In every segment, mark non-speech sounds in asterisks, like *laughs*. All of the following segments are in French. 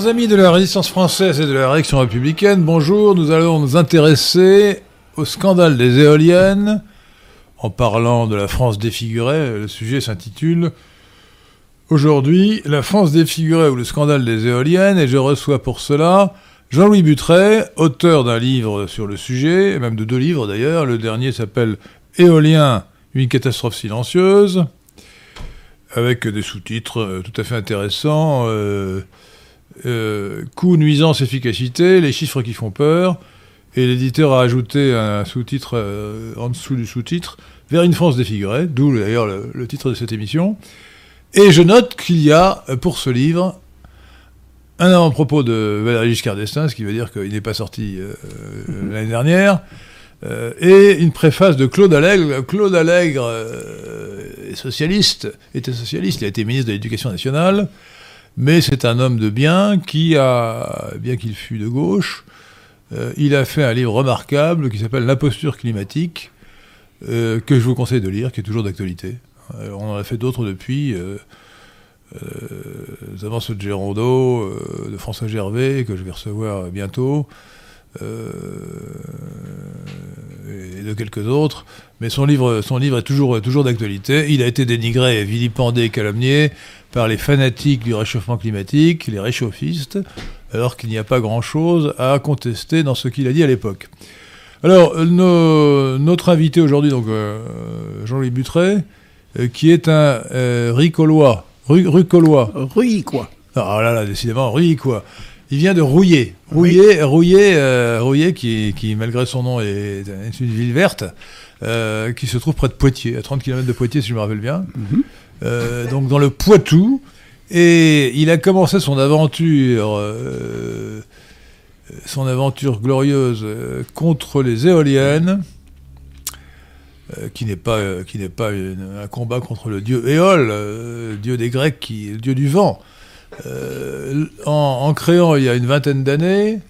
Chers amis de la résistance française et de la réaction républicaine, bonjour. Nous allons nous intéresser au scandale des éoliennes en parlant de la France défigurée. Le sujet s'intitule Aujourd'hui, la France défigurée ou le scandale des éoliennes, et je reçois pour cela Jean-Louis Buttret, auteur d'un livre sur le sujet, même de deux livres d'ailleurs. Le dernier s'appelle Éolien, une catastrophe silencieuse, avec des sous-titres euh, tout à fait intéressants. Euh, euh, coût, nuisance, efficacité, les chiffres qui font peur. Et l'éditeur a ajouté un sous-titre euh, en dessous du sous-titre, vers une France défigurée, d'où d'ailleurs le, titre de cette émission. Et je note qu'il y a euh, pour ce livre un avant-propos de Valéry Giscard d'Estaing, ce qui veut dire qu'il n'est pas sorti l'année dernière, et une préface de Claude Allègre. Claude Allègre est socialiste, était socialiste, il a été ministre de l'Éducation nationale, mais c'est un homme de bien qui a, bien qu'il fût de gauche, euh, il a fait un livre remarquable qui s'appelle L'imposture climatique, euh, que je vous conseille de lire, qui est toujours d'actualité. Euh, on en a fait d'autres depuis, notamment ceux de Gérondeau, de François Gervais, que je vais recevoir bientôt, et de quelques autres. Mais son livre, son livre est toujours, toujours d'actualité. Il a été dénigré, vilipendé, calomnié par les fanatiques du réchauffement climatique, les réchauffistes, alors qu'il n'y a pas grand-chose à contester dans ce qu'il a dit à l'époque. Alors, nos, notre invité aujourd'hui, donc euh, Jean-Louis Buttret, euh, qui est un euh, ricolois, ru, rucolois. Ruicois. Ah là là, décidément, ruicois. Il vient de Rouillé. Rouillé, oui. Rouillé, euh, Rouillé qui, qui, malgré son nom, est, est une ville verte, euh, qui se trouve près de Poitiers, à 30 km de Poitiers, si je me rappelle bien. Mm -hmm. Euh, donc dans le Poitou. Et il a commencé son aventure, euh, son aventure glorieuse euh, contre les éoliennes, euh, qui n'est pas, qui n'est pas une, un combat contre le dieu Éole, dieu des Grecs, qui, le dieu du vent. En, en, créant il y a une vingtaine d'années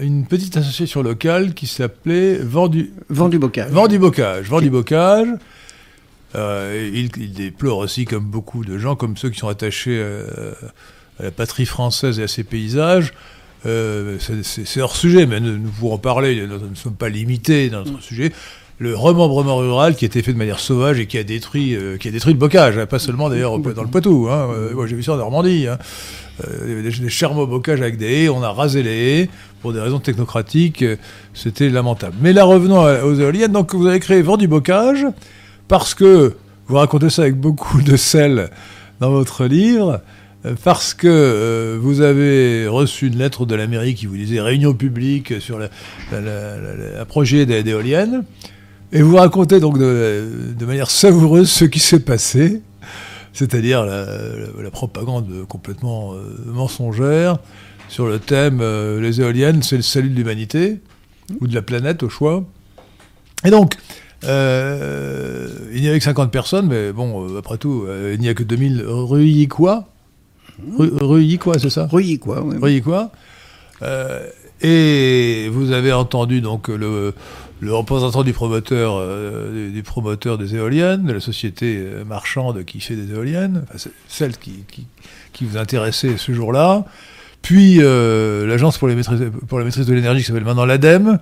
une petite association locale qui s'appelait Vent du, Vent du Bocage. Vent du Bocage. Vent du Bocage. Euh, il, il, déplore aussi, comme beaucoup de gens, comme ceux qui sont attachés à, à la patrie française et à ses paysages. Euh, c'est hors sujet, mais nous, nous pourrons parler, nous ne sommes pas limités dans notre mmh. sujet. Le remembrement rural qui a été fait de manière sauvage et qui a détruit, euh, qui a détruit le bocage, hein, pas seulement d'ailleurs dans le Poitou. Hein, euh, moi j'ai vu ça en Normandie. Hein. il y avait des, des charmeaux bocages avec des haies, on a rasé les haies pour des raisons technocratiques, c'était lamentable. Mais là revenons aux éoliennes, donc vous avez créé Vent du Bocage, parce que, vous racontez ça avec beaucoup de sel dans votre livre, parce que euh, vous avez reçu une lettre de la mairie qui vous disait réunion publique sur le projet d'éoliennes, et vous racontez donc de, manière savoureuse ce qui s'est passé, c'est-à-dire la, la, la, propagande complètement euh, mensongère sur le thème euh, les éoliennes, c'est le salut de l'humanité, ou de la planète au choix. Et donc, euh, il n'y avait que 50 personnes, mais bon, euh, après tout, euh, il n'y a que 2000 Ruyiquois. Ruyiquois, c'est ça? Ruyiquois, oui. Ruyiquois. Euh, et vous avez entendu donc le, le représentant du promoteur, euh, du promoteur des éoliennes, de la société marchande qui fait des éoliennes, enfin, celle qui, qui, qui, vous intéressait ce jour-là. Puis euh, l'agence pour, pour la maîtrise de l'énergie qui s'appelle maintenant l'ADEME,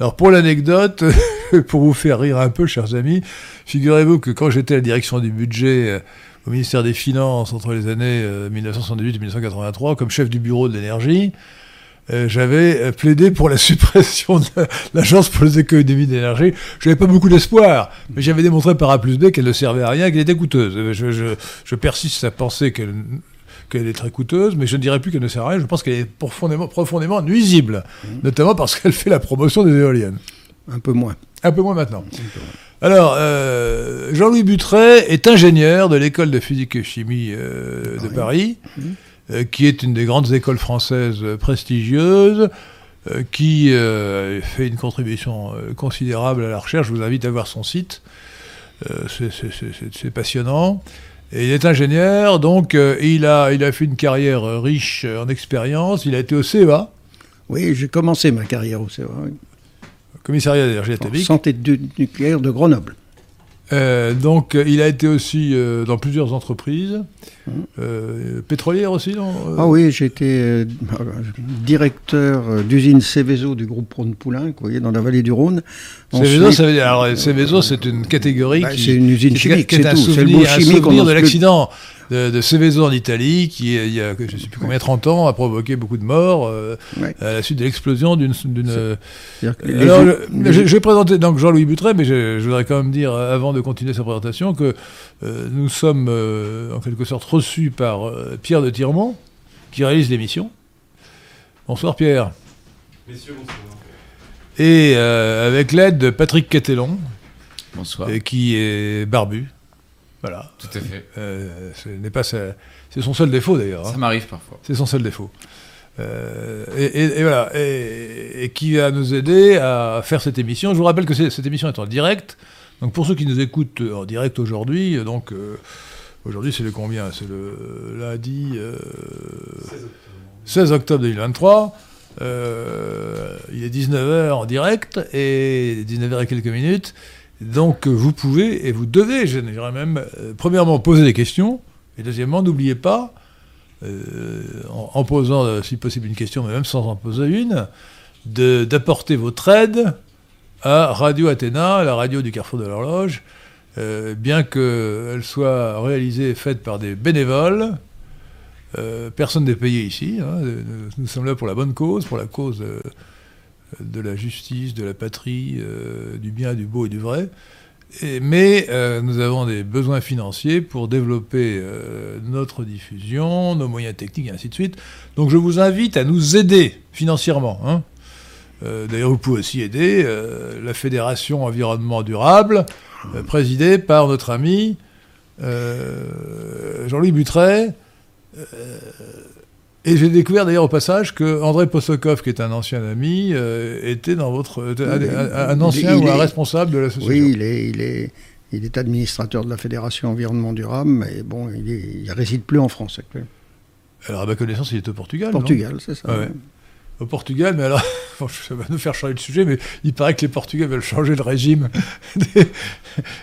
alors pour l'anecdote, *laughs* pour vous faire rire un peu, chers amis, figurez-vous que quand j'étais à la direction du budget euh, au ministère des Finances entre les années euh, 1978 et 1983, comme chef du bureau de l'énergie, euh, j'avais plaidé pour la *laughs* suppression de l'agence pour les économies d'énergie. Je n'avais pas beaucoup d'espoir, mais j'avais démontré par A plus B qu'elle ne servait à rien, qu'elle était coûteuse. Je, je persiste à penser qu'elle qu'elle est très coûteuse, mais je ne dirais plus qu'elle ne sert à rien. Je pense qu'elle est profondément, profondément nuisible, mmh. notamment parce qu'elle fait la promotion des éoliennes. Un peu moins. Un peu moins maintenant. Peu moins. Alors, euh, Jean-Louis Buttret est ingénieur de l'école de physique et chimie euh, de oui. Paris, mmh. euh, qui est une des grandes écoles françaises prestigieuses, qui euh, fait une contribution considérable à la recherche. Je vous invite à voir son site. C'est passionnant. Et il est ingénieur, donc euh, il, a, il a fait une carrière riche en expérience. Il a été au CEA. Oui, j'ai commencé ma carrière au CEA. Oui. Commissariat d'énergie atomique. Santé nucléaire de Grenoble. Euh, donc, il a été aussi euh, dans plusieurs entreprises. Mmh. Euh, pétrolières aussi, non Euh, Ah oui, j'étais euh, directeur euh, d'usine Céveso du groupe Rhône Poulain, vous voyez, dans la vallée du Rhône. Céveso, c'est une catégorie Bah, qui, c'est une usine qui- chimique, c'est un tout. C'est le souvenir, mot chimique, de l'accident de, de Céveso en Italie, qui, il y a, je ne sais plus combien, 30 ans, a provoqué beaucoup de morts euh, Ouais. à la suite de l'explosion d'une... euh, C'est-à-dire que les- Alors, les- je, vais présenter donc Jean-Louis Buttret, mais je, je voudrais quand même dire, euh, avant de continuer sa présentation, que euh, nous sommes euh, en quelque sorte reçus par euh, Pierre de Tirmont, qui réalise l'émission. Bonsoir Pierre. Messieurs, bonsoir. Et euh, avec l'aide de Patrick Catellon, Bonsoir. euh, qui est barbu. Voilà. Tout à fait. Euh, ce n'est pas C'est son seul défaut d'ailleurs. hein. Ça m'arrive parfois. C'est son seul défaut. Euh, et, et- et voilà, et, et qui va nous aider à faire cette émission? Je vous rappelle que cette émission est en direct. Donc pour ceux qui nous écoutent euh, en direct aujourd'hui, donc euh, aujourd'hui c'est le combien? C'est le lundi euh, 16 octobre 2023. Euh, il est 19h en direct et 19h et quelques minutes. Donc euh, vous pouvez et vous devez, je dirais même, euh, premièrement poser des questions et deuxièmement n'oubliez pas euh, en, posant, si possible, une question, mais même sans en poser une, d'apporter votre aide à Radio Athéna, la radio du Carrefour de l'Horloge, bien qu'elle soit réalisée et faite par des bénévoles. personne n'est payé ici. hein, nous, sommes là pour la bonne cause, pour la cause de la justice, de la patrie, euh, du bien, du beau et du vrai. Mais euh, nous avons des besoins financiers pour développer euh, notre diffusion, nos moyens techniques et ainsi de suite. Donc je vous invite à nous aider financièrement. hein. D'ailleurs, vous pouvez aussi aider la Fédération Environnement Durable, présidée par notre ami Jean-Louis Buttret. Euh, et j'ai découvert d'ailleurs au passage que André Posokov, qui est un ancien ami, euh, était dans votre était un, ancien Il ou un est- responsable de l'association. Oui, il est, il, est, il est administrateur de la Fédération Environnement Durable, mais bon, il ne réside plus en France actuellement. Alors, à ma connaissance, il est au Portugal. Portugal, c'est ça. Ah ouais. Au Portugal, mais alors, *laughs* bon, ça va nous faire changer de sujet, mais il paraît que les Portugais veulent changer le régime *laughs* des,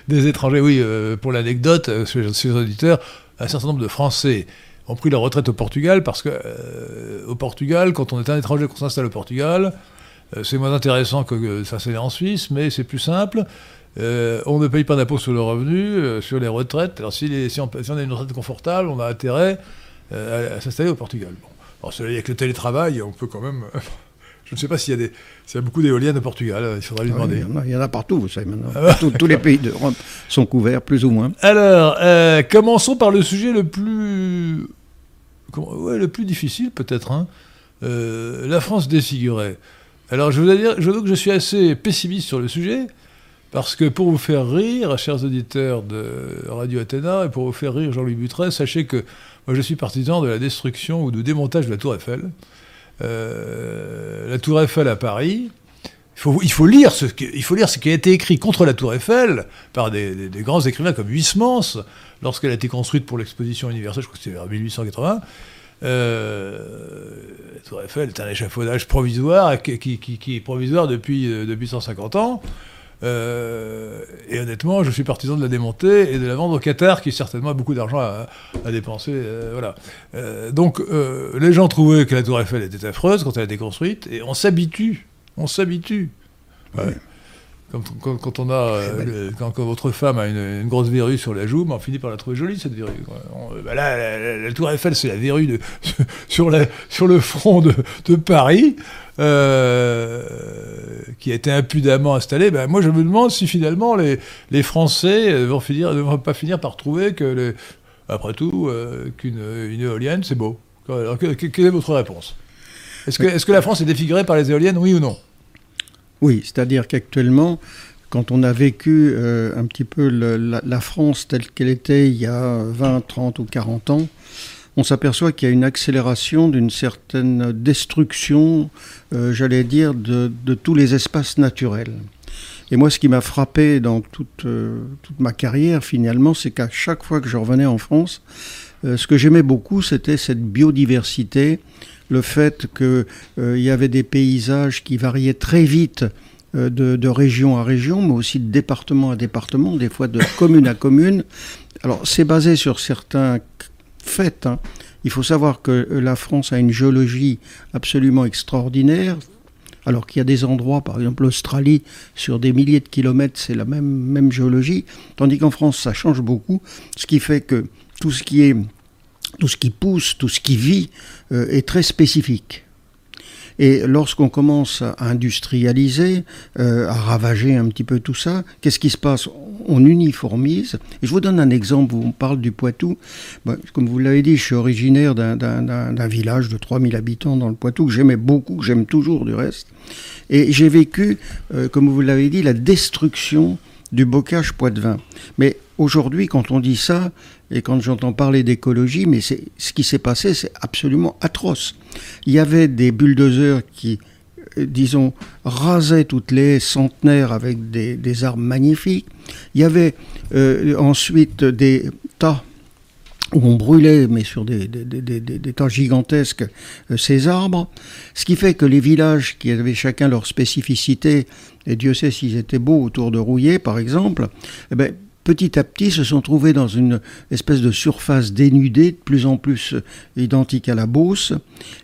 des étrangers. Oui, euh, pour l'anecdote, euh, chez chez les auditeurs, un certain nombre de Français ont pris leur retraite au Portugal parce que euh, au Portugal, quand on est un étranger qu'on s'installe au Portugal, euh, c'est moins intéressant que euh, s'installer en Suisse, mais c'est plus simple. Euh, on ne paye pas d'impôt sur le revenu, sur les retraites. Alors si, si on, a une retraite confortable, on a intérêt à, s'installer au Portugal. Bon. Alors cela avec le télétravail, on peut quand même... Je ne sais pas s'il y, a des- s'il y a beaucoup d'éoliennes au Portugal, euh, il faudra lui Ah oui, demander. il, y en a, il y en a partout, vous savez maintenant. Ah. Tous- tous les pays d'Europe sont couverts, plus ou moins. Alors, euh, commençons par le sujet le plus, ouais, le plus difficile peut-être. hein. Euh, la France défigurée. Alors, je vous dire, je dois que je suis assez pessimiste sur le sujet, parce que pour vous faire rire, chers auditeurs de Radio Athéna, et pour vous faire rire Jean-Louis Buttret, sachez que moi je suis partisan de la destruction ou du démontage de la Tour Eiffel. Euh, la Tour Eiffel à Paris. Il faut, lire ce faut lire ce qui a été écrit contre la Tour Eiffel par des, grands écrivains comme Huysmans, lorsqu'elle a été construite pour l'exposition universelle, je crois que c'était vers 1880. Euh, la Tour Eiffel est un échafaudage provisoire qui est provisoire depuis, euh, depuis 150 ans. Euh, et honnêtement, je suis partisan de la démonter et de la vendre au Qatar, qui certainement a beaucoup d'argent à, à dépenser. euh, voilà. Euh, donc, les gens trouvaient que la Tour Eiffel était affreuse quand elle a été construite, et on s'habitue. On s'habitue. Ouais. Quand, quand- quand on a, euh, le- quand, quand votre femme a une, une grosse verrue sur la joue, ben, on finit par la trouver jolie cette verrue. On- euh, bah là, la, la- la Tour Eiffel, c'est la verrue de, *laughs* sur, la- sur le front de, de Paris, euh, qui a été impudemment installée. Ben, moi, je me demande si finalement les, les Français vont finir, ne vont pas finir par trouver que, les- après tout, euh, qu'une une éolienne, c'est beau. Alors, que- que- quelle est votre réponse? Est-ce que, est-ce que la France est défigurée par les éoliennes, oui ou non? Oui, c'est-à-dire qu'actuellement, quand on a vécu euh, un petit peu la, France telle qu'elle était il y a 20, 30 ou 40 ans, on s'aperçoit qu'il y a une accélération d'une certaine destruction, euh, j'allais dire, de, tous les espaces naturels. Et moi, ce qui m'a frappé dans toute, euh, toute ma carrière, finalement, c'est qu'à chaque fois que je revenais en France, ce que j'aimais beaucoup, c'était cette biodiversité, le fait qu'il y avait des paysages qui variaient très vite de, de, région à région, mais aussi de département à département, des fois de *coughs* commune à commune. Alors c'est basé sur certains faits. Hein. Il faut savoir que la France a une géologie absolument extraordinaire, alors qu'il y a des endroits, par exemple l'Australie, sur des milliers de kilomètres, c'est la même géologie, tandis qu'en France, ça change beaucoup, ce qui fait que tout ce qui est, tout ce qui pousse, tout ce qui vit, euh, est très spécifique. Et lorsqu'on commence à industrialiser, euh, à ravager un petit peu tout ça, qu'est-ce qui se passe? On uniformise. Et je vous donne un exemple, on parle du Poitou. comme vous l'avez dit, je suis originaire d'un village de 3000 habitants dans le Poitou, que j'aimais beaucoup, que j'aime toujours du reste. Et j'ai vécu, euh, comme vous l'avez dit, la destruction du bocage poitevin. Mais aujourd'hui, quand on dit ça, et quand j'entends parler d'écologie, mais ce qui s'est passé, c'est absolument atroce. Il y avait des bulldozers qui, euh, disons, rasaient toutes les centenaires avec des, armes magnifiques. Il y avait euh, ensuite des tas où on brûlait, mais sur des, tas gigantesques, euh, ces arbres. Ce qui fait que les villages qui avaient chacun leur spécificité, et Dieu sait s'ils étaient beaux autour de Rouillé, par exemple, eh ben, petit à petit se sont trouvés dans une espèce de surface dénudée, de plus en plus euh, identique à la Beauce,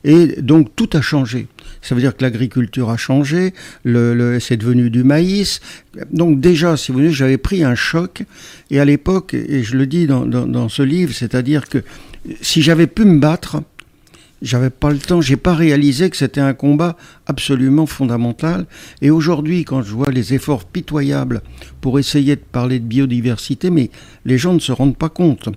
et donc tout a changé. Ça veut dire que l'agriculture a changé, c'est devenu du maïs. Donc déjà, si vous voulez, j'avais pris un choc, et à l'époque, et je le dis dans ce livre, c'est-à-dire que si j'avais pu me battre, j'avais pas le temps, j'ai pas réalisé que c'était un combat absolument fondamental. Et aujourd'hui, quand je vois les efforts pitoyables pour essayer de parler de biodiversité, mais les gens ne se rendent pas compte.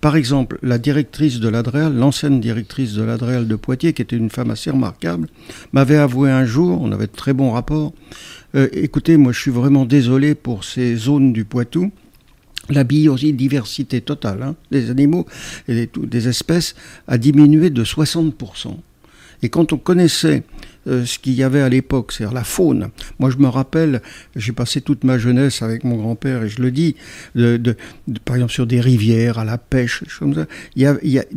Par exemple, la directrice de l'Adréal, l'ancienne directrice de l'Adréal de Poitiers, qui était une femme assez remarquable, m'avait avoué un jour, on avait de très bons rapports, euh, écoutez, moi je suis vraiment désolé pour ces zones du Poitou la biodiversité totale hein, des animaux et des, espèces a diminué de 60%. Et quand on connaissait euh, ce qu'il y avait à l'époque, c'est-à-dire la faune, moi je me rappelle, j'ai passé toute ma jeunesse avec mon grand-père, et je le dis, par exemple sur des rivières, à la pêche,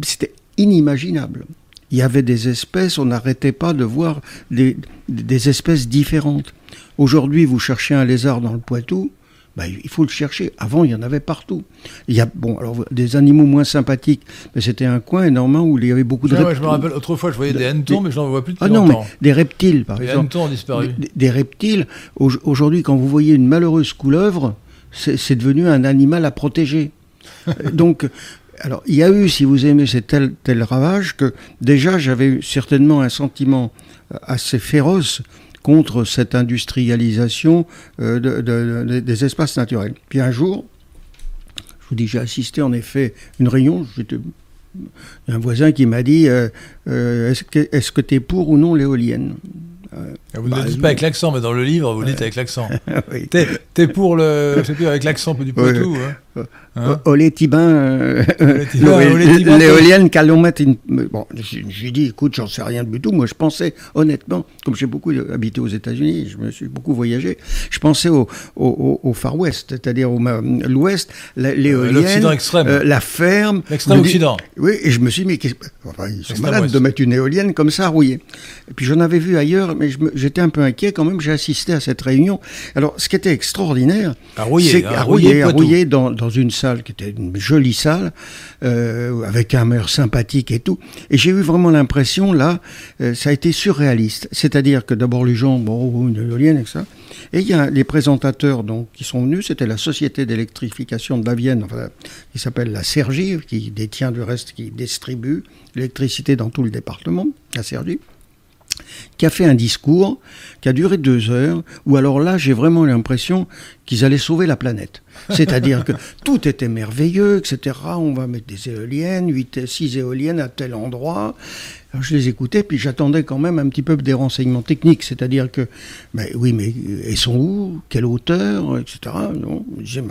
c'était inimaginable. Il y avait des espèces, on n'arrêtait pas de voir des espèces différentes. Aujourd'hui, vous cherchez un lézard dans le Poitou, bah, il faut le chercher. Avant, il y en avait partout. Il y a bon, alors des animaux moins sympathiques, mais c'était un coin énormément où il y avait beaucoup de. reptiles. je me rappelle autrefois, je voyais des hannetons, mais je n'en vois plus depuis ah non, mais des reptiles, par exemple. Les hannetons ont disparu. Des, reptiles. Aujourd'hui, quand vous voyez une malheureuse couleuvre, c'est devenu un animal à protéger. *laughs* Donc, alors, il y a eu, si vous aimez, ces tel, tel ravage que déjà j'avais certainement un sentiment euh, assez féroce contre cette industrialisation euh, des espaces naturels. Puis un jour, je vous dis, j'ai assisté en effet à une réunion, un voisin qui m'a dit euh, euh, Est-ce que tu es pour ou non l'éolienne Vous ne le bah, dites pas avec l'accent, mais dans le livre, vous le dites avec l'accent. *laughs* oui. T'es pour le. Je sais plus, avec l'accent du Poitou. Hein Hein Olé Tibin, euh, l'éolienne qu'allons mettre une... Bon, j'ai dit, écoute, j'en sais rien du tout. Moi, je pensais, honnêtement, comme j'ai beaucoup habité aux États-Unis, je me suis beaucoup voyagé, je pensais au, au, au Far West, c'est-à-dire au l'Ouest, euh, l'éolienne, euh, la ferme. L'extrême Occident. Oui, et je me suis dit, mais enfin, ils sont malades de mettre une éolienne comme ça à rouiller. Et puis j'en avais vu ailleurs, mais j'étais un peu inquiet quand même. J'ai assisté à cette réunion. Alors, ce qui était extraordinaire, à rouiller, à rouiller, à rouiller dans, dans une salle qui était une jolie salle, euh, avec un maire sympathique et tout. Et j'ai eu vraiment l'impression, là, euh, ça a été surréaliste. C'est-à-dire que d'abord les gens, bon, une éolienne et ça. Et il y a les présentateurs donc, qui sont venus, c'était la Société d'électrification de la Vienne, enfin, qui s'appelle la Sergi, qui détient du reste, qui distribue l'électricité dans tout le département, la Sergi qui a fait un discours qui a duré deux heures, où alors là j'ai vraiment l'impression qu'ils allaient sauver la planète. C'est-à-dire que *laughs* tout était merveilleux, etc. On va mettre des éoliennes, 8, 6 éoliennes à tel endroit. Je les écoutais, puis j'attendais quand même un petit peu des renseignements techniques. C'est-à-dire que, ben oui, mais elles sont où? Quelle hauteur? Etc. Non, j'ai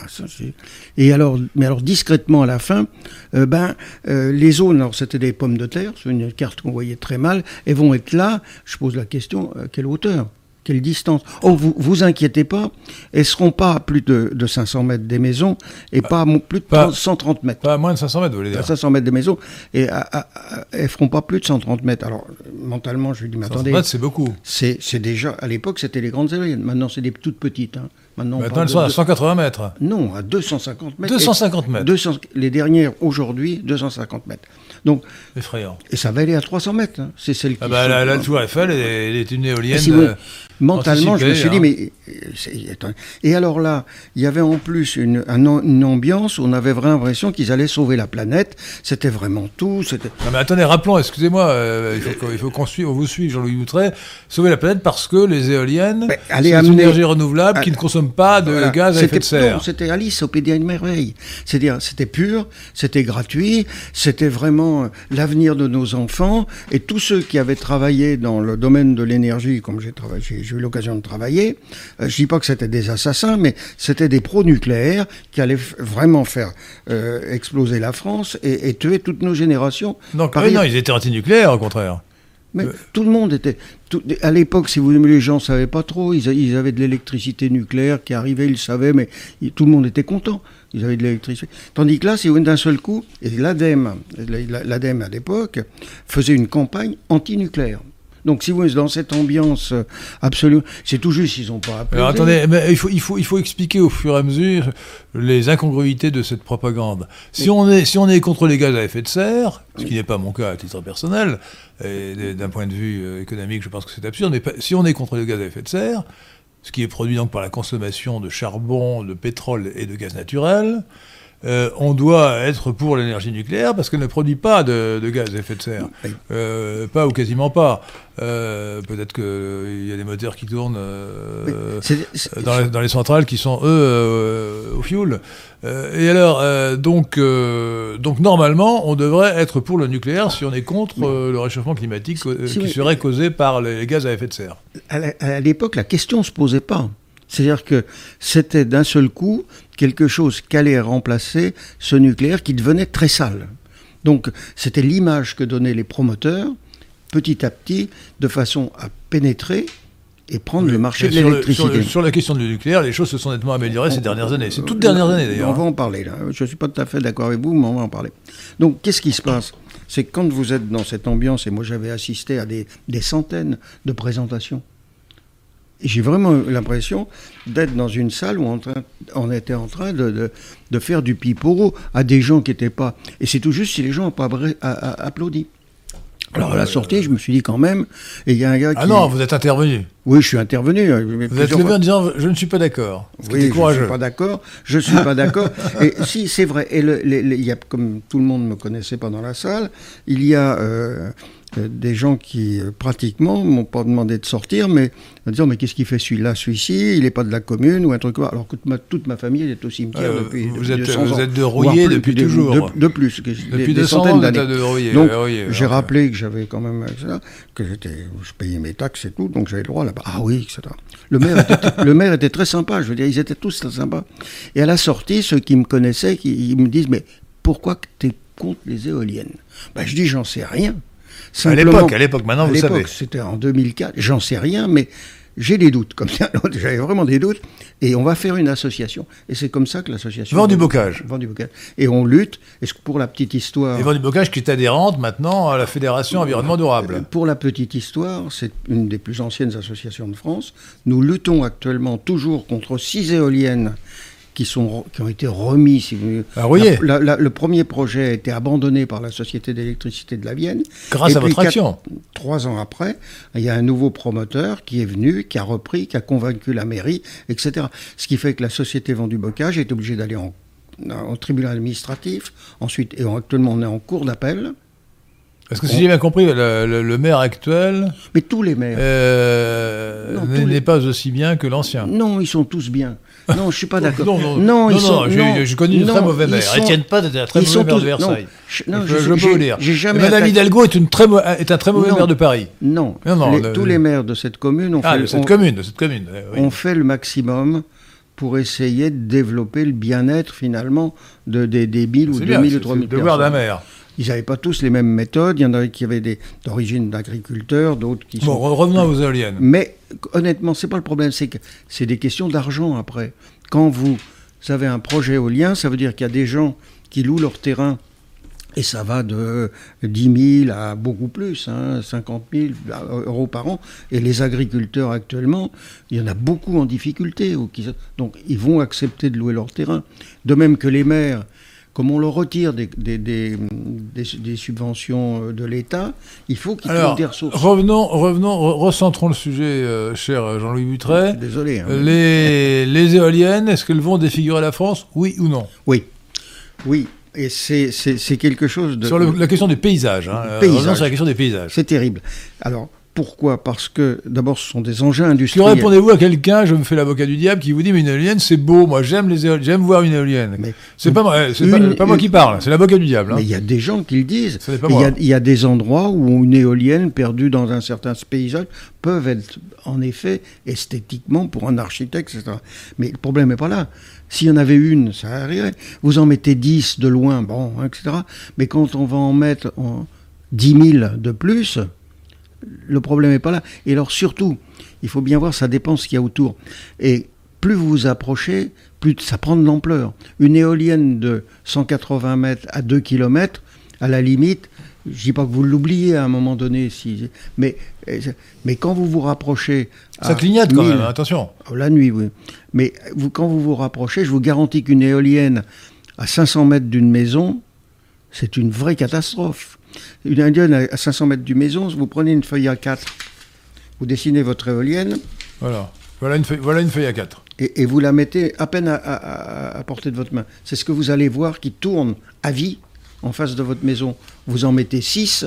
Et alors, mais alors discrètement à la fin, euh, ben, euh, les zones, alors c'était des pommes de terre, c'est une carte qu'on voyait très mal, elles vont être là. Je pose la question, à quelle hauteur? Quelle distance Oh, vous vous inquiétez pas, elles seront pas à plus de, de 500 mètres des maisons et pas à plus de Pas- 130 mètres. Pas à moins de 500 mètres, vous voulez À dire 500 mètres des maisons et à- à- à- elles feront pas plus de 130 mètres. Alors, mentalement, je lui dis, mais 500 attendez, mètres, c'est beaucoup. c'est c'est déjà, à l'époque, c'était les grandes éoliennes. Maintenant, c'est des toutes petites. hein. Maintenant, elles sont à 180 mètres. Non, à 250 mètres. 250 mètres. 200 les dernières, aujourd'hui, 250 mètres. Donc, Effrayant. et ça va aller à 300 mètres. hein. C'est celle qui. Ah bah, sont- la, la tour Eiffel, elle est, elle est une éolienne. si vous- mentalement, je me suis dit, mais. euh. Et alors là, il y avait en plus une, un am- une ambiance où on avait vraiment l'impression qu'ils allaient sauver la planète. C'était vraiment tout. Non mais attendez, rappelons, excusez-moi, euh, il faut qu'on- suive, on vous suive, Jean-Louis Moutret, sauver la planète parce que les éoliennes, c'est des énergies renouvelables qui ne consomment pas de Voilà. gaz à effet de serre. C'était Alice au Pays des Merveilles. C'est-à-dire, c'était pur, c'était gratuit, c'était vraiment euh, l'avenir de nos enfants. Et tous ceux qui avaient travaillé dans le domaine de l'énergie, comme j'ai travaillé, j'ai eu l'occasion de travailler, euh, je dis pas que c'était des assassins, mais c'était des pro-nucléaires qui allaient vraiment faire euh, exploser la France et, et tuer toutes nos générations. Donc, oui, non, ils étaient antinucléaires, au contraire. mais tout le monde était. tout- à l'époque, si vous voulez, les gens ne savaient pas trop. Ils, avaient de l'électricité nucléaire qui arrivait, ils le savaient, mais ils- tout le monde était content. Ils avaient de l'électricité. Tandis que là, si vous voulez, d'un seul coup, l'ADEME, la- l'ADEME à l'époque, faisait une campagne anti-nucléaire. Donc, si vous voulez, dans cette ambiance euh, absolue, c'est tout juste, ils n'ont pas appelé. Alors attendez, mais il faut, il, faut, il faut expliquer au fur et à mesure les incongruités de cette propagande. Si, on est, si on est contre les gaz à effet de serre, ce qui n'est pas mon cas à titre personnel, et d'un point de vue euh, économique, je pense que c'est absurde, mais si on est contre les gaz à effet de serre, ce qui est produit donc par la consommation de charbon, de pétrole et de gaz naturel, euh, on doit être pour l'énergie nucléaire parce qu'elle ne produit pas de, de gaz à effet de serre. Oui. Euh, pas ou quasiment pas. Euh, Peut-être qu'il y a des moteurs qui tournent dans, les, dans les centrales qui sont, eux, au fioul. Et alors, donc, donc, normalement, on devrait être pour le nucléaire si on est contre le réchauffement climatique Si, qui serait causé par les gaz à effet de serre. à l'époque, la question ne se posait pas. C'est-à-dire que c'était d'un seul coup quelque chose qu'allait remplacer ce nucléaire qui devenait très sale. Donc c'était l'image que donnaient les promoteurs, petit à petit, de façon à pénétrer et prendre le marché de sur, l'électricité. le- sur la question du nucléaire, les choses se sont nettement améliorées ces dernières années. C'est toutes dernières années, On d'ailleurs. va en parler là. Je ne suis pas tout à fait d'accord avec vous, mais on va en parler. Donc, qu'est-ce qui se passe? C'est que quand vous êtes dans cette ambiance, et moi j'avais assisté à des, des centaines de présentations, j'ai vraiment l'impression d'être dans une salle où on, train- on était en train de, de- de faire du piporo à des gens qui n'étaient pas. Et c'est tout juste si les gens n'ont pas applaudi. Alors à la sortie, je me suis dit quand même, et il y a un gars qui... Ah non, vous êtes intervenu. Oui, je suis intervenu. euh, Vous êtes levé en disant je ne suis pas d'accord. Oui, était je courageux. suis pas d'accord. Je suis pas d'accord. *laughs* Et si c'est vrai, et le- il y a, comme tout le monde me connaissait pas dans la salle, il y a euh, des gens qui euh, pratiquement m'ont pas demandé de sortir, mais en disant mais qu'est-ce qu'il fait celui-là, celui-ci, il est pas de la commune ou un truc comme ça. Alors que toute ma, toute ma famille est au cimetière Euh, depuis, vous depuis êtes- 200 vous ans. êtes de Rouillé plus, depuis de- toujours. De, de plus, des, Depuis des 200 ans, centaines d'années. de Rouillé. Donc, Rouillé, j'ai rappelé que j'avais quand même, etc., que j'étais, je payais mes taxes et tout, donc j'avais le droit là-bas. Ah oui, etc. Le maire, était, le maire était très sympa, je veux dire, ils étaient tous très sympas. Et à la sortie, ceux qui me connaissaient, qui, ils me disent, mais pourquoi tu es contre les éoliennes? Ben, Je dis, j'en sais rien. À l'époque, à l'époque, maintenant à vous savez. c'était en 2004, j'en sais rien, mais j'ai des doutes, comme ça, *laughs* j'avais vraiment des doutes, et on va faire une association. Et c'est comme ça que l'association... Vent du Bocage. Vent du Bocage. Et on lutte, et pour la petite histoire... Et Vent du Bocage qui est adhérente maintenant à la Fédération Environnement Durable. Pour la petite histoire, c'est une des plus anciennes associations de France. Nous luttons actuellement toujours contre six éoliennes qui, sont, qui ont été remises. Si vous. La- la- le premier projet a été abandonné par la Société d'électricité de la Vienne. Grâce Et à puis votre quatre- action. Trois ans après, il y a un nouveau promoteur qui est venu, qui a repris, qui a convaincu la mairie, etc. Ce qui fait que la société Vendu Bocage est obligée d'aller en, en tribunal administratif. Ensuite, et actuellement, on est en cours d'appel. Parce que si j'ai bien compris, le, le- le maire actuel Mais tous les maires. euh, les- n'est pas aussi bien que l'ancien. Non, ils sont tous bien. Non, je suis pas d'accord. Non, non, non, ils non, sont. non, j'ai connu de non, très mauvais ils maires. sont- Étienne Paz était un très ils mauvais maire de tous- Versailles. je- non, je, je- je peux j'ai jamais Madame attaqué- Hidalgo est, une très est un très mauvais maire de Paris. Non, Non, non, Les- le- tous les maires de cette commune ont, Ah, fait, de cette commune, de cette commune. oui. ont fait le maximum pour essayer de développer le bien-être finalement de, des, des 1000 ou C'est bien, 2000 c'est ou c'est 3000 le devoir d'un personnes. maire. Ils n'avaient pas tous les mêmes méthodes. Il y en avait qui avaient des- d'origine d'agriculteurs, d'autres qui Bon, sont revenons vos éoliennes. Mais honnêtement, c'est pas le problème, c'est que c'est des questions d'argent après. Quand vous avez un projet éolien, ça veut dire qu'il y a des gens qui louent leur terrain et ça va de 10 000 à beaucoup plus, hein, 50 000 euros par an. Et les agriculteurs actuellement, il y en a beaucoup en difficulté. Donc ils vont accepter de louer leur terrain. De même que les maires, comme on leur retire des, des, des, des subventions de l'État, il faut qu'ils trouvent des ressources. Revenons, revenons, recentrons le sujet, euh, cher Jean-Louis Butret. Désolé. Hein. Les, les éoliennes, est-ce qu'elles vont défigurer la France Oui ou non? Oui. Oui. Et c'est quelque chose de... Sur la question des paysages. Hein. Paysage. sur la question des paysages. C'est terrible. Alors, pourquoi? Parce que d'abord, ce sont des engins industriels. Que répondez-vous à quelqu'un, je me fais l'avocat du diable, qui vous dit mais une éolienne c'est beau, moi j'aime les j'aime voir une éolienne. C'est pas moi, c'est pas, moi qui parle, c'est l'avocat du diable. Hein. Mais il y a des gens qui le disent. Il y, a, il y, a des endroits où une éolienne perdue dans un certain paysage peuvent être en effet esthétiquement pour un architecte, etc. Mais le problème n'est pas là. S'il y en avait une, ça arriverait. Vous en mettez 10 de loin, bon, etc. Mais quand on va en mettre en 10 000 de plus, le problème n'est pas là. Et alors surtout, il faut bien voir, ça dépend ce qu'il y a autour. Et plus vous vous approchez, plus ça prend de l'ampleur. Une éolienne de 180 mètres à 2 km, à la limite, je dis pas que vous l'oubliez à un moment donné, si, mais, mais quand vous vous rapprochez... Ça clignote quand même, attention. Oh, la nuit, oui. Mais vous, quand vous vous rapprochez, je vous garantis qu'une éolienne à 500 mètres d'une maison, c'est une vraie catastrophe. Une éolienne à 500 mètres d'une maison, vous prenez une feuille à 4, vous dessinez votre éolienne. Voilà, voilà une feuille, voilà une feuille à 4. Et, vous la mettez à peine à, à portée de votre main. C'est ce que vous allez voir qui tourne à vie en face de votre maison. Vous en mettez 6,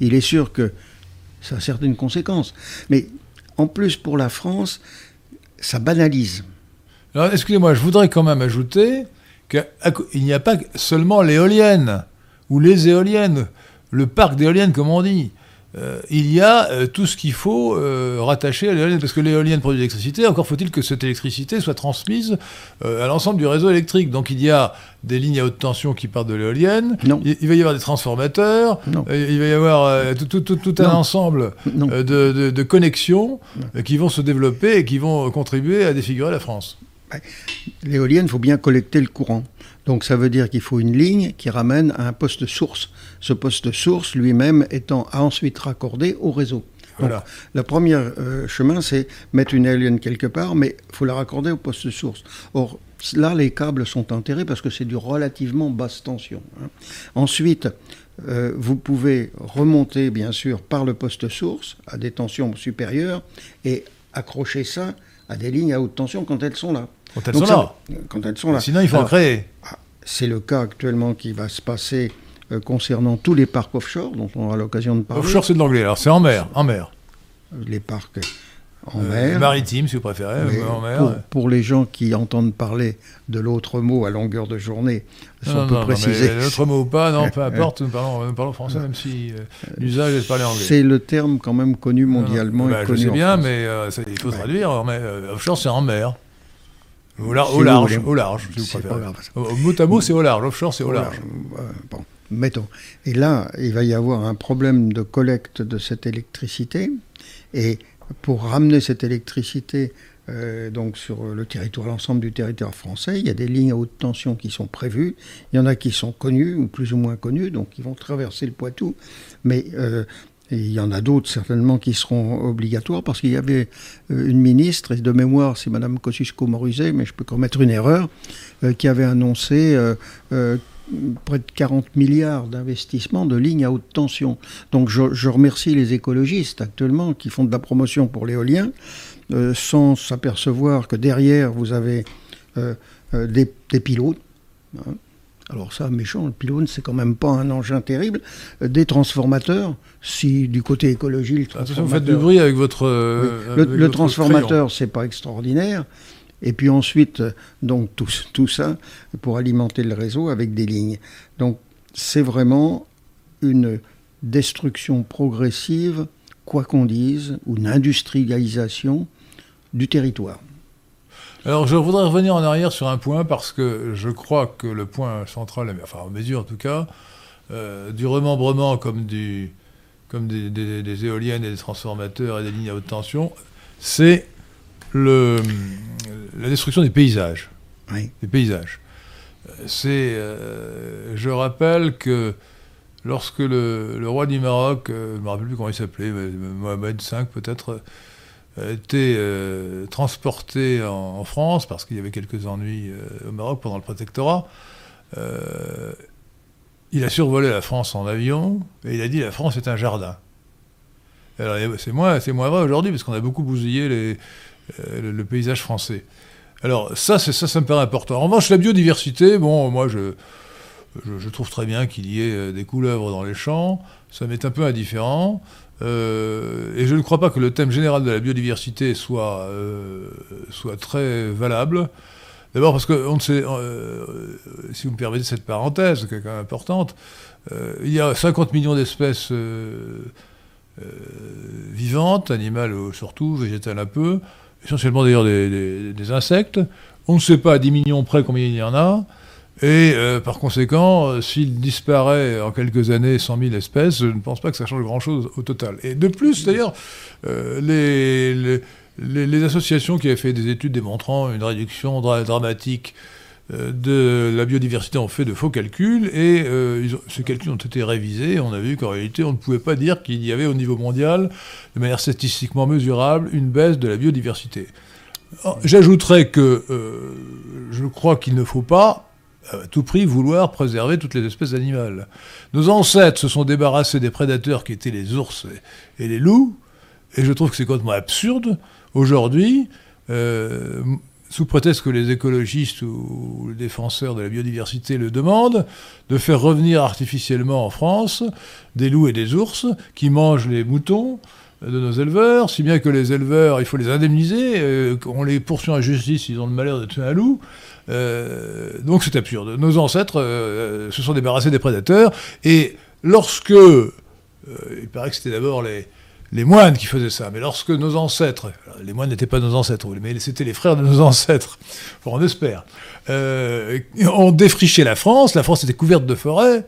il est sûr que ça a certaines conséquences. Mais en plus, pour la France, ça banalise. Alors, excusez-moi, je voudrais quand même ajouter qu'il n'y a pas seulement l'éolienne ou les éoliennes, le parc d'éoliennes, comme on dit. Euh, il y a euh, tout ce qu'il faut euh, rattacher à l'éolienne, parce que l'éolienne produit de l'électricité, encore faut-il que cette électricité soit transmise à l'ensemble du réseau électrique. Donc il y a des lignes à haute tension qui partent de l'éolienne, il, il, va y avoir des transformateurs, il va y avoir tout, tout, tout, un ensemble de, de, de, connexions qui vont se développer et qui vont contribuer à défigurer la France. L'éolienne, il faut bien collecter le courant. Donc ça veut dire qu'il faut une ligne qui ramène à un poste source. Ce poste source lui-même étant ensuite raccordé au réseau. Voilà. le premier euh, chemin, c'est mettre une éolienne quelque part, mais il faut la raccorder au poste source. Or, là, les câbles sont enterrés parce que c'est du relativement basse tension. Hein. Ensuite, euh, vous pouvez remonter, bien sûr, par le poste source à des tensions supérieures et accrocher ça à des lignes à haute tension quand elles sont là. Quand elles, sont, là. quand elles sont là. Sinon, il faut en créer. Ah, c'est le cas actuellement qui va se passer euh, concernant tous les parcs offshore, dont on aura l'occasion de parler. Offshore, c'est de l'anglais, alors c'est en mer, en mer. Les parcs en euh, mer. Maritime, si vous préférez, en mer. Pour, les gens qui entendent parler de l'autre mot à longueur de journée, si on peut préciser. L'autre mot ou pas, non, peu importe, nous parlons, parlons français, même si euh, l'usage est de parler anglais. C'est le terme quand même connu mondialement. Bah, je sais bien, mais il faut traduire. Mais, offshore, c'est en mer. Au, large, au large, si vous préférez. Au, mot à mot, c'est au large. Offshore, c'est au large. bon, mettons. Et là, il va y avoir un problème de collecte de cette électricité. Et pour ramener cette électricité euh, donc sur le territoire, l'ensemble du territoire français, il y a des lignes à haute tension qui sont prévues. Il y en a qui sont connues ou plus ou moins connues, donc qui vont traverser le Poitou. Mais euh, et il y en a d'autres certainement qui seront obligatoires parce qu'il y avait euh, une ministre, et de mémoire c'est Madame Kosciusko-Morizet, mais je peux commettre une erreur, euh, qui avait annoncé euh, près de 40 milliards d'investissements de lignes à haute tension. Donc je, remercie les écologistes actuellement qui font de la promotion pour l'éolien, sans s'apercevoir que derrière vous avez des, pilotes. Hein, alors ça, méchant, le pylône, c'est quand même pas un engin terrible. Euh, des transformateurs, si du côté écologie, le transformateur... vous faites du bruit avec votre... Euh, le, transformateur, c'est pas extraordinaire. Et puis ensuite, donc tout, *laughs* tout, ça pour alimenter le réseau avec des lignes. Donc c'est vraiment une destruction progressive, quoi qu'on dise, ou une industrialisation du territoire. Alors je voudrais revenir en arrière sur un point parce que je crois que le point central, enfin en mesure en tout cas, euh, du remembrement comme, du, comme des, éoliennes et des transformateurs et des lignes à haute tension, c'est le, la destruction des paysages. Oui. Des paysages. C'est, euh, je rappelle que lorsque le, le roi du Maroc, euh, je ne me rappelle plus comment il s'appelait, Mohamed V peut-être, été euh, transporté en, France parce qu'il y avait quelques ennuis euh, au Maroc pendant le protectorat. Euh, il a survolé la France en avion et il a dit la France est un jardin. Alors c'est moins, c'est moins vrai aujourd'hui parce qu'on a beaucoup bousillé euh, le, paysage français. Alors ça, ça, ça me paraît important. En revanche, la biodiversité, bon, moi je, je, trouve très bien qu'il y ait euh, des couleuvres dans les champs. Ça m'est un peu indifférent. Euh, et je ne crois pas que le thème général de la biodiversité soit, euh, soit très valable. D'abord parce que, on ne sait, euh, si vous me permettez cette parenthèse, qui est quand même importante, il y a 50 millions d'espèces vivantes, animales surtout, végétales un peu, essentiellement d'ailleurs des, des- des insectes. On ne sait pas à 10 millions près combien il y en a. Et euh, par conséquent, euh, s'il disparaît en quelques années 100 000 espèces, je ne pense pas que ça change grand-chose au total. Et de plus, d'ailleurs, euh, les, associations qui avaient fait des études démontrant une réduction dra- dramatique de la biodiversité ont fait de faux calculs et ces calculs ont été révisés. On a vu qu'en réalité, on ne pouvait pas dire qu'il y avait au niveau mondial, de manière statistiquement mesurable, une baisse de la biodiversité. Alors, J'ajouterais que je crois qu'il ne faut pas à tout prix vouloir préserver toutes les espèces animales. Nos ancêtres se sont débarrassés des prédateurs qui étaient les ours et, les loups, et je trouve que c'est complètement absurde aujourd'hui, euh, sous prétexte que les écologistes ou les défenseurs de la biodiversité le demandent, de faire revenir artificiellement en France des loups et des ours qui mangent les moutons de nos éleveurs, si bien que les éleveurs, il faut les indemniser, euh, on les poursuit en justice, ils ont le malheur de tuer un loup. Euh, donc c'est absurde. Nos ancêtres euh, se sont débarrassés des prédateurs, et lorsque, euh, il paraît que c'était d'abord les, moines qui faisaient ça, mais lorsque nos ancêtres, les moines n'étaient pas nos ancêtres, mais c'était les frères de nos ancêtres, *laughs* on espère, ont défriché la France, la France était couverte de forêts,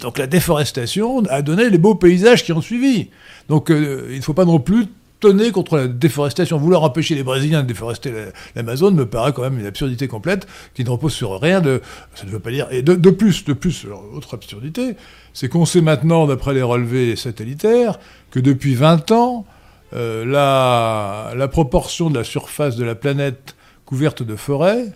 donc la déforestation a donné les beaux paysages qui ont suivi. Donc il ne faut pas non plus tonner contre la déforestation. Vouloir empêcher les Brésiliens de déforester la- l'Amazone me paraît quand même une absurdité complète qui ne repose sur rien de. Ça ne veut pas dire. Et de, de plus, de plus, autre absurdité, c'est qu'on sait maintenant, d'après les relevés satellitaires, que depuis 20 ans, euh, la, la proportion de la surface de la planète couverte de forêts,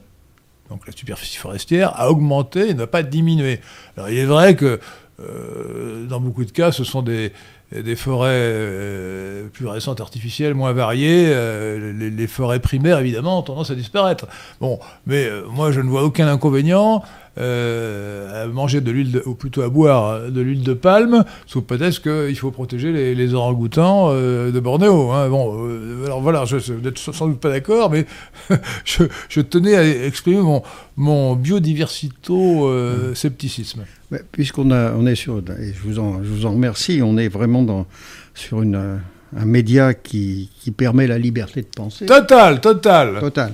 donc la superficie forestière, a augmenté et n'a pas diminué. Alors il est vrai que euh, dans beaucoup de cas, ce sont des, des forêts euh, plus récentes, artificielles, moins variées. Euh, les, forêts primaires, évidemment, ont tendance à disparaître. Bon, mais euh, moi, je ne vois aucun inconvénient euh, à manger de l'huile, ou plutôt à boire de l'huile de palme, sous prétexte qu'il faut protéger les, les orang-outans euh, de Bornéo. hein. Bon, euh, alors voilà, je je- vous n'êtes sans doute pas d'accord, mais *laughs* je, je tenais à exprimer mon, mon biodiversito-scepticisme. Ouais, Puisqu'on on est sur, et je vous en, je vous en remercie, on est vraiment dans, sur une, un média qui, qui permet la liberté de penser. Total, total. Total.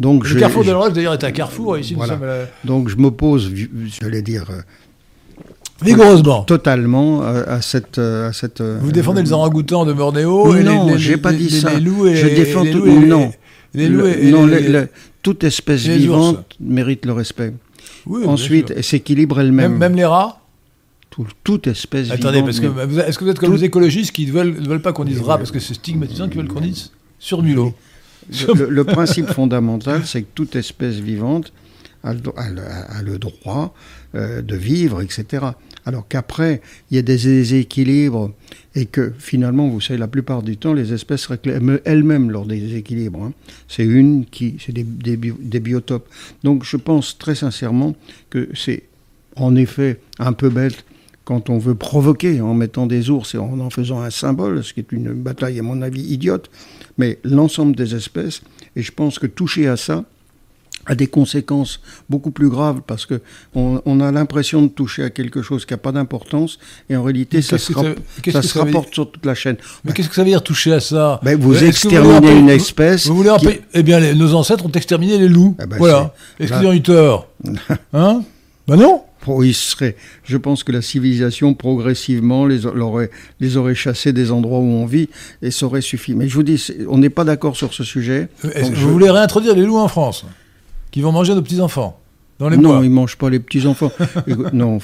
Donc Le je, carrefour de je- l'Europe, d'ailleurs, est un carrefour. Ici, Voilà. nous sommes à la- donc je m'oppose, vi- j'allais dire, euh, vigoureusement. totalement euh, à cette, euh, à cette. euh, Vous défendez les orang-outans de Bornéo Non, j'ai pas dit les- ça. les loups et Je défends tout- non. Les le- loups et, non, toute espèce vivante ours. mérite le respect. Oui, Ensuite, elle s'équilibre elle-même. même, même les rats. Tout- toute espèce Attendez, vivante. parce que mais- vous- est-ce que vous êtes comme Tout- les écologistes qui ne veulent, pas qu'on dise rat parce que c'est stigmatisant qu'ils veulent qu'on dise sur mulot. Le, le- le principe fondamental, c'est que toute espèce vivante a le, a le- a le droit euh, de vivre, etc. Alors qu'après, il y a des déséquilibres et que finalement, vous savez, la plupart du temps, les espèces réclament elles-mêmes leur déséquilibre. hein. C'est une qui, c'est des, des bio- des biotopes. Donc je pense très sincèrement que c'est en effet un peu bête quand on veut provoquer en mettant des ours et en en faisant un symbole, ce qui est une bataille à mon avis idiote, mais l'ensemble des espèces, et je pense que toucher à ça a des conséquences beaucoup plus graves parce que on, on a l'impression de toucher à quelque chose qui n'a pas d'importance et en réalité ça se, ça- ça rapporte sur toute la chaîne. Mais qu'est-ce que ça veut dire toucher à ça? Ben, vous exterminez une espèce Vous voulez qui- Eh bien, les- nos ancêtres ont exterminé les loups. Eh ben, voilà. Est-ce qu'ils ont eu tort? *laughs* Hein? Ben non je pense que la civilisation, progressivement, les aurait, les aurait chassés des endroits où on vit et ça aurait suffi. Mais je vous dis, on n'est pas d'accord sur ce sujet. Vous voulez réintroduire les loups en France Qui vont manger nos petits-enfants dans les non, ils ne mangent pas les petits-enfants. *laughs* non,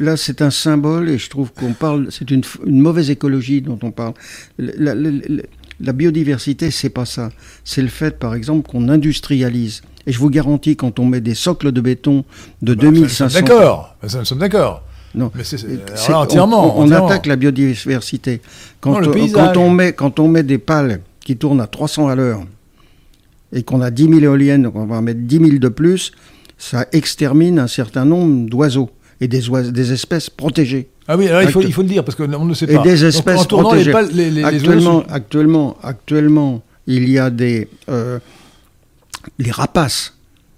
là, c'est un symbole et je trouve qu'on parle, c'est une, mauvaise écologie dont on parle. La, la, la biodiversité, c'est pas ça. C'est le fait, par exemple, qu'on industrialise. Et je vous garantis, quand on met des socles de béton de 2500... D'accord, nous sommes d'accord. Non, mais c'est entièrement. On, attaque la biodiversité. Quand, quand, on met, quand on met des pales qui tournent à 300 à l'heure et qu'on a 10 000 éoliennes, donc on va en mettre 10 000 de plus, ça extermine un certain nombre d'oiseaux et des, des espèces protégées. Ah oui, alors il faut, il faut le dire parce qu'on ne sait pas. Et des espèces protégées. actuellement, actuellement, actuellement, il y a des euh, les rapaces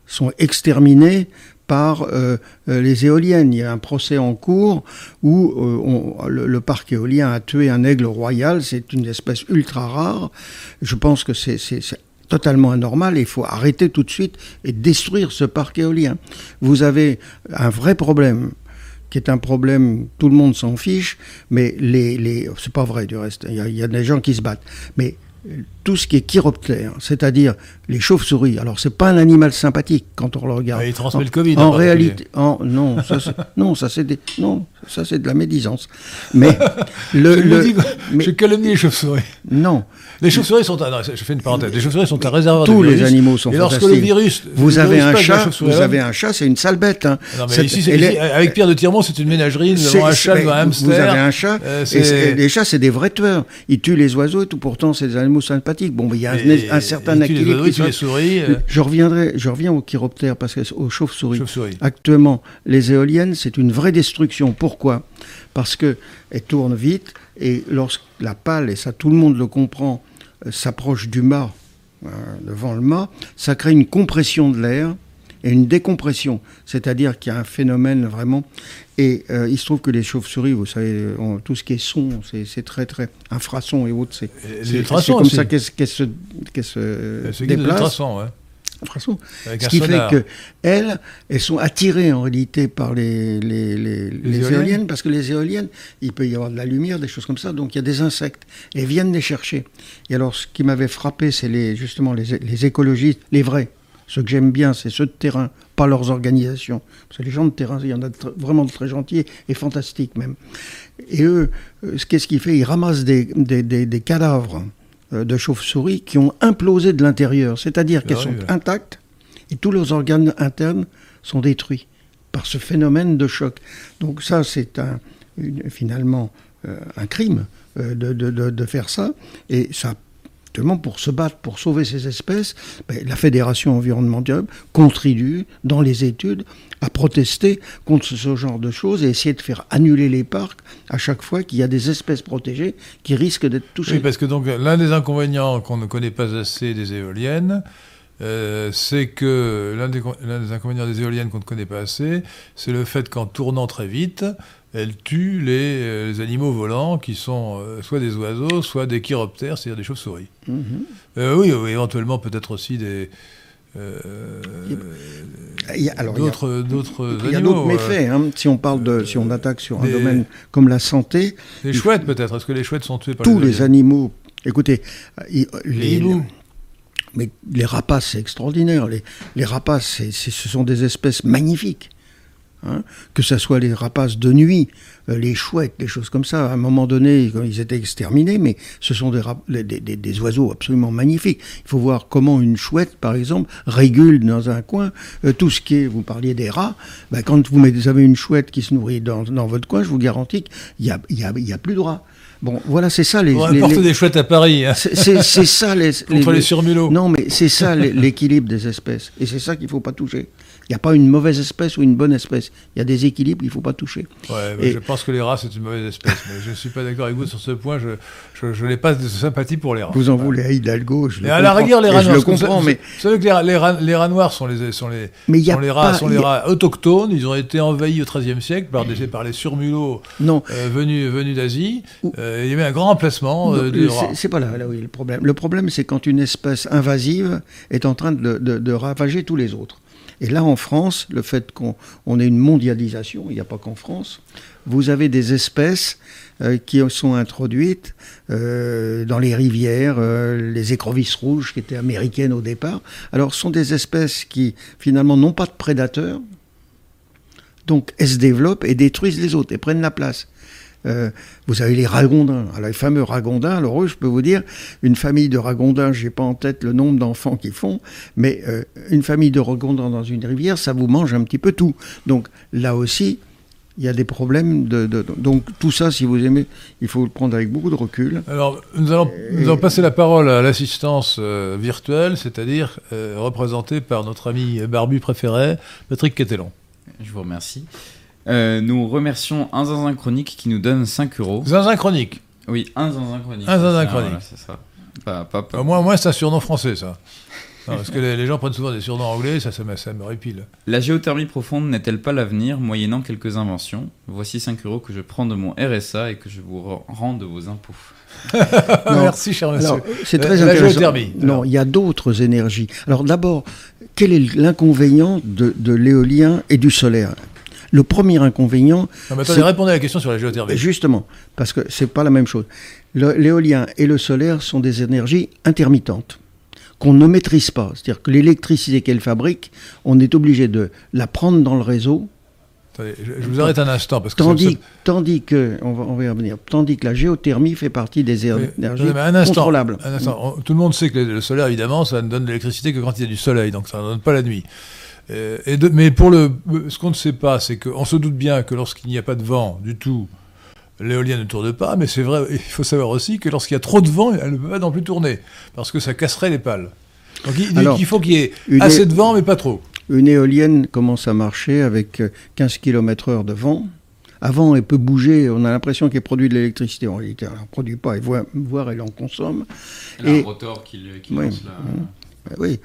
sont exterminés par euh, euh, les éoliennes. Il y a un procès en cours où le, parc éolien a tué un aigle royal. C'est une espèce ultra rare. Je pense que c'est totalement anormal et il faut arrêter tout de suite et détruire ce parc éolien. Vous avez un vrai problème qui est un problème, tout le monde s'en fiche, mais les, les c'est pas vrai du reste, il y, a, des gens qui se battent, mais tout ce qui est chiroptère, c'est-à-dire les chauves-souris. Alors c'est pas un animal sympathique quand on le regarde. il transmet le Covid. En, réalité, non, ça non, ça c'est *laughs* non, ça c'est de la médisance. Mais *laughs* le, je, le, mais, je calomnie les chauves-souris. Non, les chauves-souris sont, un, je fais une parenthèse, les chauves-souris sont un réservoir Tous de virus. les animaux sont Et lorsque le virus, vous avez un chat, vous avez un chat, c'est une sale bête. Hein. Non, mais ici, avec Pierre de Tirmont, c'est une ménagerie, nous avons un chat, un hamster. Vous avez un chat, euh, et les chats, c'est des vrais tueurs. Ils tuent les oiseaux et tout, pourtant, c'est des animaux sympathiques. Bon, il y a un, certain équilibre. Les souris, euh. Je reviendrai, je reviens aux chiroptères, parce que aux chauves-souris. Actuellement, les éoliennes, c'est une vraie destruction. Pourquoi? Parce qu'elles tournent vite, et lorsque la pale, et ça tout le monde le comprend, euh, s'approche du mât, euh, devant le mât, ça crée une compression de l'air et une décompression. C'est-à-dire qu'il y a un phénomène vraiment. Et euh, il se trouve que les chauves-souris, vous savez, tout ce qui est son, c'est très, très. Infrason et autres, c'est comme ça qu'elles se, qu se déplacent. Ouais ce qui fait que elles, elles sont attirées en réalité par les, les, les, éoliennes. parce que les éoliennes, il peut y avoir de la lumière, des choses comme ça, donc il y a des insectes, et viennent les chercher. Et alors, ce qui m'avait frappé, c'est les, justement les, écologistes, les vrais. Ceux que j'aime bien, c'est ceux de terrain, pas leurs organisations. Parce que les gens de terrain, il y en a vraiment de très gentils et fantastiques même. Et eux, euh, qu'est-ce qu'ils font? Ils ramassent des, des, des cadavres euh, de chauves-souris qui ont implosé de l'intérieur, c'est-à-dire qu'elles sont intactes et tous leurs organes internes sont détruits par ce phénomène de choc. Donc ça, c'est un, finalement euh, un crime euh, de, de, faire ça, et ça pour se battre, pour sauver ces espèces, ben, la Fédération environnementale contribue dans les études à protester contre ce genre de choses et essayer de faire annuler les parcs à chaque fois qu'il y a des espèces protégées qui risquent d'être touchées. Oui, parce que donc l'un des inconvénients qu'on ne connaît pas assez des éoliennes, euh, c'est que l'un des, inconvénients des éoliennes qu'on ne connaît pas assez, c'est le fait qu'en tournant très vite, elles tuent les, euh, animaux volants qui sont euh, soit des oiseaux, soit des chiroptères, c'est-à-dire des chauves-souris. Mm-hmm. oui, éventuellement peut-être aussi des, d'autres animaux. Il y a d'autres méfaits. Hein, si on parle de, si on attaque sur un domaine comme la santé. Les chouettes peut-être. Est-ce que les chouettes sont tuées par tous les, animaux Écoutez, les, les, mais les rapaces, c'est extraordinaire. Les, les rapaces, ce sont des espèces magnifiques. Hein. que ce soit les rapaces de nuit, euh, les chouettes, des choses comme ça. À un moment donné, ils étaient exterminés, mais ce sont des, des, oiseaux absolument magnifiques. Il faut voir comment une chouette, par exemple, régule dans un coin euh, tout ce qui est. Vous parliez des rats. Ben, quand vous, avez une chouette qui se nourrit dans, votre coin, je vous garantis qu'il n'y a, y a, y a plus de rats. Bon, voilà, c'est ça les. On les, les... des chouettes à Paris. Hein. C'est ça les. *laughs* Contre les, surmulots. Non, mais c'est ça l'équilibre des espèces. Et c'est ça qu'il ne faut pas toucher. Il n'y a pas une mauvaise espèce ou une bonne espèce. Il y a des équilibres qu'il ne faut pas toucher. Ouais, Je pense que les rats, c'est une mauvaise espèce. mais je ne suis pas d'accord avec vous sur ce point. Je, je, n'ai pas de sympathie pour les rats. Vous en voulez à Hidalgo. Je à la rigueur, les rats noirs. Je le comprends, mais. Vous savez que les, rats, noirs sont les, sont les, sont les rats, sont les rats autochtones. Ils ont été envahis au XIIIe siècle par, des, par les surmulots euh, venus, venus d'Asie. Euh, il y avait un grand emplacement euh, de rats. C'est pas là, là le problème. Le problème, c'est quand une espèce invasive est en train de, de ravager tous les autres. Et là, en France, le fait qu'on ait une mondialisation, il n'y a pas qu'en France, vous avez des espèces euh, qui sont introduites euh, dans les rivières, euh, les écrevisses rouges qui étaient américaines au départ. Alors, ce sont des espèces qui, finalement, n'ont pas de prédateurs, donc elles se développent et détruisent les autres et prennent la place. Euh, vous avez les ragondins, les fameux ragondins. Alors eux, je peux vous dire, une famille de ragondins, j'ai pas en tête le nombre d'enfants qu'ils font, mais euh, une famille de ragondins dans une rivière, ça vous mange un petit peu tout. Donc là aussi, il y a des problèmes de, donc tout ça, si vous aimez, il faut le prendre avec beaucoup de recul. Alors nous allons, nous allons passer la parole à l'assistance euh, virtuelle, c'est-à-dire représentée par notre ami barbu préféré, Patrick Quetelon. Je vous remercie. Euh, nous remercions un zinzin chronique qui nous donne 5 euros. Zinzin chronique Oui, un zinzin chronique. Un zinzin chronique. c'est ça. Au moins, moi, c'est un surnom français, ça. parce que les, gens prennent souvent des surnoms anglais, ça, ça, me, ça me répile. La géothermie profonde n'est-elle pas l'avenir, moyennant quelques inventions? Voici 5 euros que je prends de mon RSA et que je vous rends de vos impôts. *laughs* Merci, cher monsieur. C'est très intéressant. La géothermie. Non, il y a d'autres énergies. Alors d'abord, quel est l'inconvénient de, de l'éolien et du solaire? Le premier inconvénient. Non, mais attendez, répondez à la question sur la géothermie. Justement, parce que c'est pas la même chose. L'éolien et le solaire sont des énergies intermittentes qu'on ne maîtrise pas. C'est-à-dire que l'électricité qu'elle fabrique, on est obligé de la prendre dans le réseau. Attendez, je, vous arrête un instant parce que tandis, tandis que on va, on va y revenir. Tandis que la géothermie fait partie des énergies un instant, contrôlables. Un instant. tout le monde sait que le solaire, évidemment, ça ne donne de l'électricité que quand il y a du soleil, donc ça ne donne pas la nuit. Euh, mais pour le, ce qu'on ne sait pas, c'est qu'on se doute bien que lorsqu'il n'y a pas de vent du tout, l'éolienne ne tourne pas, mais c'est vrai, il faut savoir aussi que lorsqu'il y a trop de vent, elle ne peut pas non plus tourner, parce que ça casserait les pales. Donc il, faut qu'il y ait assez de vent, mais pas trop. Une éolienne commence à marcher avec 15 km/h de vent. Avant, elle peut bouger, on a l'impression qu'elle produit de l'électricité. En réalité, elle n'en produit pas, et voire, elle en consomme. Elle a un rotor qui, lance la... oui.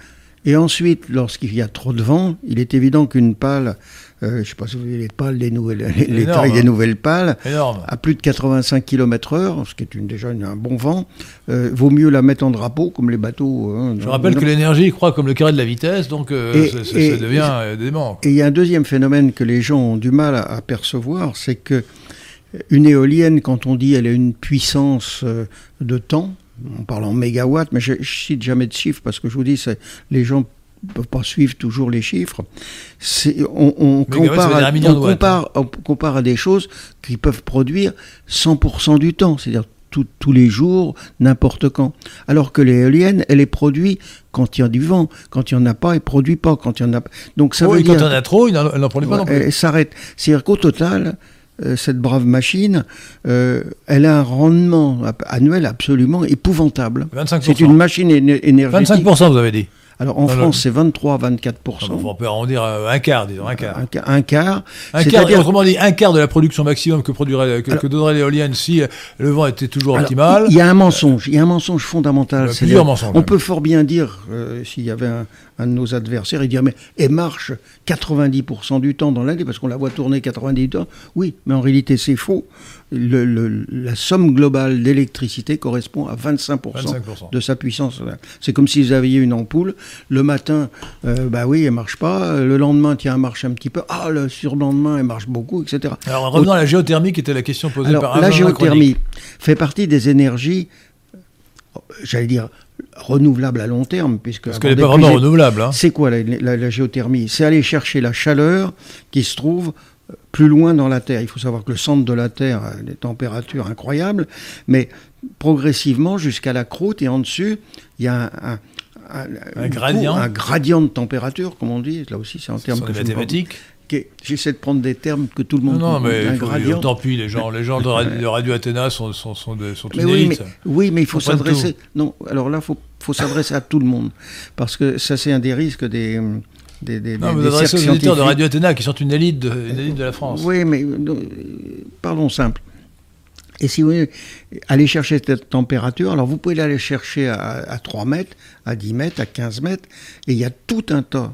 Et ensuite, lorsqu'il y a trop de vent, il est évident qu'une pale, euh, je ne sais pas si vous voyez les pales, des nouvelles, *laughs* les, tailles des hein. nouvelles pales, à plus de 85 km/h, ce qui est une, déjà un bon vent, euh, vaut mieux la mettre en drapeau, comme les bateaux. Hein, je rappelle que l'énergie croît comme le carré de la vitesse, donc euh, ça, devient dément. Et il y a un deuxième phénomène que les gens ont du mal à, percevoir, c'est que une éolienne, quand on dit elle a une puissance de temps, on parle en mégawatts, mais je, ne cite jamais de chiffres parce que je vous dis, les gens ne peuvent pas suivre toujours les chiffres. On, compare à, on, compare, à, des choses qui peuvent produire 100% du temps, c'est-à-dire tous les jours, n'importe quand. Alors que l'éolienne, elle est produite quand il y a du vent. Quand il n'y en a pas, elle ne produit pas. Quand il y en a... Donc ça veut dire... quand il y en a trop, elle n'en produit pas non plus. Elle s'arrête. C'est-à-dire qu'au total, cette brave machine, euh, elle a un rendement annuel absolument épouvantable. C'est une machine énergétique. 25%, vous avez dit. Alors en France, c'est 23 24% On peut arrondir un quart, disons, un quart. Un, quart. Un quart, autrement dit, un quart de la production maximum que, produirait, que, donnerait l'éolienne si le vent était toujours optimal. Il y a un mensonge, il y a un mensonge fondamental. Il plusieurs mensonges. On peut fort bien dire, euh, s'il y avait un, un, de nos adversaires, il dirait, mais elle marche 90% du temps dans l'année, parce qu'on la voit tourner 90% du temps. Oui, mais en réalité, c'est faux le, la somme globale d'électricité correspond à 25%, de sa puissance. C'est comme si vous aviez une ampoule. Le matin, euh, bah oui, elle marche pas. Le lendemain, tiens, elle marche un petit peu. Ah, le surlendemain, elle marche beaucoup, etc. Alors revenons à la géothermie, qui était la question posée Alors, par La géothermie fait partie des énergies, j'allais dire, renouvelables à long terme, puisque parce qu'elle n'est pas vraiment renouvelable. Hein. C'est quoi la, la géothermie? C'est aller chercher la chaleur qui se trouve plus loin dans la Terre. Il faut savoir que le centre de la Terre a des températures incroyables, mais progressivement jusqu'à la croûte et en dessus, il y a un, gradient. un gradient de température, comme on dit. Là aussi, c'est en termes que mathématiques. J'essaie de prendre des termes que tout le monde Non, non mais un gradient. tant pis, les gens, les gens de, Radio, Athéna sont, sont, sont, sont mais oui, mais, oui, mais il faut s'adresser. Non, alors là, il faut, faut s'adresser à tout le monde. Parce que ça, c'est un des risques des, des, non, vous adressez aux auditeurs de Radio Athéna qui sont une élite de, de la France. Oui, mais parlons simple. Et si vous voulez aller chercher cette température, alors vous pouvez aller chercher à, 3 mètres, à 10 mètres, à 15 mètres, et il y a tout un tas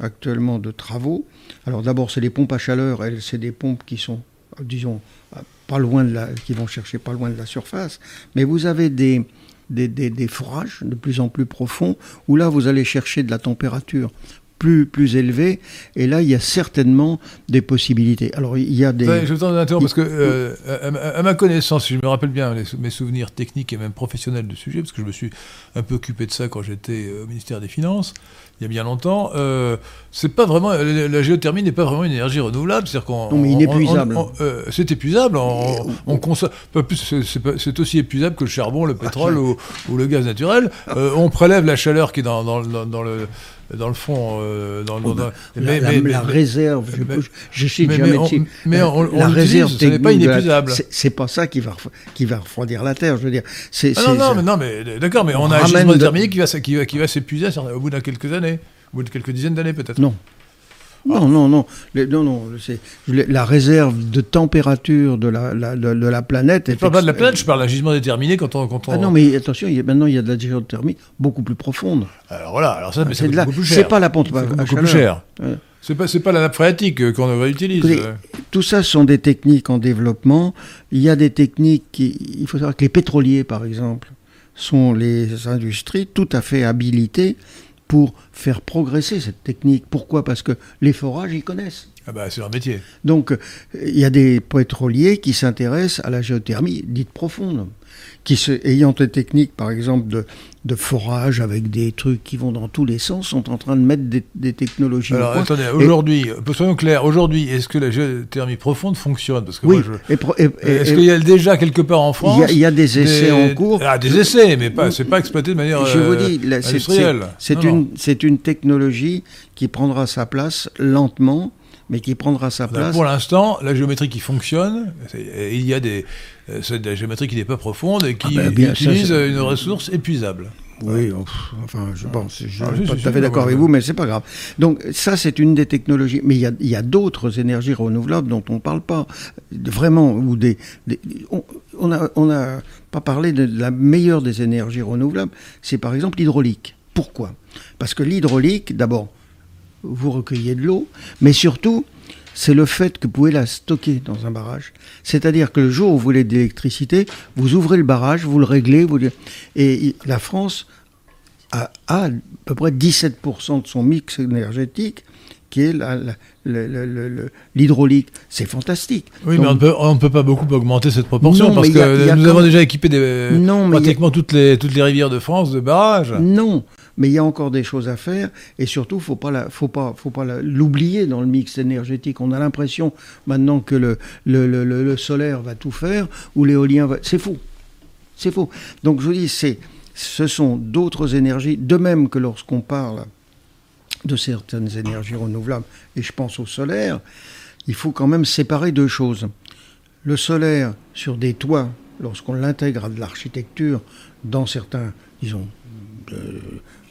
actuellement de travaux. Alors d'abord, c'est des pompes à chaleur, c'est des pompes qui sont, disons, pas loin de la, qui vont chercher pas loin de la surface, mais vous avez des, des, des, des forages de plus en plus profonds, où là, vous allez chercher de la température plus, plus élevé. Et là, il y a certainement des possibilités. Alors, il y a des. je vous interrompre parce que, euh, à, ma connaissance, si je me rappelle bien mes souvenirs techniques et même professionnels du sujet, parce que je me suis un peu occupé de ça quand j'étais euh, au ministère des Finances, il y a bien longtemps, euh, c'est pas vraiment la, géothermie n'est pas vraiment une énergie renouvelable, c'est-à-dire qu'on non mais inépuisable. Euh, c'est épuisable, on, on consomme, c'est aussi épuisable que le charbon, le *laughs* pétrole ou, ou, le gaz naturel. on prélève la chaleur qui est dans, dans, dans le dans le fond, euh, dans, oh, bah, mais, la, mais, la, réserve, je, sais jamais. Mais, on, la réserve, ce n'est pas inépuisable. C'est pas ça qui va qui va refroidir la terre, je veux dire. Ah non, non, mais non, mais d'accord, mais on, a un gisement thermique qui va qui va qui va s'épuiser au bout de quelques années, au bout de quelques dizaines d'années peut-être. Non. Non, non, non, non, non, c'est la réserve de température de la, de, la planète. Je ne parle pas de la planète, je parle d'un gisement déterminé quand on, quand on... Ah non, mais attention, il maintenant il y a de la géothermie beaucoup plus profonde. Alors voilà, alors ça, mais c'est beaucoup plus cher. C'est pas la pompe à, beaucoup plus cher. C'est pas, pas la nappe phréatique qu'on utilise. tout ça sont des techniques en développement. Il y a des techniques qui, il faut savoir que les pétroliers, par exemple, sont les industries tout à fait habilitées pour faire progresser cette technique. Pourquoi? Parce que les forages, ils connaissent. Ah bah, c'est leur métier. Donc, il y a des pétroliers qui s'intéressent à la géothermie dite profonde, qui se, ayant des techniques, par exemple, de, de forage avec des trucs qui vont dans tous les sens, sont en train de mettre des, technologies. Alors attendez, aujourd'hui, soyons clairs, aujourd'hui, est-ce que la géothermie profonde fonctionne? Parce que oui. Est-ce qu'il y a déjà quelque part en France Il y, a des essais en cours. Ah, des essais, mais pas, c'est pas exploité de manière je vous dis, euh, industrielle. C'est une, une technologie qui prendra sa place lentement mais qui prendra sa place. Pour l'instant, la géométrie qui fonctionne, il y a des, euh, c'est de la géométrie qui n'est pas profonde et qui ah ben, utilise une ressource épuisable. Oui, enfin, je pense, je ne suis pas tout à fait d'accord avec vous, mais c'est pas grave. Donc, ça, c'est une des technologies. Mais il y a, d'autres énergies renouvelables dont on ne parle pas. Vraiment, ou des. on n'a on a pas parlé de la meilleure des énergies renouvelables, c'est par exemple l'hydraulique. Pourquoi? Parce que l'hydraulique, d'abord, vous recueillez de l'eau, mais surtout, c'est le fait que vous pouvez la stocker dans un barrage. C'est-à-dire que le jour où vous voulez de l'électricité, vous ouvrez le barrage, vous le réglez, vous... et la France a, à peu près 17% de son mix énergétique qui est l'hydraulique. C'est fantastique. Oui, mais on ne, peut, pas beaucoup augmenter cette proportion parce que nous avons déjà équipé des, pratiquement toutes, les, toutes les rivières de France de barrages. Non, mais il y a encore des choses à faire et surtout, faut pas faut pas, faut pas l'oublier dans le mix énergétique. On a l'impression maintenant que le, le, le, solaire va tout faire ou l'éolien va. C'est faux, c'est faux. Donc je vous dis, c'est, ce sont d'autres énergies. De même que lorsqu'on parle de certaines énergies renouvelables, et je pense au solaire, il faut quand même séparer deux choses. Le solaire sur des toits, lorsqu'on l'intègre à de l'architecture, dans certains, disons, euh,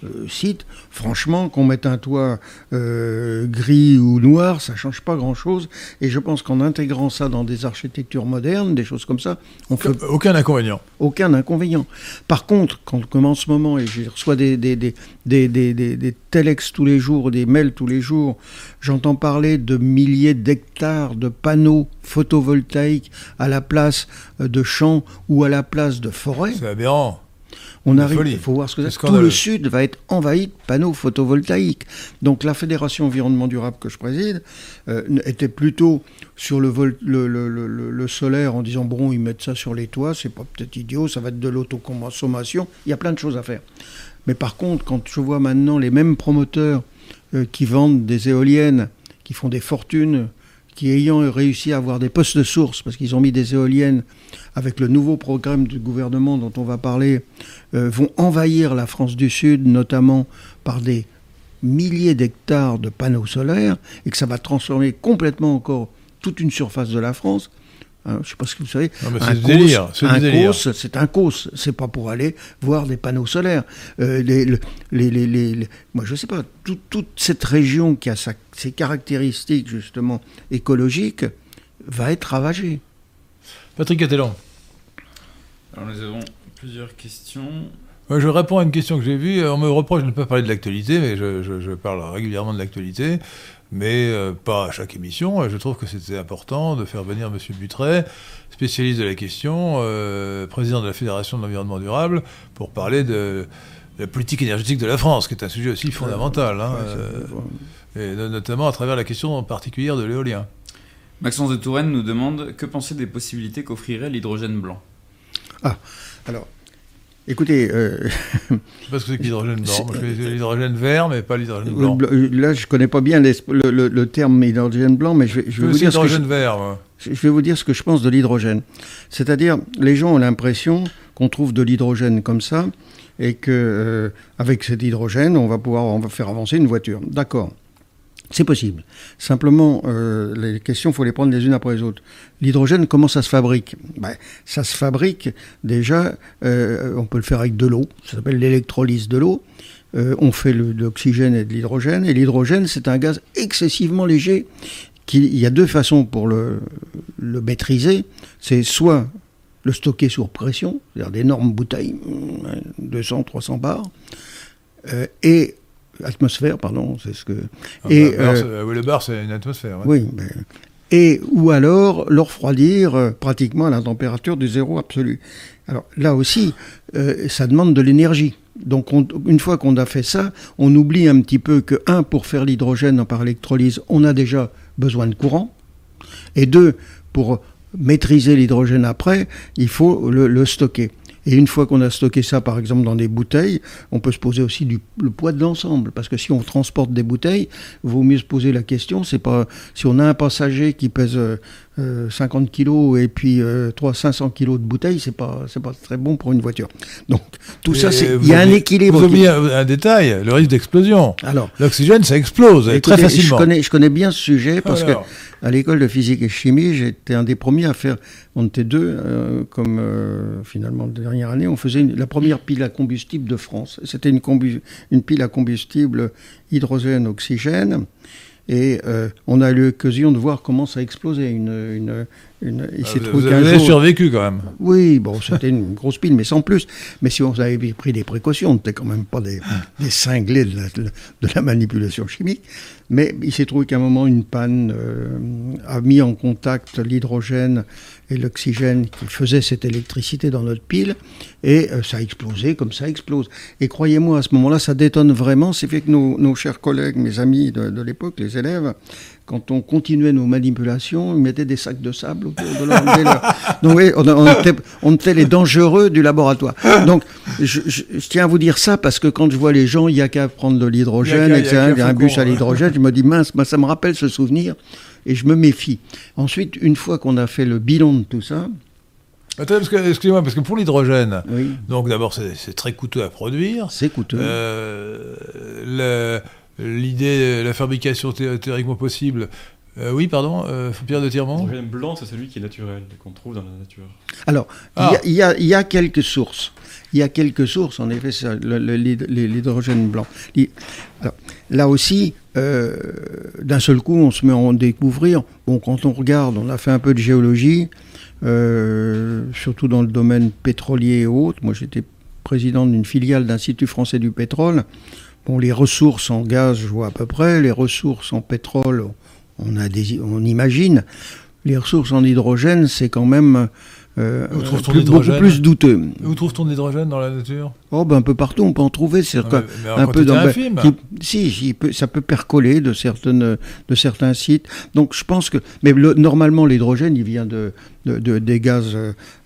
euh, site, franchement, qu'on mette un toit euh, gris ou noir, ça change pas grand-chose. Et je pense qu'en intégrant ça dans des architectures modernes, des choses comme ça, on fait aucun inconvénient. Aucun inconvénient. Par contre, quand comme en ce moment, et je reçois des des, des, des, des, des telex tous les jours, des mails tous les jours, j'entends parler de milliers d'hectares de panneaux photovoltaïques à la place de champs ou à la place de forêts. C'est aberrant. On arrive, il faut voir ce que c'est. Tout le sud va être envahi de panneaux photovoltaïques. Donc la Fédération Environnement Durable que je préside euh, était plutôt sur le, le, solaire en disant bon, ils mettent ça sur les toits, c'est pas peut-être idiot, ça va être de l'autoconsommation. Il y a plein de choses à faire. Mais par contre, quand je vois maintenant les mêmes promoteurs euh, qui vendent des éoliennes, qui font des fortunes, qui ayant réussi à avoir des postes de source, parce qu'ils ont mis des éoliennes avec le nouveau programme du gouvernement dont on va parler, euh, vont envahir la France du Sud, notamment par des milliers d'hectares de panneaux solaires, et que ça va transformer complètement encore toute une surface de la France. Hein, je ne sais pas ce que vous savez. c'est un cos. C'est pas pour aller voir des panneaux solaires. Euh, les, les, moi, je ne sais pas. toute cette région qui a ses caractéristiques justement écologiques va être ravagée. Patrick Catellon. Alors nous avons plusieurs questions. je réponds à une question que j'ai vue. On me reproche de ne pas parler de l'actualité, mais je, parle régulièrement de l'actualité, mais euh, pas à chaque émission. Je trouve que c'était important de faire venir M. Butret, spécialiste de la question, euh, président de la Fédération de l'environnement durable, pour parler de, la politique énergétique de la France, qui est un sujet aussi fondamental, hein, euh, et notamment à travers la question particulière de l'éolien. Maxence de Touraine nous demande que penser des possibilités qu'offrirait l'hydrogène blanc? Ah, alors, écoutez... Euh... Je sais pas ce que c'est que l'hydrogène blanc. je connais l'hydrogène vert, mais pas l'hydrogène blanc. Là, je connais pas bien le, terme hydrogène blanc, mais je, je vais vous dire... Ce que je, vert, je vais vous dire ce que je pense de l'hydrogène. C'est-à-dire, les gens ont l'impression qu'on trouve de l'hydrogène comme ça, et que euh, avec cet hydrogène, on va pouvoir on va faire avancer une voiture. D'accord. C'est possible. Simplement, euh, les questions, faut les prendre les unes après les autres. L'hydrogène, comment ça se fabrique? Ben, Ça se fabrique déjà, euh, on peut le faire avec de l'eau, ça s'appelle l'électrolyse de l'eau. Euh, on fait de l'oxygène et de l'hydrogène, et l'hydrogène, c'est un gaz excessivement léger. Il y a deux façons pour le, le maîtriser. C'est soit le stocker sous pression, c'est-à-dire d'énormes bouteilles, 200, 300 bars, et atmosphère, pardon, c'est ce que. Ah, et, bah, euh, le bar, c'est une atmosphère. Oui, et ou alors le refroidir euh, pratiquement à la température du zéro absolu. Alors là aussi, euh, ça demande de l'énergie. Donc une fois qu'on a fait ça, on oublie un petit peu que un pour faire l'hydrogène par électrolyse, on a déjà besoin de courant, et deux pour maîtriser l'hydrogène après, il faut le stocker. Et une fois qu'on a stocké ça, par exemple, dans des bouteilles, on peut se poser aussi le poids de l'ensemble. Parce que si on transporte des bouteilles, il vaut mieux se poser la question, c'est pas si on a un passager qui pèse 50 euh, kilos et puis 3 500 kilos de bouteilles, c'est pas c'est pas très bon pour une voiture. Donc tout ça, c'est il y a un équilibre. Vous oubliez un, détail, le risque d'explosion. Alors, l'oxygène, ça explose très facilement. Je connais, je connais bien ce sujet parce que à l'école de physique et chimie, j'étais un des premiers à faire. On était deux, euh, comme euh, finalement la dernière année, on faisait la première pile à combustible de France. C'était une, une pile à combustible hydrogène-oxygène. Et euh, on a eu l'occasion de voir comment ça a explosé. Une, une, une, il ah, vous avez survécu quand même. Oui, bon, c'était une grosse pile, mais sans plus. Mais si on avait pris des précautions, on n'était quand même pas des, des cinglés de la, de la, manipulation chimique. Mais il s'est trouvé qu'à un moment, une panne euh, a mis en contact l'hydrogène et l'oxygène qui faisait cette électricité dans notre pile, et euh, ça a explosé comme ça explose. Et croyez-moi, à ce moment-là, ça détonne vraiment. C'est fait que nos, nos, chers collègues, mes amis de, de l'époque, les élèves, quand on continuait nos manipulations, ils mettaient des sacs de sable autour de leur... *laughs* Donc oui, on, on, était, on, était, les dangereux du laboratoire. Donc je, je, tiens à vous dire ça parce que quand je vois les gens, il n'y a qu'à prendre de l'hydrogène, il y a un bus à l'hydrogène, je me dis mince, ça me rappelle ce souvenir et je me méfie. Ensuite, une fois qu'on a fait le bilan de tout ça, excusez-moi, parce que pour l'hydrogène, donc d'abord c'est très coûteux à produire. C'est coûteux. Euh, l'idée, la fabrication théoriquement possible, euh, oui, pardon, euh, Pierre de Tirmont L'hydrogène blanc, c'est celui qui est naturel, qu'on trouve dans la nature. Alors, il y, y, a quelques sources. Il y a quelques sources, en effet, l'hydrogène blanc. Alors, là aussi, euh, d'un seul coup, on se met à en découvrir. Bon, quand on regarde, on a fait un peu de géologie, euh, surtout dans le domaine pétrolier et autres. Moi, j'étais président d'une filiale d'Institut français du pétrole. Bon, les ressources en gaz, je vois à peu près. Les ressources en pétrole, on, a des, on imagine. Les ressources en hydrogène, c'est quand même euh, beaucoup plus douteux. Où trouve-t-on l'hydrogène dans la nature? Oh, ben un peu partout, on peut en trouver. C'est ah, un peu dans si, ça peut percoler de certaines, de certains sites. Donc je pense que, mais normalement l'hydrogène, il vient de, de, des gaz.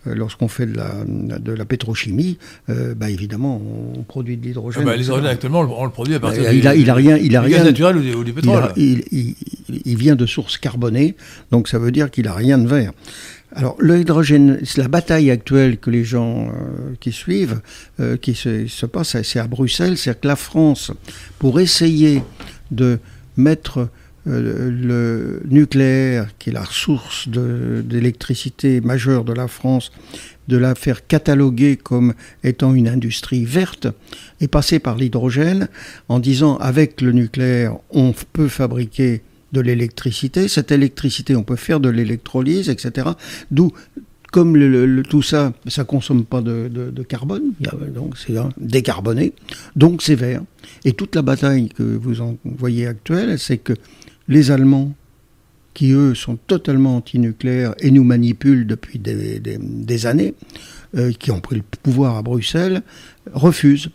Euh, lorsqu'on fait de la, de la pétrochimie, euh, bah, évidemment, on produit de l'hydrogène. Ah bah, l'hydrogène actuellement, on le produit à partir il, a, il a rien, il a rien. Gaz naturel ou du pétrole. Il, il, il, vient de sources carbonées, donc ça veut dire qu'il a rien de vert. Alors l'hydrogène, la bataille actuelle que les gens euh, qui suivent, euh, qui se, se passe, c'est à Bruxelles, c'est que la France, pour essayer de mettre euh, le nucléaire, qui est la source d'électricité majeure de la France, de la faire cataloguer comme étant une industrie verte, est passé par l'hydrogène en disant avec le nucléaire, on peut fabriquer de l'électricité. Cette électricité, on peut faire de l'électrolyse, etc. D'où comme tout ça, ça consomme pas de, carbone, donc c'est décarboné, donc c'est vert. Et toute la bataille que vous en voyez actuelle, c'est que les Allemands, qui eux sont totalement antinucléaires et nous manipulent depuis des, années, euh, qui ont pris le pouvoir à Bruxelles, refusent.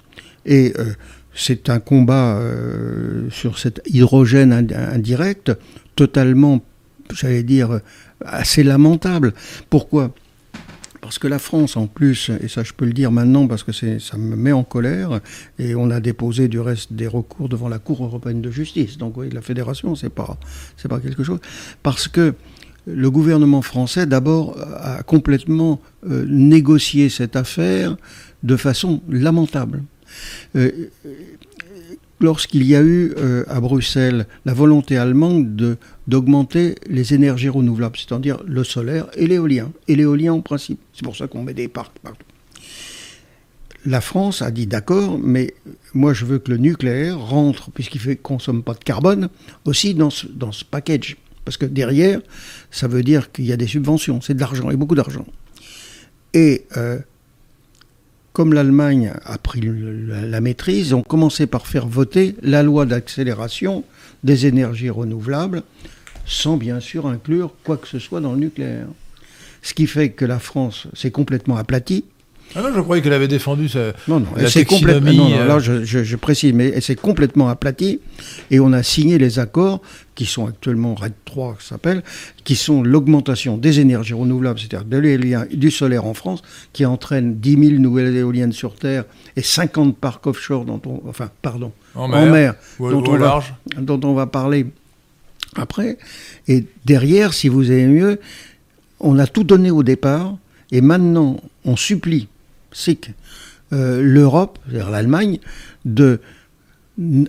Et euh, c'est un combat euh, sur cet hydrogène indirect totalement, j'allais dire, assez lamentable. Pourquoi? Parce que la France, en plus, et ça je peux le dire maintenant parce que ça me met en colère, et on a déposé du reste des recours devant la Cour européenne de justice. Donc oui, la fédération, c'est pas, pas quelque chose. Parce que le gouvernement français, d'abord, a complètement euh, négocié cette affaire de façon lamentable. Euh, lorsqu'il y a eu euh, à Bruxelles la volonté allemande d'augmenter les énergies renouvelables, c'est-à-dire le solaire et l'éolien, et l'éolien en principe. C'est pour ça qu'on met des parcs partout. La France a dit d'accord, mais moi je veux que le nucléaire rentre, puisqu'il ne consomme pas de carbone, aussi dans ce, dans ce package. Parce que derrière, ça veut dire qu'il y a des subventions, c'est de l'argent, et beaucoup d'argent. Et euh, comme l'Allemagne a pris la, maîtrise, ont commencé par faire voter la loi d'accélération des énergies renouvelables, sans bien sûr inclure quoi que ce soit dans le nucléaire. Ce qui fait que la France s'est complètement aplatie, ah non, je croyais qu'elle avait défendu sa, non, non, la complètement. Non, non, là, je, je, précise, mais elle s'est complètement aplatie et on a signé les accords qui sont actuellement RED 3, s'appelle, qui sont l'augmentation des énergies renouvelables, c'est-à-dire de l'éolien du solaire en France, qui entraîne 10 000 nouvelles éoliennes sur Terre et 50 parcs offshore, dont on, enfin, pardon, en mer, dont, on Va, dont on va parler après. Et derrière, si vous avez mieux, on a tout donné au départ et maintenant on supplie c'est que euh, l'Europe, c'est-à-dire l'Allemagne, de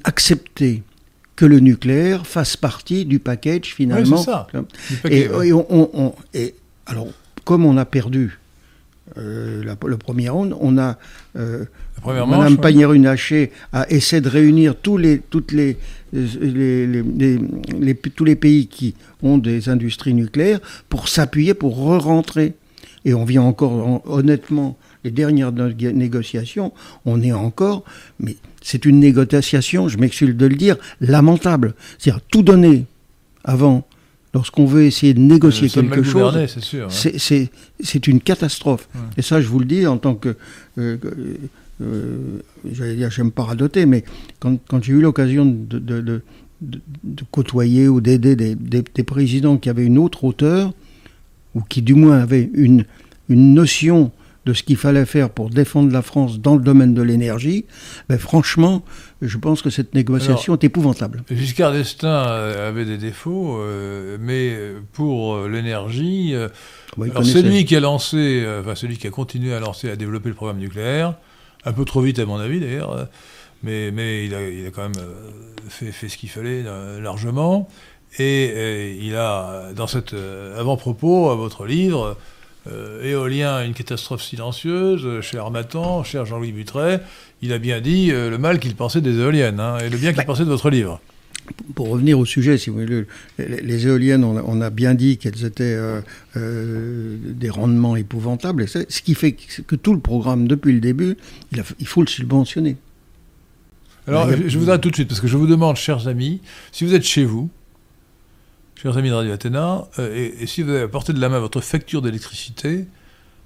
accepter que le nucléaire fasse partie du package finalement. Oui, ça. et, on, et, alors, comme on a perdu euh, le premier round, on a euh, Madame ouais. Pannier-Runacher a essayé de réunir tous les, toutes les, les, tous les pays qui ont des industries nucléaires pour s'appuyer pour re-rentrer. Et on vient encore honnêtement les dernières négociations, on est encore, mais c'est une négociation, je m'excuse de le dire, lamentable. C'est-à-dire tout donner avant, lorsqu'on veut essayer de négocier quelque chose, hein. c'est une catastrophe. Et ça, je vous le dis en tant que... Euh, euh, j'allais dire, j'aime pas radoter, mais quand, j'ai eu l'occasion de, de, côtoyer ou d'aider des, des, présidents qui avaient une autre hauteur, ou qui du moins avaient une, une notion de ce qu'il fallait faire pour défendre la France dans le domaine de l'énergie, ben franchement, je pense que cette négociation est épouvantable. Giscard d'Estaing euh, avait des défauts, euh, mais pour euh, l'énergie, c'est lui qui a lancé, enfin celui qui a continué à lancer, à développer le programme nucléaire, un peu trop vite à mon avis d'ailleurs, mais, mais il, a, il, a, quand même fait, fait ce qu'il fallait largement. Et, et, il a, dans cet avant-propos à votre livre, euh, éolien, une catastrophe silencieuse, euh, cher Armatan, cher Jean-Louis Butret, il a bien dit euh, le mal qu'il pensait des éoliennes hein, et le bien qu'il bah, pensait de votre livre. Pour revenir au sujet, si vous voulez, les, éoliennes, on a, bien dit qu'elles étaient des rendements épouvantables, ce qui fait que tout le programme, depuis le début, il, faut le subventionner. Alors, je voudrais tout de suite, parce que je vous demande, chers amis, si vous êtes chez vous, chers amis de Radio Athéna, euh, et, si vous avez à portée de la main votre facture d'électricité,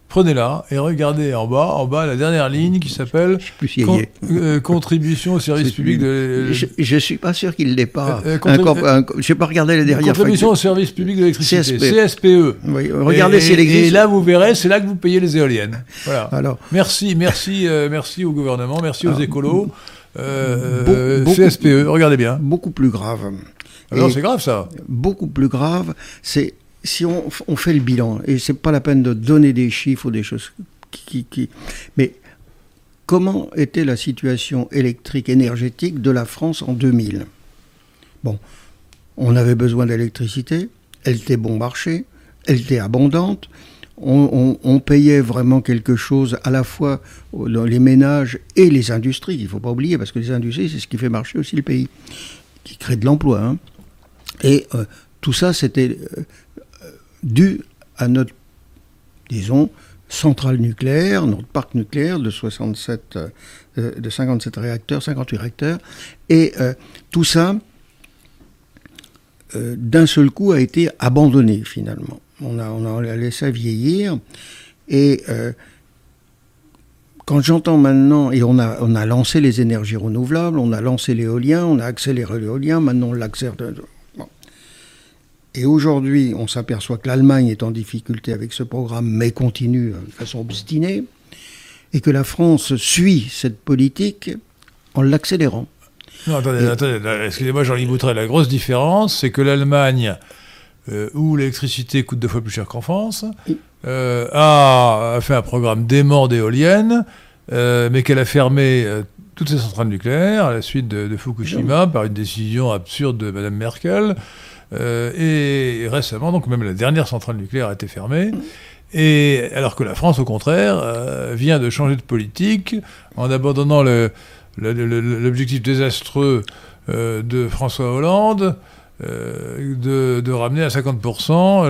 prenez-la et regardez en bas, en bas, la dernière ligne qui s'appelle euh, contribution au service public de. Je, ne suis pas sûr qu'il l'ait pas. Euh, je n'ai pas regardé les dernières Contribution au service public de l'électricité. CSPE. Oui, regardez si elle existe. Et là, vous verrez, c'est là que vous payez les éoliennes. Voilà. Alors. Merci, merci, merci au gouvernement, merci aux écolos. CSPE, regardez bien. Beaucoup plus grave. Alors c'est grave ça. Beaucoup plus grave, c'est si on, fait le bilan, et c'est pas la peine de donner des chiffres ou des choses qui, qui, mais comment était la situation électrique énergétique de la France en 2000 Bon, on avait besoin d'électricité, elle était bon marché, elle était abondante, on, on, payait vraiment quelque chose à la fois dans les ménages et les industries, il ne faut pas oublier, parce que les industries, c'est ce qui fait marcher aussi le pays, qui crée de l'emploi. Hein. Et euh, tout ça, c'était euh, dû à notre, disons, centrale nucléaire, notre parc nucléaire de, 67, euh, de 57 réacteurs, 58 réacteurs. Et tout ça, d'un seul coup, a été abandonné finalement. On a, on a laissé vieillir. Et quand j'entends maintenant, et on a, on a lancé les énergies renouvelables, on a lancé l'éolien, on a accéléré l'éolien, maintenant on l'accélère. Et aujourd'hui, on s'aperçoit que l'Allemagne est en difficulté avec ce programme, mais continue de façon obstinée, et que la France suit cette politique en l'accélérant. Non, attendez, attendez, excusez-moi Jean-Louis Boutret, la grosse différence, c'est que l'Allemagne, euh, où l'électricité coûte deux fois plus cher qu'en France, euh, a, fait un programme d'aimant d'éoliennes, euh, mais qu'elle a fermé toutes ses centrales nucléaires à la suite de, de Fukushima par une décision absurde de Mme Merkel. Et récemment, donc même la dernière centrale nucléaire a été fermée. Et alors que la France, au contraire, vient de changer de politique en abandonnant l'objectif désastreux euh, de François Hollande euh, de, ramener à 50%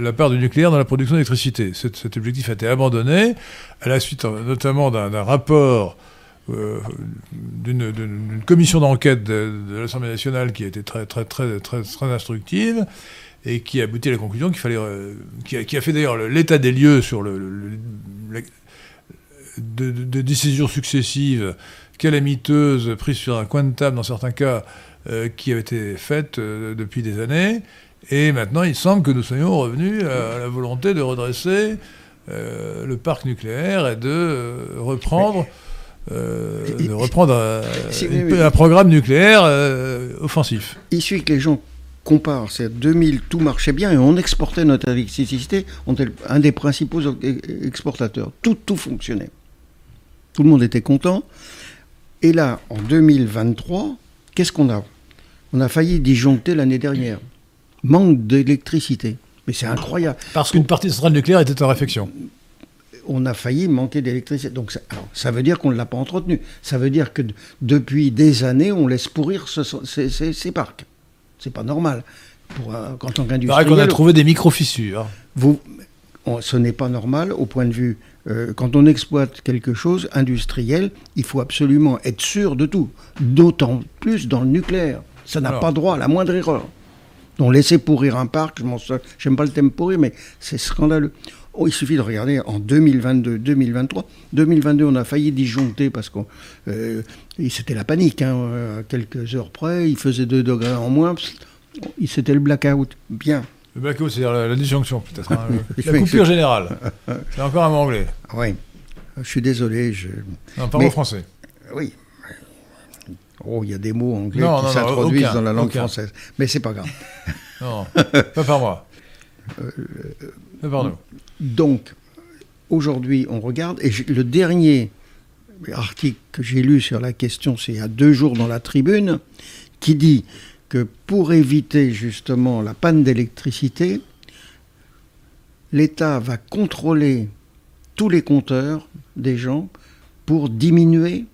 la part du nucléaire dans la production d'électricité. Cet, objectif a été abandonné à la suite notamment d'un rapport euh, d'une commission d'enquête de, l'Assemblée nationale qui a été très, très, très, très, instructive et qui a abouti à la conclusion qu'il fallait, qui, a, fait d'ailleurs l'état des lieux sur le, de, décisions successives calamiteuses prises sur un coin de table dans certains cas euh, qui avaient été faites euh, depuis des années. Et maintenant, il semble que nous soyons revenus à, la volonté de redresser euh, le parc nucléaire et de reprendre, de reprendre *laughs* un, programme nucléaire offensif. Il suffit que les gens comparent. C'est 2000, tout marchait bien et on exportait notre électricité. On était un des principaux exportateurs. Tout, tout fonctionnait. Tout le monde était content. Et là, en 2023, qu'est-ce qu'on a? On a failli disjoncter l'année dernière. Manque d'électricité. Mais c'est incroyable. Parce qu'une partie centrale nucléaire était en réflexion. On a failli manquer d'électricité. Donc ça, ça, veut dire qu'on ne l'a pas entretenu. Ça veut dire que depuis des années, on laisse pourrir ces, ces, ces, parcs. C'est pas normal. Pour, euh, en tant qu'industriel. qu'on a trouvé des micro-fissures. Vous, ce n'est pas normal au point de vue euh, quand on exploite quelque chose industriel, il faut absolument être sûr de tout. D'autant plus dans le nucléaire. Ça n'a pas droit à la moindre erreur. Donc laisser pourrir un parc, je j'aime pas le thème pourrir, mais c'est scandaleux. Oh, il suffit de regarder en 2022, 2023. 2022, on a failli disjoncter parce que euh, c'était la panique. Hein, à quelques heures près, il faisait 2 degrés en moins. C'était le blackout. Bien. Le blackout, c'est-à-dire la, disjonction, peut-être. Hein, *laughs* la coupure générale. *laughs* C'est encore un mot anglais. Oui. Je suis désolé. Je... Non, parle français. Oui. Oh, il y a des mots anglais qui s'introduisent dans la langue française. Mais c'est pas grave. non, pas par moi. *laughs* Euh, pas par nous. Donc, aujourd'hui, on regarde, et le dernier article que j'ai lu sur la question, c'est il y a deux jours dans la tribune, qui dit que pour éviter justement la panne d'électricité, l'État va contrôler tous les compteurs des gens pour diminuer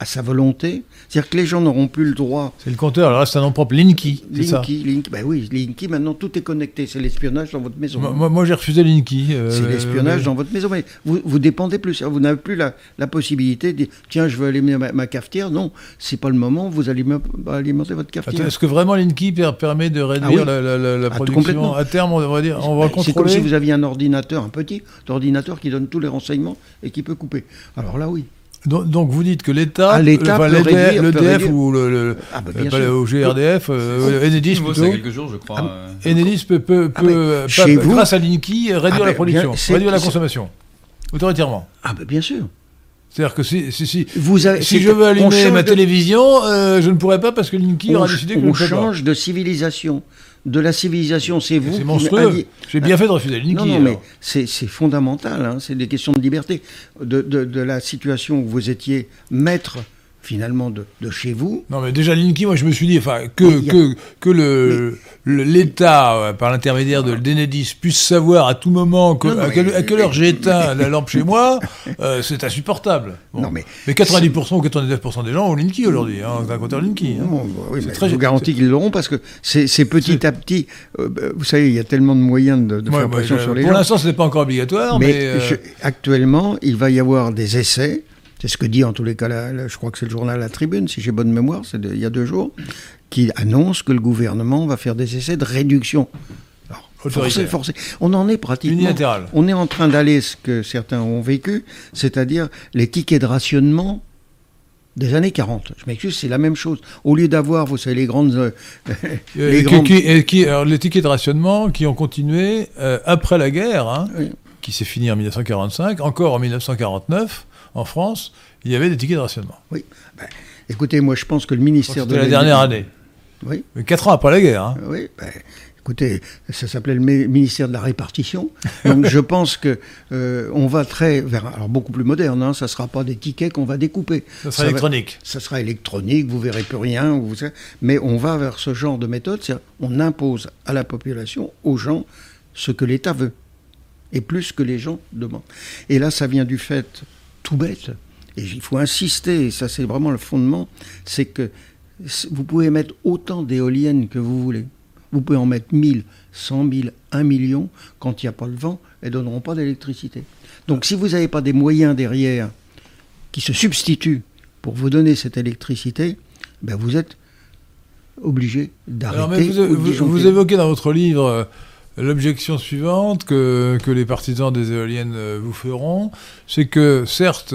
à sa volonté. C'est-à-dire que les gens n'auront plus le droit. C'est le compteur, alors là c'est un nom propre, Linky. Linky, Linky, ben oui, Linky, maintenant tout est connecté, c'est l'espionnage dans votre maison. Moi, moi j'ai refusé Linky. Euh, c'est l'espionnage dans votre maison, mais vous, vous dépendez plus, vous n'avez plus la, la, possibilité de dire tiens, je veux allumer ma, cafetière. Non, c'est pas le moment, vous allez alimenter votre cafetière. Est-ce que vraiment Linky permet de réduire ah la, ah, production à terme, on va dire, on va contrôler C'est comme si vous aviez un ordinateur, un petit ordinateur qui donne tous les renseignements et qui peut couper. Alors là, oui. Donc, vous dites que l'État, ah, l'EDF ou le, ah, bah, euh, GRDF, euh, Enedis plutôt, quelques jours, je crois. Ah, euh. Enedis peut, peut, ah, peut, grâce à Linky, réduire la production, réduire la consommation, autoritairement. Ah ben bien sûr. C'est-à-dire que si, si, si, vous avez, si je veux allumer ma télévision, je ne pourrais pas parce que Linky aura décidé que on je change de civilisation de la civilisation, c'est vous. C'est monstrueux. J'ai bien fait de refuser Non, non, mais c'est fondamental. Hein. c'est des questions de liberté. De, de, la situation où vous étiez maître finalement de, chez vous. Non, mais déjà, Linky, moi, je me suis dit enfin, que, que, que le, l'État, euh, par l'intermédiaire de l'Enedis, puisse savoir à tout moment à, quelle, heure j'ai éteint la lampe chez moi, euh, c'est insupportable. Non, mais, mais 90% ou 99% des gens ont Linky aujourd'hui, hein, un compteur Linky. Hein. oui, très, je vous garantis qu'ils l'auront parce que c'est petit à petit. Euh, bah, vous savez, il y a tellement de moyens de, faire pression sur les gens. Pour l'instant, ce n'est pas encore obligatoire, mais. actuellement, il va y avoir des essais c'est ce que dit en tous les cas, je crois que c'est le journal La Tribune, si j'ai bonne mémoire, c'est il y a deux jours, qui annonce que le gouvernement va faire des essais de réduction. Alors, Forcé, forcé. On en est pratiquement. unilatéral. On est en train d'aller ce que certains ont vécu, c'est-à-dire les tickets de rationnement des années 40. Je m'excuse, c'est la même chose. Au lieu d'avoir, vous savez, les grandes... euh, les et grandes- qui- et qui- alors, les tickets de rationnement qui ont continué euh, après la guerre, hein, Oui. qui s'est finie en 1945, encore en 1949, en France, il y avait des tickets de rationnement. Écoutez, moi je pense que le ministère de la dernière année. Oui. Mais Quatre ans après la guerre. hein. Oui, ben, écoutez, ça s'appelait le mi- ministère de la répartition. Donc je pense que euh, on va très vers alors beaucoup plus moderne. Hein, ça sera pas des tickets qu'on va découper. Ça Ça sera va- électronique. Ça sera électronique, vous verrez plus rien. Vous, mais on va vers ce genre de méthode. c'est-à-dire On impose à la population, aux gens, ce que l'État veut et plus que les gens demandent. Et là, ça vient du fait tout bête. Et il faut insister, et ça c'est vraiment le fondement, c'est que vous pouvez mettre autant d'éoliennes que vous voulez. Vous pouvez en mettre 1000, 100 000, 1 million. Quand il n'y a pas le vent, elles ne donneront pas d'électricité. Donc si vous n'avez pas des moyens derrière qui se substituent pour vous donner cette électricité, ben vous êtes obligé d'arrêter. vous, vous- vous évoquez dans votre livre euh, l'objection suivante que, les partisans des éoliennes euh, vous feront, c'est que certes,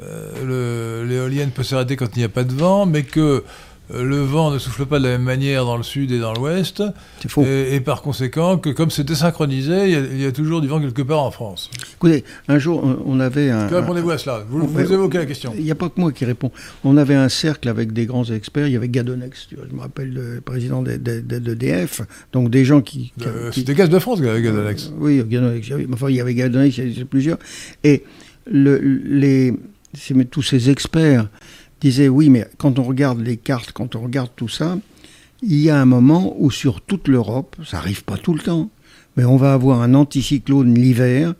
euh, l'éolienne peut s'arrêter quand il n'y a pas de vent, mais que le vent ne souffle pas de la même manière dans le sud et dans l'ouest, C'est faux. et, et par conséquent que comme c'est désynchronisé, il y, a, il y a toujours du vent quelque part en France. Écoutez, un jour, on- avait un. Répondez-vous à cela vous, évoquez la question. Il n'y a pas que moi qui réponds. On avait un cercle avec des grands experts. Il y avait Gadonex, je me rappelle le président de, de- de- d'EDF. Donc des gens qui. qui- Euh, qui- C'était Gaz de France, Gaz Alex. Euh, oui, Gadonex. il y avait- Enfin, il y avait Gadonex, il y avait plusieurs. Et le, les, tous ces experts disaient oui, mais quand on regarde les cartes, quand on regarde tout ça, il y a un moment où sur toute l'Europe, ça n'arrive pas tout le temps, mais on va avoir un anticyclone l'hiver,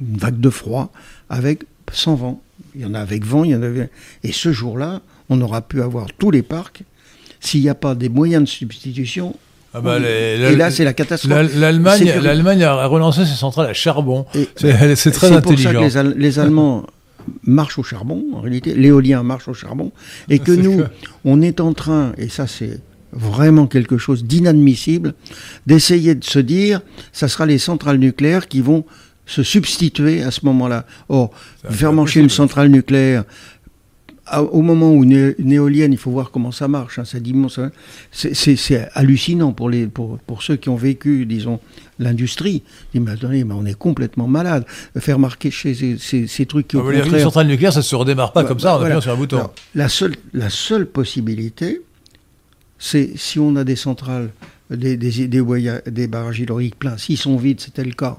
une vague de froid, avec sans vent. Il y en a avec vent, il y en avait. Et ce jour-là, on aura pu avoir tous les parcs. S'il n'y a pas des moyens de substitution, Ah bah, les- et là c'est la catastrophe. la- L'Allemagne, a relancé ses centrales à charbon. C'est très C'est pour ça intelligent. que les Allemands marchent au charbon, en réalité, l'éolien marche au charbon, et que *laughs* nous, que- on est en train, et ça c'est vraiment quelque chose d'inadmissible, d'essayer de se dire, ça sera les centrales nucléaires qui vont se substituer à ce moment-là. Or, faire marcher une centrale nucléaire, au moment où une, éolienne, il faut voir comment ça marche, hein, hein. C'est- hallucinant pour, les, pour, pour ceux qui ont vécu, disons, l'industrie. Ils disent, mais attendez, mais on est complètement malade. Faire marquer chez ces, ces- ces trucs qui, Ah, dire, une contraire... centrale nucléaire, ça se redémarre pas Ouais, comme ça en voilà. appuyant sur un bouton. La, seule, la seule possibilité, c'est si on a des centrales, des, des, des, des barrages hydrauliques pleins, s'ils sont vides, c'était le cas,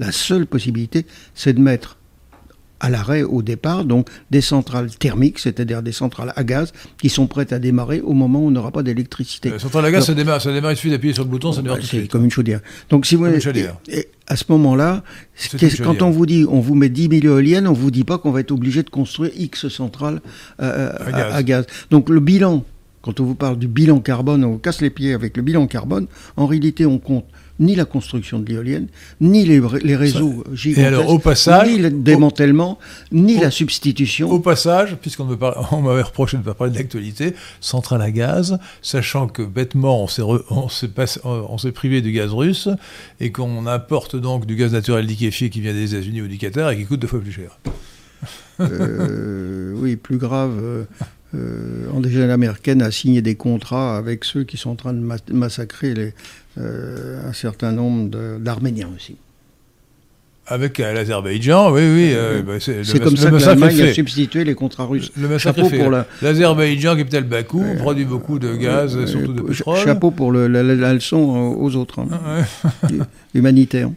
la seule possibilité, c'est de mettre à l'arrêt au départ, donc des centrales thermiques, c'est-à-dire des centrales à gaz, qui sont prêtes à démarrer au moment où on n'aura pas d'électricité. La centrale à gaz, ça démarre, ça démarre, il suffit d'appuyer sur le bouton, ça démarre Ouais, tout de suite. comme une chaudière. Donc, si vous à ce moment-là, quand on vous dit, on vous met 10 000 éoliennes, on vous dit pas qu'on va être obligé de construire X centrales euh, à, gaz. à gaz. Donc, le bilan, quand on vous parle du bilan carbone, on vous casse les pieds avec le bilan carbone. En réalité, on compte ni la construction de l'éolienne, ni les, les réseaux gigantesques, alors, au passage- ni le démantèlement, ni au- la substitution. Au passage, puisqu'on m'avait reproché de ne pas parler d'actualité, centrale à gaz, sachant que bêtement on s'est on privé du gaz russe et qu'on importe donc du gaz naturel liquéfié qui vient des États-Unis ou du Qatar et qui coûte deux fois plus cher. Euh, oui, plus grave, euh, euh, Angela Merkel a signé des contrats avec ceux qui sont en train de ma- massacrer les, euh, un certain nombre d'Arméniens aussi. Avec euh, l'Azerbaïdjan, oui, oui. euh, bah, c'est comme ça que l'Allemagne a substitué les contrats russes. Le Chapeau fait. pour la- L'Azerbaïdjan, capitale Bakou, produit beaucoup de gaz, surtout de Euh, pétrole. Chapeau pour le- la, la- la leçon aux aux autres, hein, Ah, ouais. humanitaire.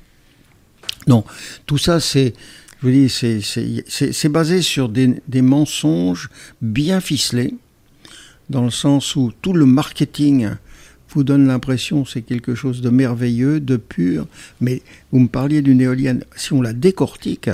Non, tout ça, c'est, je vous dis, c'est- basé sur des, mensonges bien ficelés, dans le sens où tout le marketing vous donne l'impression c'est quelque chose de merveilleux, de pur, mais vous me parliez d'une éolienne, si on la décortique,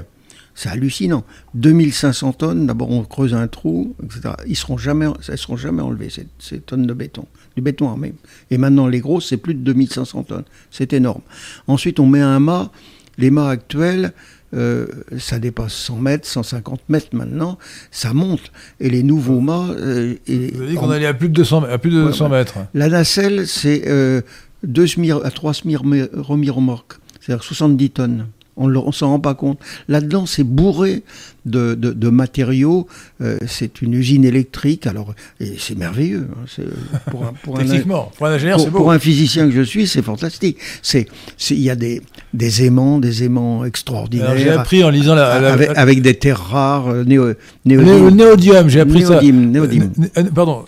c'est hallucinant. 2500 tonnes, d'abord on creuse un trou, etc. Ils seront jamais, seront jamais enlevées, ces, ces tonnes de béton, du béton armé. Et maintenant les grosses, c'est plus de 2500 tonnes. C'est énorme. Ensuite on met un mât, les mâts actuels, euh, ça dépasse 100 mètres, 150 mètres maintenant, ça monte. Et les nouveaux mâts... euh, et- Vous avez dit qu'on allait à plus de 200, à plus de Ouais, 200 ouais. mètres. la nacelle, c'est euh, 2 SMIR à 3 SMIR remorques, c'est-à-dire 70 tonnes. On ne s'en rend pas compte. Là-dedans, c'est bourré de, de, matériaux. Euh, c'est une usine électrique. Alors, c'est merveilleux. Hein, pour un, pour Techniquement, pour un ingénieur, c'est beau. Pour un physicien que je suis, c'est fantastique. C'est, il y a des, des aimants, des aimants extraordinaires. j'ai appris en lisant la, avec, des terres rares, euh, néo, néodyme. j'ai appris ça. Néodyme. pardon.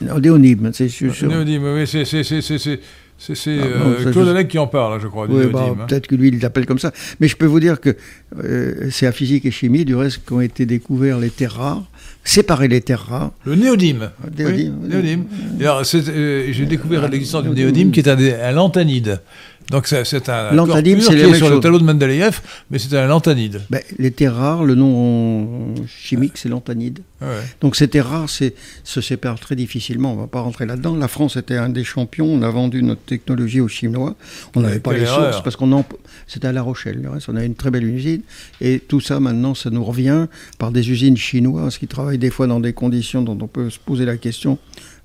Néodyme, c'est sûr. Néodyme, oui, c'est c'est ah, euh, Claude Alec qui en parle, je crois. Oui, bah, hein. Peut-être que lui, il l'appelle comme ça. Mais je peux vous dire que euh, c'est à physique et chimie, du reste, qu'ont été découverts les terres rares, séparer les terres rares. Le néodyme. néodyme. néodyme. Euh, j'ai découvert l'existence du néodyme qui est un, un lantanide. Donc c'est un lantanide, pur qui est sur le tableau de Mendeleïev, mais c'est un lantanide. Ben, les terres rares, le nom chimique, c'est lantanide. Donc ces terres rares se séparent très difficilement. On ne va pas rentrer là-dedans. La France était un des champions. On a vendu notre technologie aux Chinois. On n'avait pas les sources parce qu'on en... c'était à La Rochelle. On avait une très belle usine. Et tout ça, maintenant, ça nous revient par des usines chinoises qui travaillent des fois dans des conditions dont on peut se poser la question.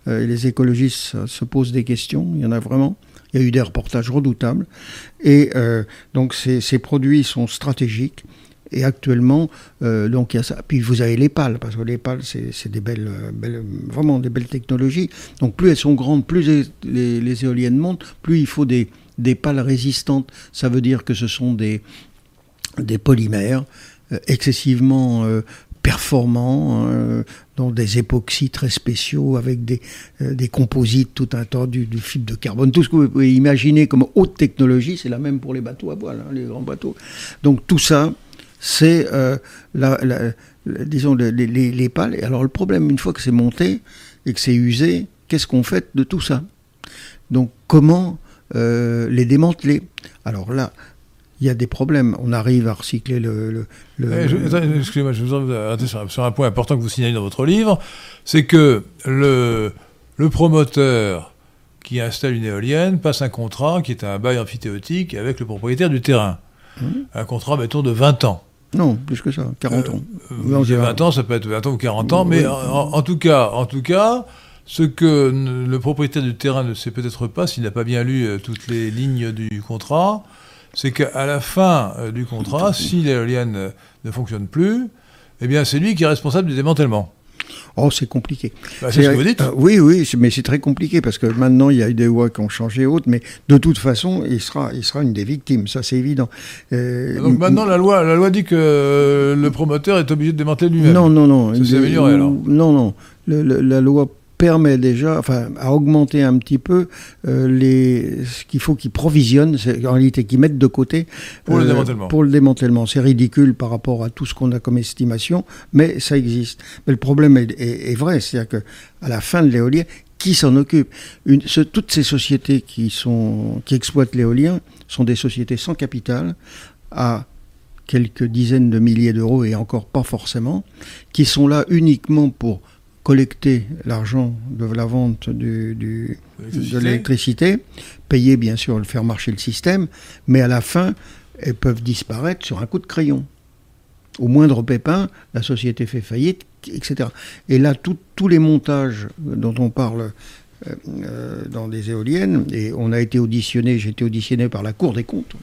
Euh, et les écologistes se posent des questions. Il y en a vraiment. Il y a eu des reportages redoutables. Et euh, donc ces, produits sont stratégiques. Et actuellement, euh, donc il y a ça. Puis vous avez les pales, parce que les pales, c'est des belles, belles, vraiment des belles technologies. Donc plus elles sont grandes, plus les, éoliennes montent, plus il faut des, des pales résistantes. Ça veut dire que ce sont des, des polymères euh, excessivement performants, euh, dans des époxys très spéciaux, avec des, euh, composites tout un tas, du, fibre de carbone, tout ce que vous pouvez imaginer comme haute technologie, c'est la même pour les bateaux à voile, hein, les grands bateaux. Donc tout ça, c'est, euh, la, disons, les, les, les, pales. Alors le problème, une fois que c'est monté et que c'est usé, qu'est-ce qu'on fait de tout ça? Donc comment les démanteler? Alors là, il y a des problèmes. On arrive à recycler le. Eh, excusez-moi, je vous arrêter sur, un point important que vous signalez dans votre livre c'est que le, le promoteur qui installe une éolienne passe un contrat qui est un bail amphithéotique avec le propriétaire du terrain. Mmh. Un contrat, mettons, de 20 ans. Non, plus que ça, 40 ans. Euh, 20 ans, ça peut être 20 ans ou 40 ans, mais en, tout cas, en tout cas, ce que le propriétaire du terrain ne sait peut-être pas, s'il n'a pas bien lu euh, toutes les lignes du contrat, c'est qu'à la fin euh, du contrat, si l'éolienne euh, ne fonctionne plus, eh bien c'est lui qui est responsable du démantèlement. Oh, c'est compliqué. Bah, c'est ce que vous dites euh, Oui, oui, mais c'est très compliqué parce que maintenant il y a eu des lois qui ont changé autres, mais de toute façon, il sera, il sera une des victimes, ça c'est évident. Donc maintenant la loi, la loi dit que le promoteur est obligé de démanteler lui-même. Non, non, non. Ça s'est amélioré alors. Non, non. la loi permet déjà, enfin, à augmenter un petit peu euh, les, ce qu'il faut qu'ils provisionnent, en réalité qu'ils mettent de côté pour le euh, démantèlement. Pour le démantèlement, c'est ridicule par rapport à tout ce qu'on a comme estimation, mais ça existe. Mais le problème est, vrai, c'est-à-dire que à la fin de l'éolien, qui s'en occupe? Une, Toutes ces sociétés qui sont qui exploitent l'éolien sont des sociétés sans capital à quelques dizaines de milliers d'euros et encore pas forcément, qui sont là uniquement pour collecter l'argent de la vente du, de l'électricité, payer bien sûr, le faire marcher le système, mais à la fin, elles peuvent disparaître sur un coup de crayon. Au moindre pépin, la société fait faillite, etc. Et là, tous les montages dont on parle euh, euh, dans des éoliennes, et on a été auditionné, j'ai été auditionné par la Cour des comptes,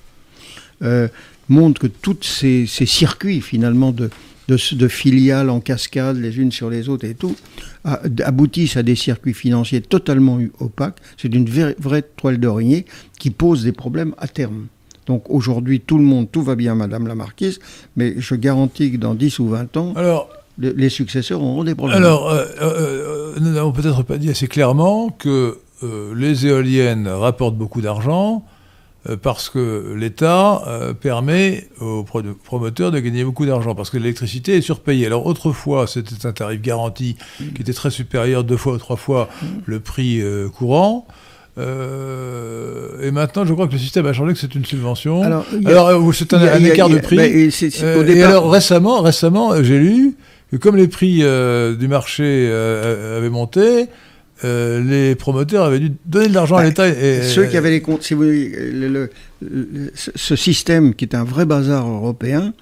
euh, montrent que tous ces, ces circuits finalement de, de, filiales en cascade les unes sur les autres et tout, aboutissent à des circuits financiers totalement opaques. C'est une vraie, toile d'araignée qui pose des problèmes à terme. Donc aujourd'hui, tout le monde, tout va bien, Madame la Marquise, mais je garantis que dans 10 ou 20 ans, alors, les, successeurs auront des problèmes. Alors, euh, euh, euh, nous n'avons peut-être pas dit assez clairement que les éoliennes rapportent beaucoup d'argent, parce que l'État euh, permet aux promoteurs de gagner beaucoup d'argent, parce que l'électricité est surpayée. Alors autrefois, c'était un tarif garanti qui était très supérieur, deux fois ou trois fois le prix euh, courant. et maintenant, je crois que le système a changé, que c'est une subvention. Alors, c'est un, écart de prix. et alors récemment, récemment, j'ai lu que comme les prix du marché avaient monté, euh, les promoteurs avaient dû donner de l'argent à bah, l'État. Et, ceux qui avaient les comptes, si vous le, ce système qui est un vrai bazar européen,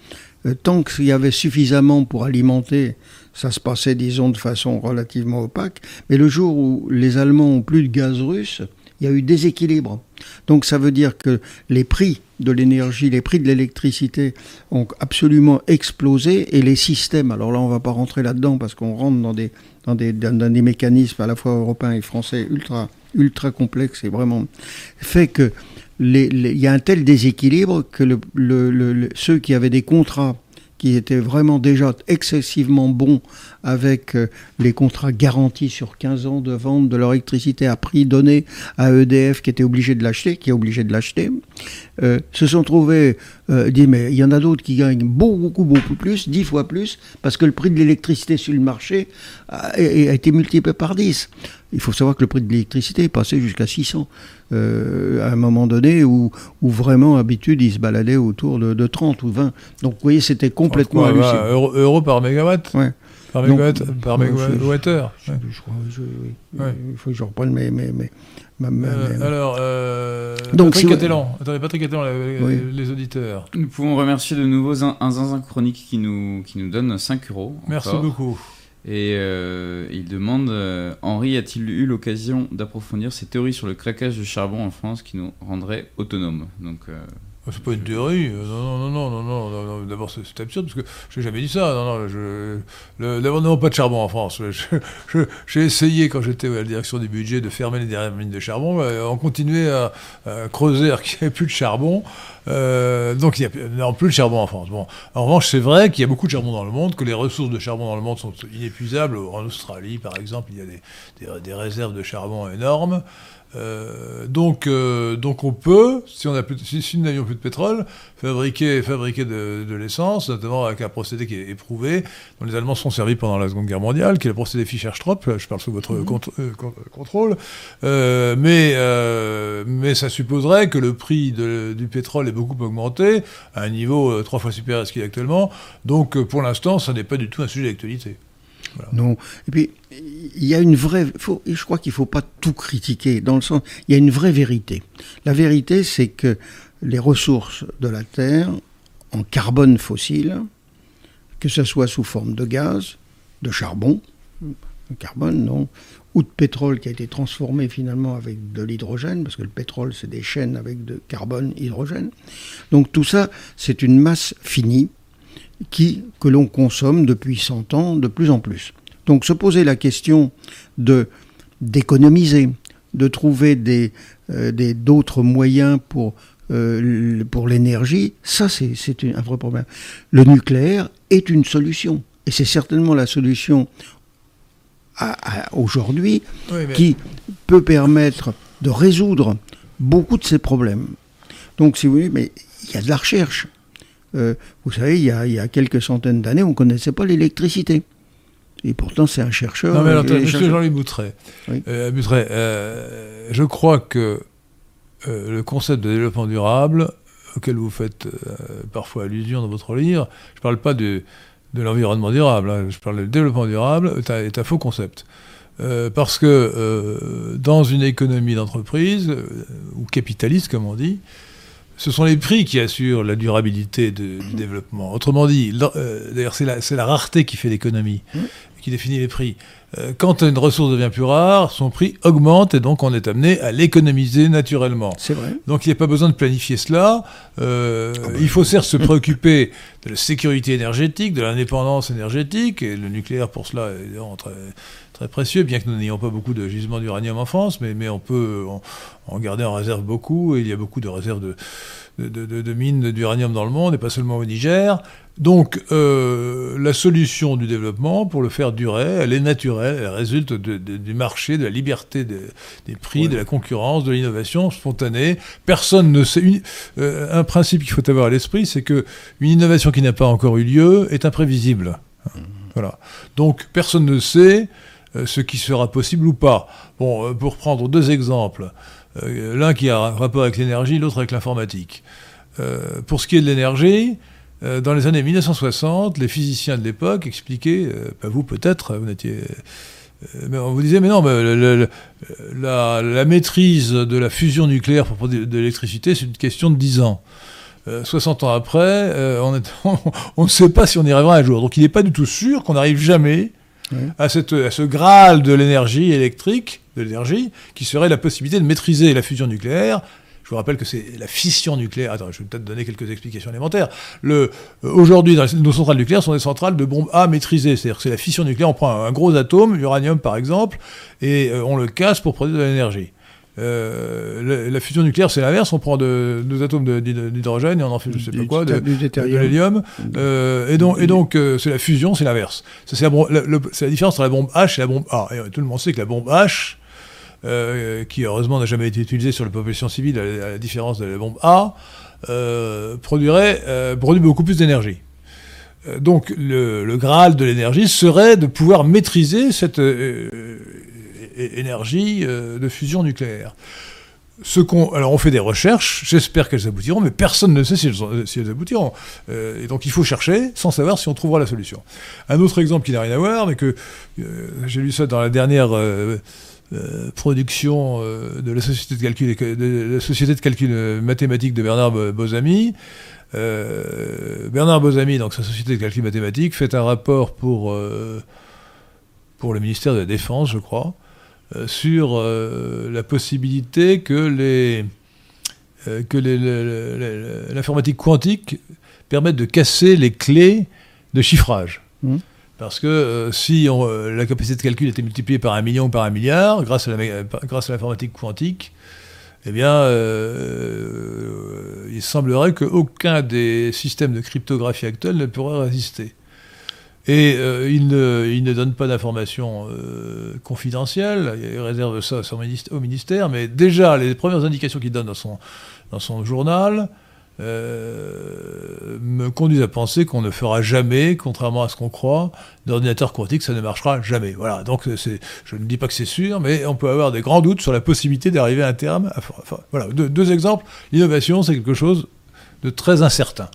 euh, tant qu'il y avait suffisamment pour alimenter, ça se passait, disons, de façon relativement opaque. Mais le jour où les Allemands ont plus de gaz russe, il y a eu déséquilibre. Donc ça veut dire que les prix de l'énergie, les prix de l'électricité ont absolument explosé et les systèmes, alors là on ne va pas rentrer là-dedans parce qu'on rentre dans des, dans, des, dans des mécanismes à la fois européens et français ultra, ultra complexes et vraiment fait que il y a un tel déséquilibre que ceux qui avaient des contrats qui étaient vraiment déjà excessivement bons avec euh, les contrats garantis sur 15 ans de vente de leur électricité à prix donné à EDF qui était obligé de l'acheter, qui est obligé de l'acheter, euh, se sont trouvés, euh, dit mais il y en a d'autres qui gagnent beaucoup, beaucoup, beaucoup plus, 10 fois plus, parce que le prix de l'électricité sur le marché a, a, été multiplié par 10. Il faut savoir que le prix de l'électricité est passé jusqu'à 600 euh, à un moment donné où, où vraiment, d'habitude, il se baladait autour de, de, 30 ou 20. Donc, vous voyez, c'était complètement hallucinant. Euro, euro, par mégawatt ouais. Par mégawatt, par mégawattheure je, je, je, ouais. Il faut que je reprenne mes... mes, mes euh, alors, euh, Donc, Patrick si attendez, Patrick les, oui. les, auditeurs. Nous pouvons remercier de nouveau un, zinzin chronique qui nous, qui nous donne 5 euros. Merci beaucoup. Et euh, il demande euh, Henri a-t-il eu l'occasion d'approfondir ses théories sur le craquage du charbon en France qui nous rendrait autonomes? Donc, euh, c'est pas une théorie. Non, non, non, non, non. D'abord, c'est absurde parce que je n'ai jamais dit ça. Non, non, je. D'abord, nous pas de charbon en France. J'ai essayé, quand j'étais à la direction du budget, de fermer les dernières mines de charbon. On continuait à, creuser alors qu'il n'y avait plus de charbon. Euh, donc, il n'y a plus de charbon en France. Bon. En revanche, c'est vrai qu'il y a beaucoup de charbon dans le monde, que les ressources de charbon dans le monde sont inépuisables. En Australie, par exemple, il y a des réserves de charbon énormes. Euh, donc, euh, donc on peut, si, on a plus, si, si nous n'avions plus de pétrole, fabriquer, fabriquer de, de l'essence, notamment avec un procédé qui est éprouvé, dont les Allemands sont servis pendant la Seconde Guerre mondiale, qui est le procédé Fischer-Tropsch, je parle sous votre cont euh, contrôle, mais, mais ça supposerait que le prix de, du pétrole est beaucoup augmenté, à un niveau trois fois supérieur à ce qu'il est actuellement, donc pour l'instant, ça n'est pas du tout un sujet d'actualité. Non. Et puis, il y a une vraie. Faut, je crois qu'il ne faut pas tout critiquer, dans le sens. Il y a une vraie vérité. La vérité, c'est que les ressources de la Terre, en carbone fossile, que ce soit sous forme de gaz, de charbon, carbone, non, ou de pétrole qui a été transformé finalement avec de l'hydrogène, parce que le pétrole, c'est des chaînes avec de carbone, hydrogène. Donc tout ça, c'est une masse finie qui, que l'on consomme depuis 100 ans de plus en plus. Donc se poser la question de d'économiser, de trouver des, euh, des, d'autres moyens pour, euh, pour l'énergie, ça c'est, c'est un vrai problème. Le nucléaire est une solution, et c'est certainement la solution aujourd'hui oui, mais... qui peut permettre de résoudre beaucoup de ces problèmes. Donc si vous voulez, mais il y a de la recherche. Euh, vous savez, il y, a, il y, a, quelques centaines d'années, on ne connaissait pas l'électricité. Et pourtant, c'est un chercheur. Non, mais alors, monsieur Jean-Louis Boutret, oui. euh, Boutret euh, je crois que euh, le concept de développement durable, auquel vous faites euh, parfois allusion dans votre livre, je ne parle pas de, de l'environnement durable, hein, je parle du développement durable, est un, est un faux concept. Euh, parce que dans une économie d'entreprise, ou capitaliste comme on dit, ce sont les prix qui assurent la durabilité de, du développement. Autrement dit, euh, d'ailleurs c'est la, la, rareté qui fait l'économie, mmh. qui définit les prix. Euh, quand une ressource devient plus rare, son prix augmente et donc on est amené à l'économiser naturellement. C'est vrai. Donc il n'y a pas besoin de planifier cela. Euh, ah bah. Il faut certes se *laughs* préoccuper de la sécurité énergétique, de l'indépendance énergétique, et le nucléaire pour cela est très, très précieux, bien que nous n'ayons pas beaucoup de gisements d'uranium en France, mais, mais on peut en, en, garder en réserve beaucoup, et il y a beaucoup de réserves de, de, de, de mines d'uranium dans le monde, et pas seulement au Niger. Donc euh, la solution du développement, pour le faire durer, elle est naturelle, elle résulte du marché, de la liberté des prix, ouais. de la concurrence, de l'innovation spontanée. Personne ne sait... Une, euh, un principe qu'il faut avoir à l'esprit, c'est que une innovation qui n'a pas encore eu lieu est imprévisible. Mmh. Voilà. Donc personne ne sait ce qui sera possible ou pas. Bon, euh, pour prendre deux exemples, euh, l'un qui a un rapport avec l'énergie, l'autre avec l'informatique. Euh, pour ce qui est de l'énergie, euh, dans les années 1960, les physiciens de l'époque expliquaient, pas vous peut-être, vous n'étiez... Mais on vous disait, mais non, le, le, la, la, maîtrise de la fusion nucléaire pour produire de l'électricité, c'est une question de 10 ans. 60 ans après, on, est, on, *laughs* on, ne sait pas si on y arrivera un jour. Donc il n'est pas du tout sûr qu'on n'arrive jamais à, cette, à, ce graal de l'énergie électrique, de l'énergie, qui serait la possibilité de maîtriser la fusion nucléaire Je vous rappelle que c'est la fission nucléaire. Attends, je vais peut-être donner quelques explications élémentaires. Euh, aujourd'hui, nos centrales nucléaires sont des centrales de bombes A maîtrisées. C'est-à-dire que c'est la fission nucléaire. On prend un gros atome, l'uranium par exemple, et euh, on le casse pour produire de l'énergie. Euh, la, la fusion nucléaire, c'est l'inverse. On prend de- deux atomes de- d'hydrogène et on en fait je sais pas quoi, de, l'hélium. Euh, et donc, et donc euh, c'est la fusion, c'est l'inverse. C'est la, différence entre la bombe H et la bombe A. Et tout le monde sait que la bombe H, qui heureusement n'a jamais été utilisée sur la population civile, à la, différence de la bombe A, produirait, produit beaucoup plus d'énergie. Donc le, le Graal de l'énergie serait de pouvoir maîtriser cette énergie euh, de fusion nucléaire. Alors on fait des recherches, j'espère qu'elles aboutiront, mais personne ne sait si elles, aboutiront. Euh, et donc il faut chercher sans savoir si on trouvera la solution. Un autre exemple qui n'a rien à voir, mais que euh, j'ai lu ça dans la dernière production de la société de calcul, la société de calcul mathématique de Bernard Bo- Bozamy. Euh, Bernard Bozamy, donc sa société de calcul mathématique, fait un rapport pour, pour le ministère de la Défense, je crois, sur euh, la possibilité que les euh, que l'informatique quantique permette de casser les clés de chiffrage. Mhm. Parce que euh, si on, euh, la capacité de calcul était multipliée par un million ou par un milliard, grâce à la grâce à l'informatique quantique, eh bien, euh, il semblerait qu'aucun des systèmes de cryptographie actuels ne pourrait résister. Et euh, il, ne, donne pas d'informations euh, confidentielles, il réserve ça au ministère, mais déjà, les premières indications qu'il donne dans son, journal euh, me conduisent à penser qu'on ne fera jamais, contrairement à ce qu'on croit, d'ordinateur quantique, ça ne marchera jamais. Voilà, donc je ne dis pas que c'est sûr, mais on peut avoir des grands doutes sur la possibilité d'arriver à un terme. voilà, deux exemples. L'innovation, c'est quelque chose de très incertain.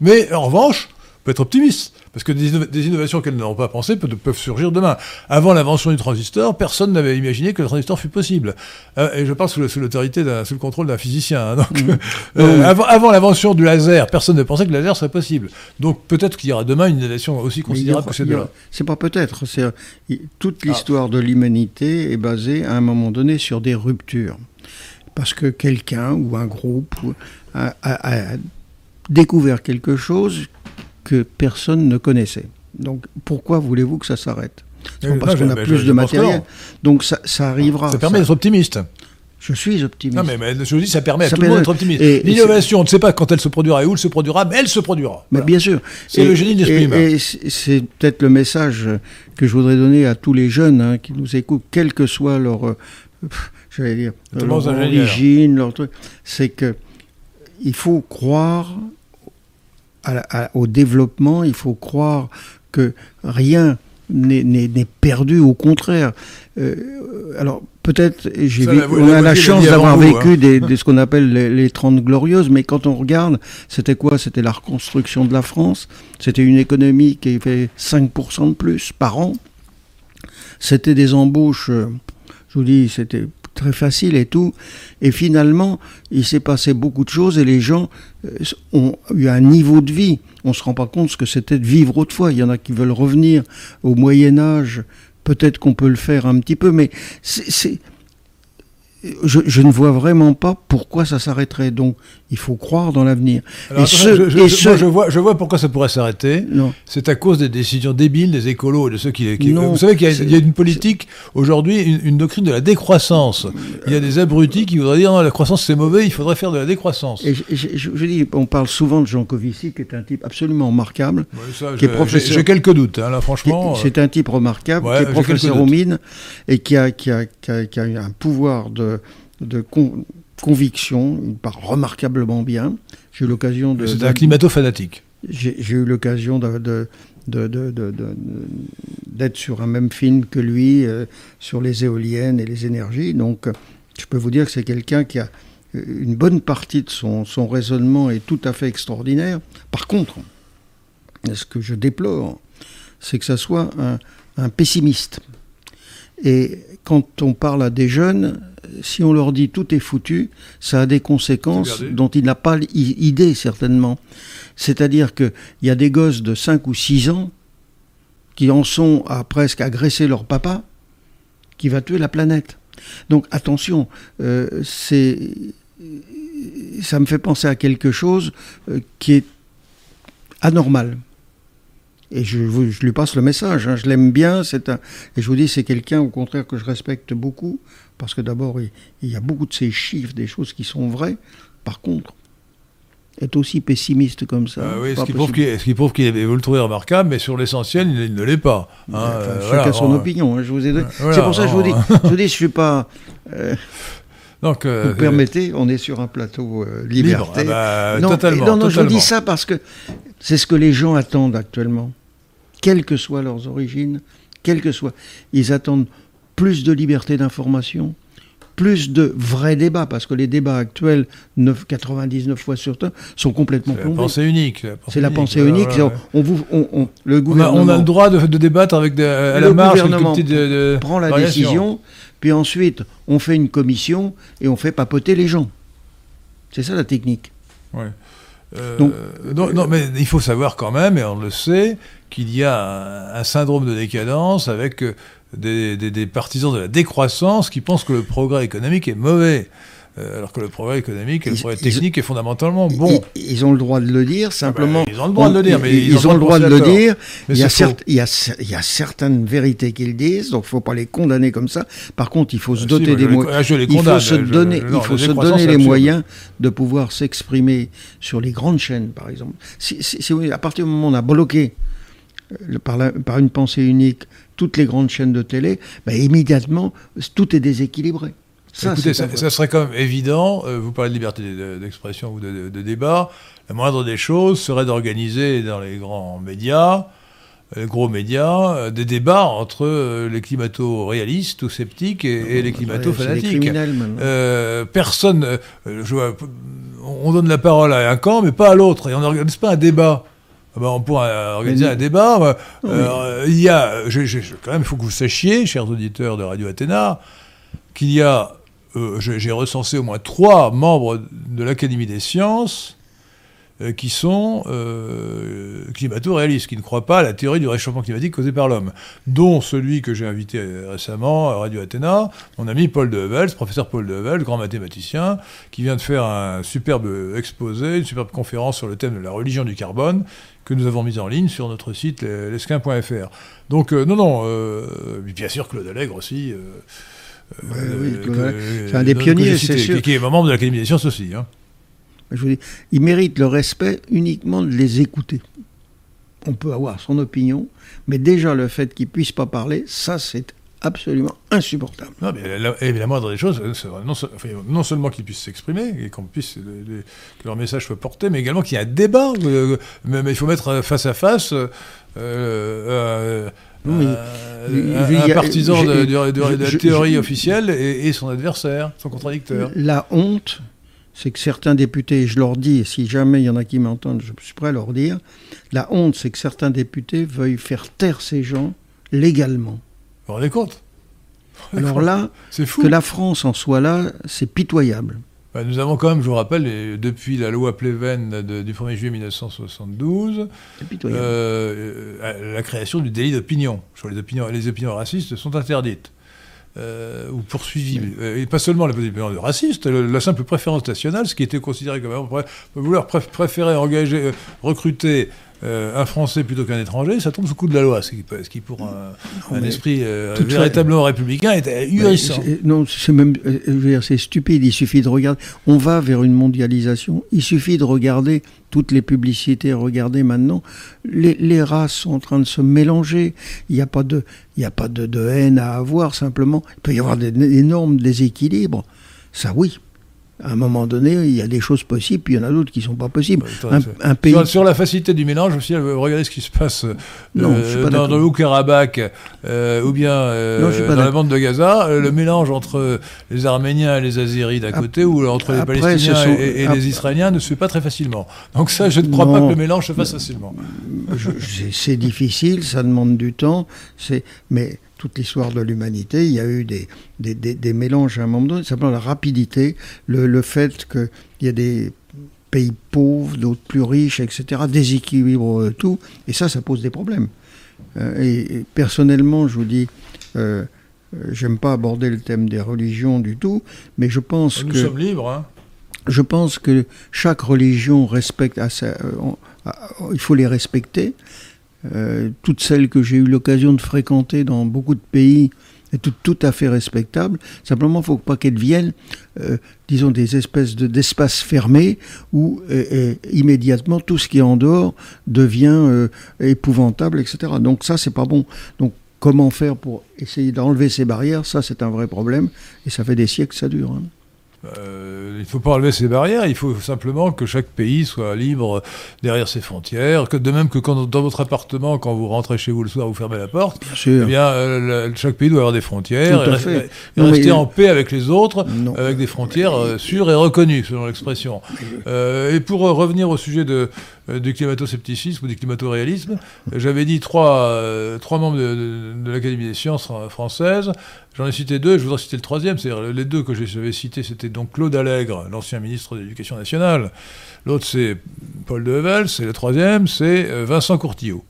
Mais en revanche, on peut être optimiste, parce que des, inno- des innovations qu'elles n'ont pas pensées peuvent, surgir demain. Avant l'invention du transistor, personne n'avait imaginé que le transistor fût possible. Euh, et je parle sous, l'autorité, sous le contrôle d'un physicien. hein. donc, Mmh. euh, mais- avant, avant l'invention du laser, personne ne pensait que le laser serait possible. Donc peut-être qu'il y aura demain une innovation aussi considérable aura- que deux-là. aura- C'est pas peut-être. euh, toute Ah. l'histoire de l'humanité est basée à un moment donné sur des ruptures. Parce que quelqu'un ou un groupe ou- a, a- a découvert quelque chose que personne ne connaissait. Donc pourquoi voulez-vous que ça s'arrête? Parce qu'on a plus je de matériel. Donc ça, ça arrivera. Ça permet d'être optimiste. Je suis optimiste. Non, mais, mais je vous dis, ça permet à Ça tout le monde d'être optimiste. L'innovation, on ne sait pas quand elle se produira et où elle se produira, mais elle se produira. Mais Voilà. bien sûr. C'est le génie de l'esprit et- c'est peut-être le message que je voudrais donner à tous les jeunes hein, qui nous écoutent, quelle que soit leur, euh, j'allais dire, leur origine, leur truc, c'est que il faut croire à la- à- au développement, il faut croire que rien n'est- perdu, au contraire. Euh, alors peut-être, on a la chance d'avoir vous, vécu hein. des, *laughs* des- ce qu'on appelle les, les 30 glorieuses, mais quand on regarde, c'était quoi? C'était la reconstruction de la France, c'était une économie qui fait 5% de plus par an, c'était des embauches, euh, je vous dis, c'était très facile et tout, et finalement, il s'est passé beaucoup de choses et les gens euh, ont eu un niveau de vie. On ne se rend pas compte ce que c'était de vivre autrefois. Il y en a qui veulent revenir au Moyen Âge. Peut-être qu'on peut le faire un petit peu, mais c'est, c'est- je, je ne vois vraiment pas pourquoi ça s'arrêterait. Donc, il faut croire dans l'avenir. Et ceux- je, et moi, vois, je vois pourquoi ça pourrait s'arrêter. C'est à cause des décisions débiles des écolos et de ceux qui. qui- Non, vous savez qu'il y a, y une politique aujourd'hui, une, une doctrine de la décroissance. Il y a des abrutis qui voudraient dire non, la croissance c'est mauvais, il faudrait faire de la décroissance. Et je, dis, on parle souvent de Jean Covici, qui est un type absolument remarquable. Ouais, ça, qui est professeur. j'ai- quelques doutes, hein, là, franchement. euh, C'est un type remarquable, Ouais, qui est professeur aux mines et qui a, qui a, qui a, qui a un pouvoir de, de con- conviction, il parle remarquablement bien. J'ai eu l'occasion de. c'est un climato-fanatique. J'ai eu l'occasion de, de, d'être sur un même film que lui, euh, sur les éoliennes et les énergies. Donc, je peux vous dire que c'est quelqu'un qui a euh, une bonne partie de son, son raisonnement est tout à fait extraordinaire. Par contre, ce que je déplore, c'est que ça soit un, un pessimiste. Et quand on parle à des jeunes, si on leur dit tout est foutu, ça a des conséquences dont il n'a pas idée certainement. C'est-à-dire qu'il y a des gosses de 5 ou 6 ans qui en sont à presque agresser leur papa, qui va tuer la planète. Donc attention, euh, c'est ça me fait penser à quelque chose euh, qui est anormal. Et je, je lui passe le message, hein, je l'aime bien, c'est un, et je vous dis, c'est quelqu'un au contraire que je respecte beaucoup, parce que d'abord, il, il y a beaucoup de ces chiffres, des choses qui sont vraies. Par contre, être aussi pessimiste comme ça, Euh, oui, ce qui prouve qu'il ce qui prouve qu'il est- vous le trouvez remarquable, mais sur l'essentiel, il, il ne l'est pas. hein. Enfin, Euh, chacun voilà, son bon, opinion. hein, je vous ai donné- voilà, c'est pour ça que je vous dis, je vous dis, je suis pas. euh, Donc, vous euh, me permettez, on est sur un plateau euh, libre. liberté. Ah bah, non, totalement. non, non, je vous dis ça parce que c'est ce que les gens attendent actuellement, quelles que soient leurs origines, quelles que soient. Ils attendent plus de liberté d'information, plus de vrais débats, parce que les débats actuels, 9, 99 fois sur 100, sont complètement C'est la pensée unique. C'est la pensée unique. ouais. On vous, on- on- le On a, gouvernement on a le droit de, de débattre avec des- à la marge gouvernement petites de- de prend la décision, puis ensuite on fait une commission et on fait papoter les gens. C'est ça la technique. Euh, Donc- non, non, mais il faut savoir quand même, et on le sait, qu'il y a un, un syndrome de décadence avec euh, des, des- des partisans de la décroissance qui pensent que le progrès économique est mauvais. Euh, alors que le progrès économique et le progrès ils- technique est fondamentalement bon. Ils, ils ont le droit de le dire, simplement. ils ont le droit de le dire, mais ils, ils ont ont le droit de le dire. Il y, a c'est faux. certes- il, y a, cer- il y a certaines vérités qu'ils disent, donc il ne faut pas les condamner comme ça. Par contre, il faut se Ah, si, doter des moyens. ah, Il faut se je- donner, non, il faut se donner les moyens de pouvoir s'exprimer sur les grandes chaînes, par exemple. Si, si- si vous- à partir du moment où on a bloqué euh, le- par, la- par une pensée unique toutes les grandes chaînes de télé, ben, immédiatement tout est déséquilibré. Ça, Écoutez, ça, serait quand même évident, euh, vous parlez de liberté de- d'expression ou de, de- de débat, la moindre des choses serait d'organiser dans les grands médias, euh, les gros médias, euh, des débats entre euh, les climato-réalistes ou sceptiques et, et les des climato-fanatiques. Euh, personne, je vois, on donne la parole à un camp, mais pas à l'autre, et on n'organise pas un débat. Ah ben, on pourrait euh, organiser un débat. euh, Oui. euh, il y a, je- je- je- quand même, il faut que vous sachiez, chers auditeurs de Radio Athéna, qu'il y a, euh, j'ai recensé au moins trois membres de l'Académie des sciences qui sont euh, climato-réalistes, qui ne croient pas à la théorie du réchauffement climatique causé par l'homme, dont celui que j'ai invité euh, récemment à Radio Athéna, mon ami Paul de Hevels, professeur Paul de Hevels, grand mathématicien, qui vient de faire un superbe exposé, une superbe conférence sur le thème de la religion du carbone, que nous avons mise en ligne sur notre site les- lesquin.fr. Donc, euh, non, non, euh, bien sûr Claude Allègre aussi. euh, euh, oui, Allègre, c'est un des pionniers, c'est sûr. Qui, qui est membre de l'Académie des sciences aussi. Hein. Je vous dis, ils méritent le respect uniquement de les écouter. On peut avoir son opinion, mais déjà le fait qu'ils puissent pas parler, ça c'est absolument insupportable. Non, mais la, et la moindre des choses, euh, non, se- enfin, non seulement qu'ils puissent s'exprimer, et qu'on puisse, euh, les- que leur message soit porté, mais également qu'il y ait un débat. euh, mais, mais il faut mettre face à face euh, euh, euh, un, partisan de, la théorie je- officielle et, et son adversaire, son contradicteur. La honte, c'est que certains députés, et je leur dis, et si jamais il y en a qui m'entendent, je suis prêt à leur dire, la honte, c'est que certains députés veuillent faire taire ces gens légalement. Vous vous rendez compte? Alors là, fou. que la France en soit là, c'est pitoyable. Bah, nous avons quand même, je vous rappelle, depuis la loi Pleven de- du 1er juillet 1972, C'est pitoyable. euh, euh, la création du délit d'opinion. Sur les opinions, les opinions racistes sont interdites. Euh, ou poursuivies. Euh, Et pas seulement les opinions racistes, le- la simple préférence nationale, ce qui était considéré comme... Pourrait vouloir pré- préférer engager, euh, recruter euh, un Français plutôt qu'un étranger, ça tombe sous le coup de la loi, ce qui, ce qui pour un, esprit euh, véritablement républicain est ahurissant. Mais c'est- Non, c'est même, euh, je veux dire, c'est stupide. Il suffit de regarder. On va vers une mondialisation. Il suffit de regarder toutes les publicités. Regardez maintenant, les, les races sont en train de se mélanger. Il n'y a pas de, il n'y a pas de, de haine à avoir. Simplement, il peut y avoir des énormes déséquilibres. Ça, oui. À un moment donné, il y a des choses possibles, puis il y en a d'autres qui ne sont pas possibles. Un, pays. Sur, sur la facilité du mélange aussi, euh, regardez ce qui se passe Non, euh, dans, le Haut-Karabakh euh, ou bien euh, Non, dans la bande de Gaza, euh, le mélange entre les Arméniens et les Azéris d'un Ap- côté ou entre les après, Palestiniens sont- et, et ap- les Israéliens ne se fait pas très facilement. Donc ça, je ne crois pas que le mélange se fasse facilement. C'est- difficile, ça demande du temps, mais toute l'histoire de l'humanité, il y a eu des, des, des- des mélanges à un moment donné, simplement la rapidité, le, le fait qu'il y a des pays pauvres, d'autres plus riches, etc., déséquilibre euh, tout, et ça, ça pose des problèmes. Euh, et, et personnellement, je vous dis, euh, j'aime pas aborder le thème des religions du tout, mais je pense Nous que... sommes libres. Hein. je pense que chaque religion respecte, à sa- euh, on- à- il faut les respecter. Euh, toutes celles que j'ai eu l'occasion de fréquenter dans beaucoup de pays est tout, tout à fait respectable. Simplement, il ne faut pas qu'elles deviennent, euh, disons, des espèces de- d'espaces fermés où euh, immédiatement tout ce qui est en dehors devient épouvantable, etc. Donc ça, c'est pas bon. Donc comment faire pour essayer d'enlever ces barrières? Ça, c'est un vrai problème et ça fait des siècles que ça dure. hein. Euh, il ne faut pas enlever ces barrières, il faut simplement que chaque pays soit libre derrière ses frontières, que de même que quand, dans votre appartement, quand vous rentrez chez vous le soir, vous fermez la porte, Bien eh bien, euh, chaque pays doit avoir des frontières Tout et, à re- fait. et Non, rester mais- en paix avec les autres, Non. avec des frontières euh, sûres et reconnues, selon l'expression. Et pour revenir au sujet de, du climato-scepticisme ou du climato-réalisme, euh, j'avais dit trois, euh, membres de, l'Académie des sciences fran- françaises. J'en ai cité deux, je voudrais citer le troisième. C'est-à-dire les deux que j'avais cités, c'était donc Claude Allègre, l'ancien ministre de l'Éducation nationale. L'autre, c'est Paul Devels. Et le troisième, c'est euh, Vincent Courtillot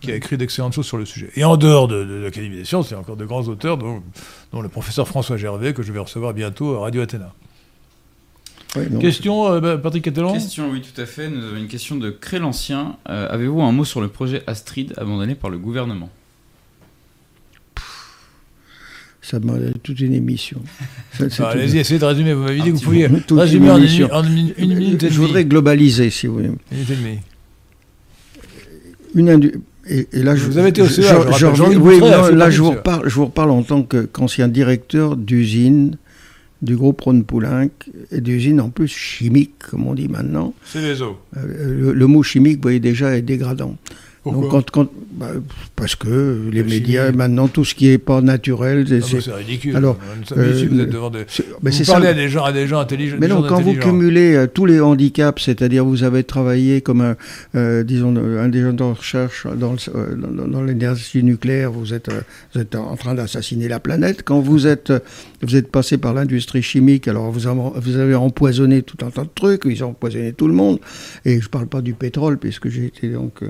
qui a écrit d'excellentes choses sur le sujet. Et en dehors de, de l'Académie des sciences, il y a encore de grands auteurs, dont, dont le professeur François Gervais, que je vais recevoir bientôt à Radio Athéna. Ouais. Question, euh, bah, Patrick Catelan Question, oui, tout à fait. Nous avons une question de Crélancien. Euh, Avez-vous un mot sur le projet Astrid abandonné par le gouvernement? Ça demande toute une émission. *laughs* Ah, tout- Allez-y, essayez de résumer. Vous m'avez dit que vous pouviez résumer en en une- une minute et Je voudrais globaliser, si vous voulez. Une minute et et, et là, je, Vous avez été au CEA, je- je je oui, là, je vous, reparle, je vous reparle en tant que- qu'ancien directeur d'usine du groupe Rhône-Poulenc, et d'usine en plus chimique, comme on dit maintenant. C'est les eaux. Euh, le, le mot chimique, vous voyez déjà, est dégradant. Pourquoi Donc, quand, quand- bah, parce que les La médias, chimie. maintenant, tout ce qui n'est pas naturel, c'est- Ah bah, ridicule. Alors, ici, euh, vous êtes devant des... mais vous parlez ça. à des gens, à des gens intelligents. Mais non, quand vous cumulez euh, tous les handicaps, c'est-à-dire vous avez travaillé comme un, euh, disons, un des gens de recherche dans, euh, dans- dans l'énergie nucléaire, vous êtes, vous êtes en train d'assassiner la planète. Quand vous *laughs* êtes, vous êtes passé par l'industrie chimique, alors vous avez, vous avez empoisonné tout un tas de trucs, ils ont empoisonné tout le monde. Et je ne parle pas du pétrole, puisque j'ai été donc...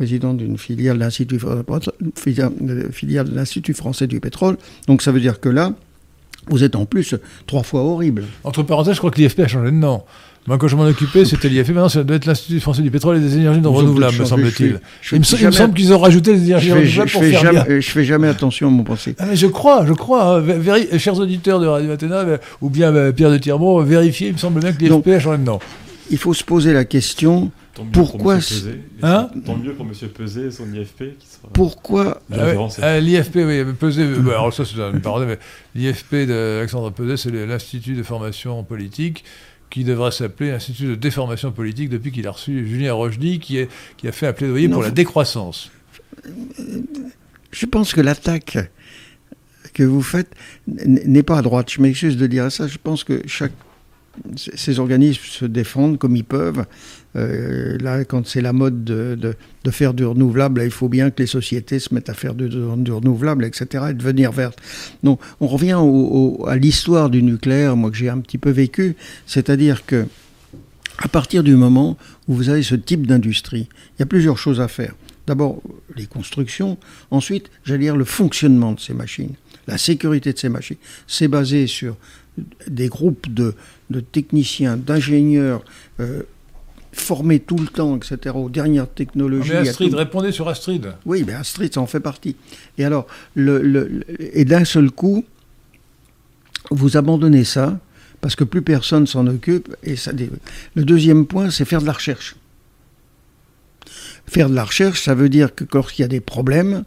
euh, président d'une filiale de l'Institut filiale de l'Institut français du pétrole. Donc ça veut dire que là, vous êtes en plus trois fois horrible. Entre parenthèses, je crois que l'IFP a changé de nom. Moi, quand je m'en occupais, c'était l'IFP. Maintenant, ça doit être l'Institut français du pétrole et des énergies non renouvelables, me semble-t-il. Il me, semble qu'ils ont rajouté les énergies renouvelables pour fais faire jamais, bien. euh, je fais jamais attention à mon pensée. Ah, mais je crois, je crois. hein. Véri- chers auditeurs de Radio Athéna, euh, ou bien euh, Pierre de Tirmont, vérifiez, il me semble bien que l'IFP a changé de nom. Il faut se poser la question Tant mieux Pourquoi pour Monsieur Pesé, et Hein son- Tant mieux pour Monsieur Pesé et son IFP qui sera pourquoi Ah ouais, ah, L'IFP, oui, pesé, euh, bah, alors ça c'est une parenthèse, mais l'IFP d'Alexandre Pesé, c'est l'Institut de formation politique qui devrait s'appeler Institut de déformation politique depuis qu'il a reçu Julien Rochdy qui, est, qui a fait un plaidoyer Non, pour la décroissance. Je pense que l'attaque que vous faites n'est pas à droite. Je m'excuse de dire ça. Je pense que chaque ces organismes se défendent comme ils peuvent. Euh, là, quand c'est la mode de, de- faire du renouvelable, il faut bien que les sociétés se mettent à faire du, renouvelable, etc., et devenir vertes. Donc, on revient à l'histoire du nucléaire, moi que j'ai un petit peu vécu, c'est-à-dire que à partir du moment où vous avez ce type d'industrie, il y a plusieurs choses à faire. D'abord, les constructions. Ensuite, j'allais dire le fonctionnement de ces machines, la sécurité de ces machines. C'est basé sur des groupes de, de techniciens, d'ingénieurs euh, formés tout le temps, etc., aux dernières technologies. mais Astrid, répondez sur Astrid. oui, mais Astrid, ça en fait partie. Et alors, le, le- le- et d'un seul coup, vous abandonnez ça parce que plus personne s'en occupe. Et ça, le deuxième point, c'est faire de la recherche. Faire de la recherche, ça veut dire que lorsqu'il y a des problèmes,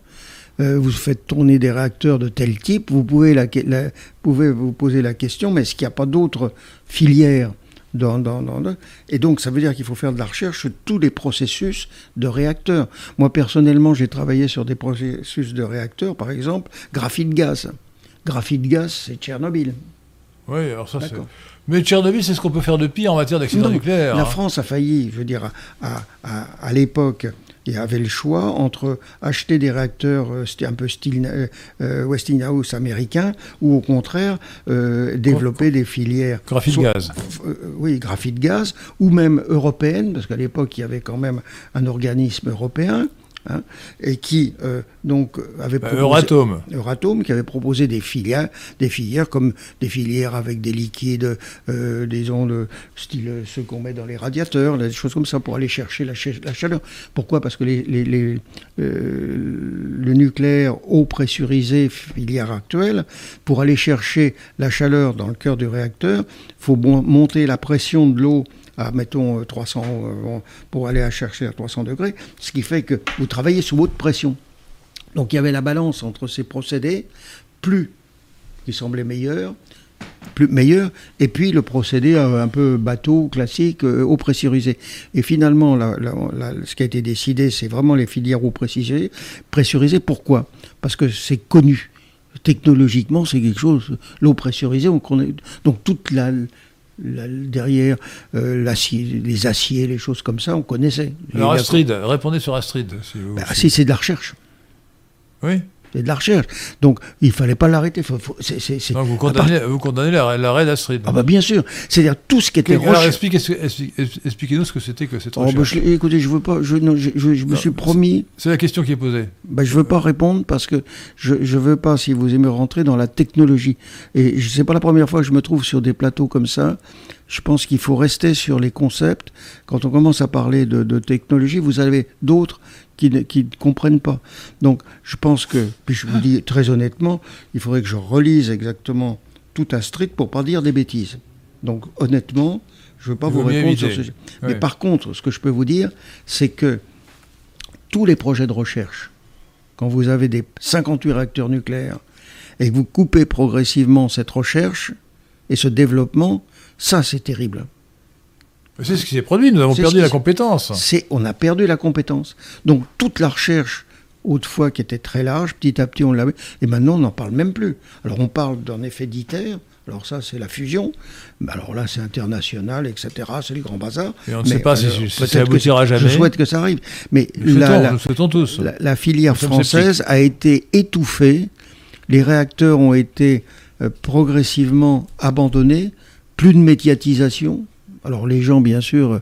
euh, vous faites tourner des réacteurs de tel type, vous pouvez, la, la- pouvez vous poser la question, mais est-ce qu'il n'y a pas d'autres filières dans, dans- dans- dans- Et donc, ça veut dire qu'il faut faire de la recherche sur tous les processus de réacteurs. Moi, personnellement, j'ai travaillé sur des processus de réacteurs, par exemple, graphite gaz. Graphite gaz, c'est Tchernobyl. Oui, alors ça c'est. Mais Tchernobyl, c'est ce qu'on peut faire de pire en matière d'accident nucléaire. La hein. France a failli, je veux dire, à, à- à l'époque, il y avait le choix entre acheter des réacteurs, euh, c'était un peu style euh, euh, Westinghouse américain, ou au contraire, euh, développer des filières. Graphite soit- gaz. euh, oui, graphite gaz, ou même européenne, parce qu'à l'époque, il y avait quand même un organisme européen, hein, et qui euh, donc avait Bah, proposé, Euratom. Euratom, qui avait proposé des filières, des filières comme des filières avec des liquides, euh, disons le style ceux qu'on met dans les radiateurs, des choses comme ça pour aller chercher la, cha- la chaleur. Pourquoi? Parce que les, les- les, euh, le nucléaire eau pressurisée filière actuelle, pour aller chercher la chaleur dans le cœur du réacteur, faut monter la pression de l'eau à, mettons, euh, 300, euh, pour aller à chercher à 300 degrés, ce qui fait que vous travaillez sous haute pression. Donc il y avait la balance entre ces procédés, plus qui semblait meilleur, plus meilleur, et puis le procédé euh, un peu bateau classique, euh, eau pressurisée. Et finalement, la- ce qui a été décidé, c'est vraiment les filières eau pressurisée. pressurisée. Pourquoi? Parce que c'est connu. Technologiquement, c'est quelque chose. L'eau pressurisée, on connaît. Donc toute la, la- derrière euh, les aciers, les choses comme ça, on connaissait. Alors Astrid, répondez sur Astrid. Si vous, Bah, si c'est de la recherche. Oui. C'est de la recherche. Donc, il fallait pas l'arrêter. Faut- faut- c'est- c'est- c'est- Donc vous part- condamnez, vous condamnez l'arrêt d'Astrid. Ah bah bien sûr. C'est-à-dire tout ce qui était Alors recherche. expliquez- expliquez- expliquez-nous ce que c'était que cette Oh, bah, recherche. je l'ai- écoutez, je veux pas. Je, non, je, je- je me Non, suis promis. C'est la question qui est posée. Bah, je veux pas répondre parce que je je veux pas, si vous aimez rentrer dans la technologie. Et je sais pas la première fois que je me trouve sur des plateaux comme ça. Je pense qu'il faut rester sur les concepts. Quand on commence à parler de, de technologie, vous avez d'autres qui ne qui ne comprennent pas. Donc, je pense que, puis je vous dis très honnêtement, il faudrait que je relise exactement tout Astrid pour pas dire des bêtises. Donc, honnêtement, je veux pas vous répondre sur ce sujet. Ouais. Mais par contre, ce que je peux vous dire, c'est que tous les projets de recherche, quand vous avez des 58 réacteurs nucléaires et que vous coupez progressivement cette recherche et ce développement, ça c'est terrible. C'est ce qui s'est produit. Nous avons perdu la compétence. C'est, on a perdu la compétence. Donc toute la recherche autrefois qui était très large, petit à petit on l'avait, et maintenant on n'en parle même plus. Alors on parle d'un effet d'ITER, alors ça c'est la fusion, mais alors là c'est international, etc., c'est les grands bazars. Et on ne Mais, sait pas si, euh, ça aboutira jamais. Je souhaite que ça arrive. Mais Nous la- souhaitons, la- nous souhaitons tous. la, la filière Nous française a été étouffée, les réacteurs ont été euh, progressivement abandonnés, plus de médiatisation. Alors les gens, bien sûr,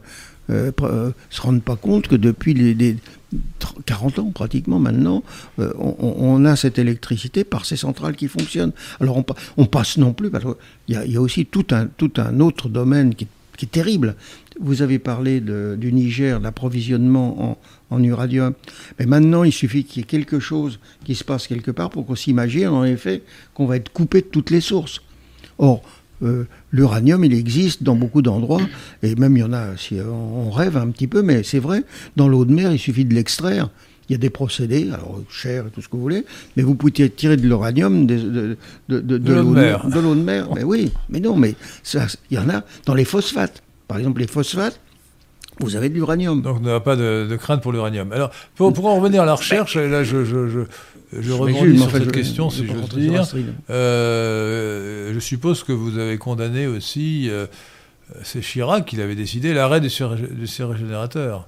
euh, pr- euh, se rendent pas compte que depuis les, les 30 40 ans pratiquement maintenant, euh, on, a cette électricité par ces centrales qui fonctionnent. Alors on, pa- on passe non plus, parce qu'il y, a- aussi tout un, autre domaine qui, est terrible. Vous avez parlé du Niger, l'approvisionnement en, en uranium. Mais maintenant, il suffit qu'il y ait quelque chose qui se passe quelque part pour qu'on s'imagine en effet qu'on va être coupé de toutes les sources. Or, euh, l'uranium, il existe dans beaucoup d'endroits, et même il y en a, si on rêve un petit peu, mais c'est vrai, dans l'eau de mer, il suffit de l'extraire. Il y a des procédés, alors cher et tout ce que vous voulez, mais vous pouvez tirer de l'uranium des- de, de, de, De l'eau de mer. De l'eau de mer, mais oui, mais non, mais ça, il y en a dans les phosphates. Par exemple, les phosphates, vous avez de l'uranium. Donc, on n'a pas de, de crainte pour l'uranium. Alors, pour, pour en revenir à la recherche, et là, je, je, je, je rebondis sur cette question, je si j'ose dire. Euh, je suppose que vous avez condamné aussi, euh, c'est Chirac qui avait décidé l'arrêt des, sur, des surrégénérateurs.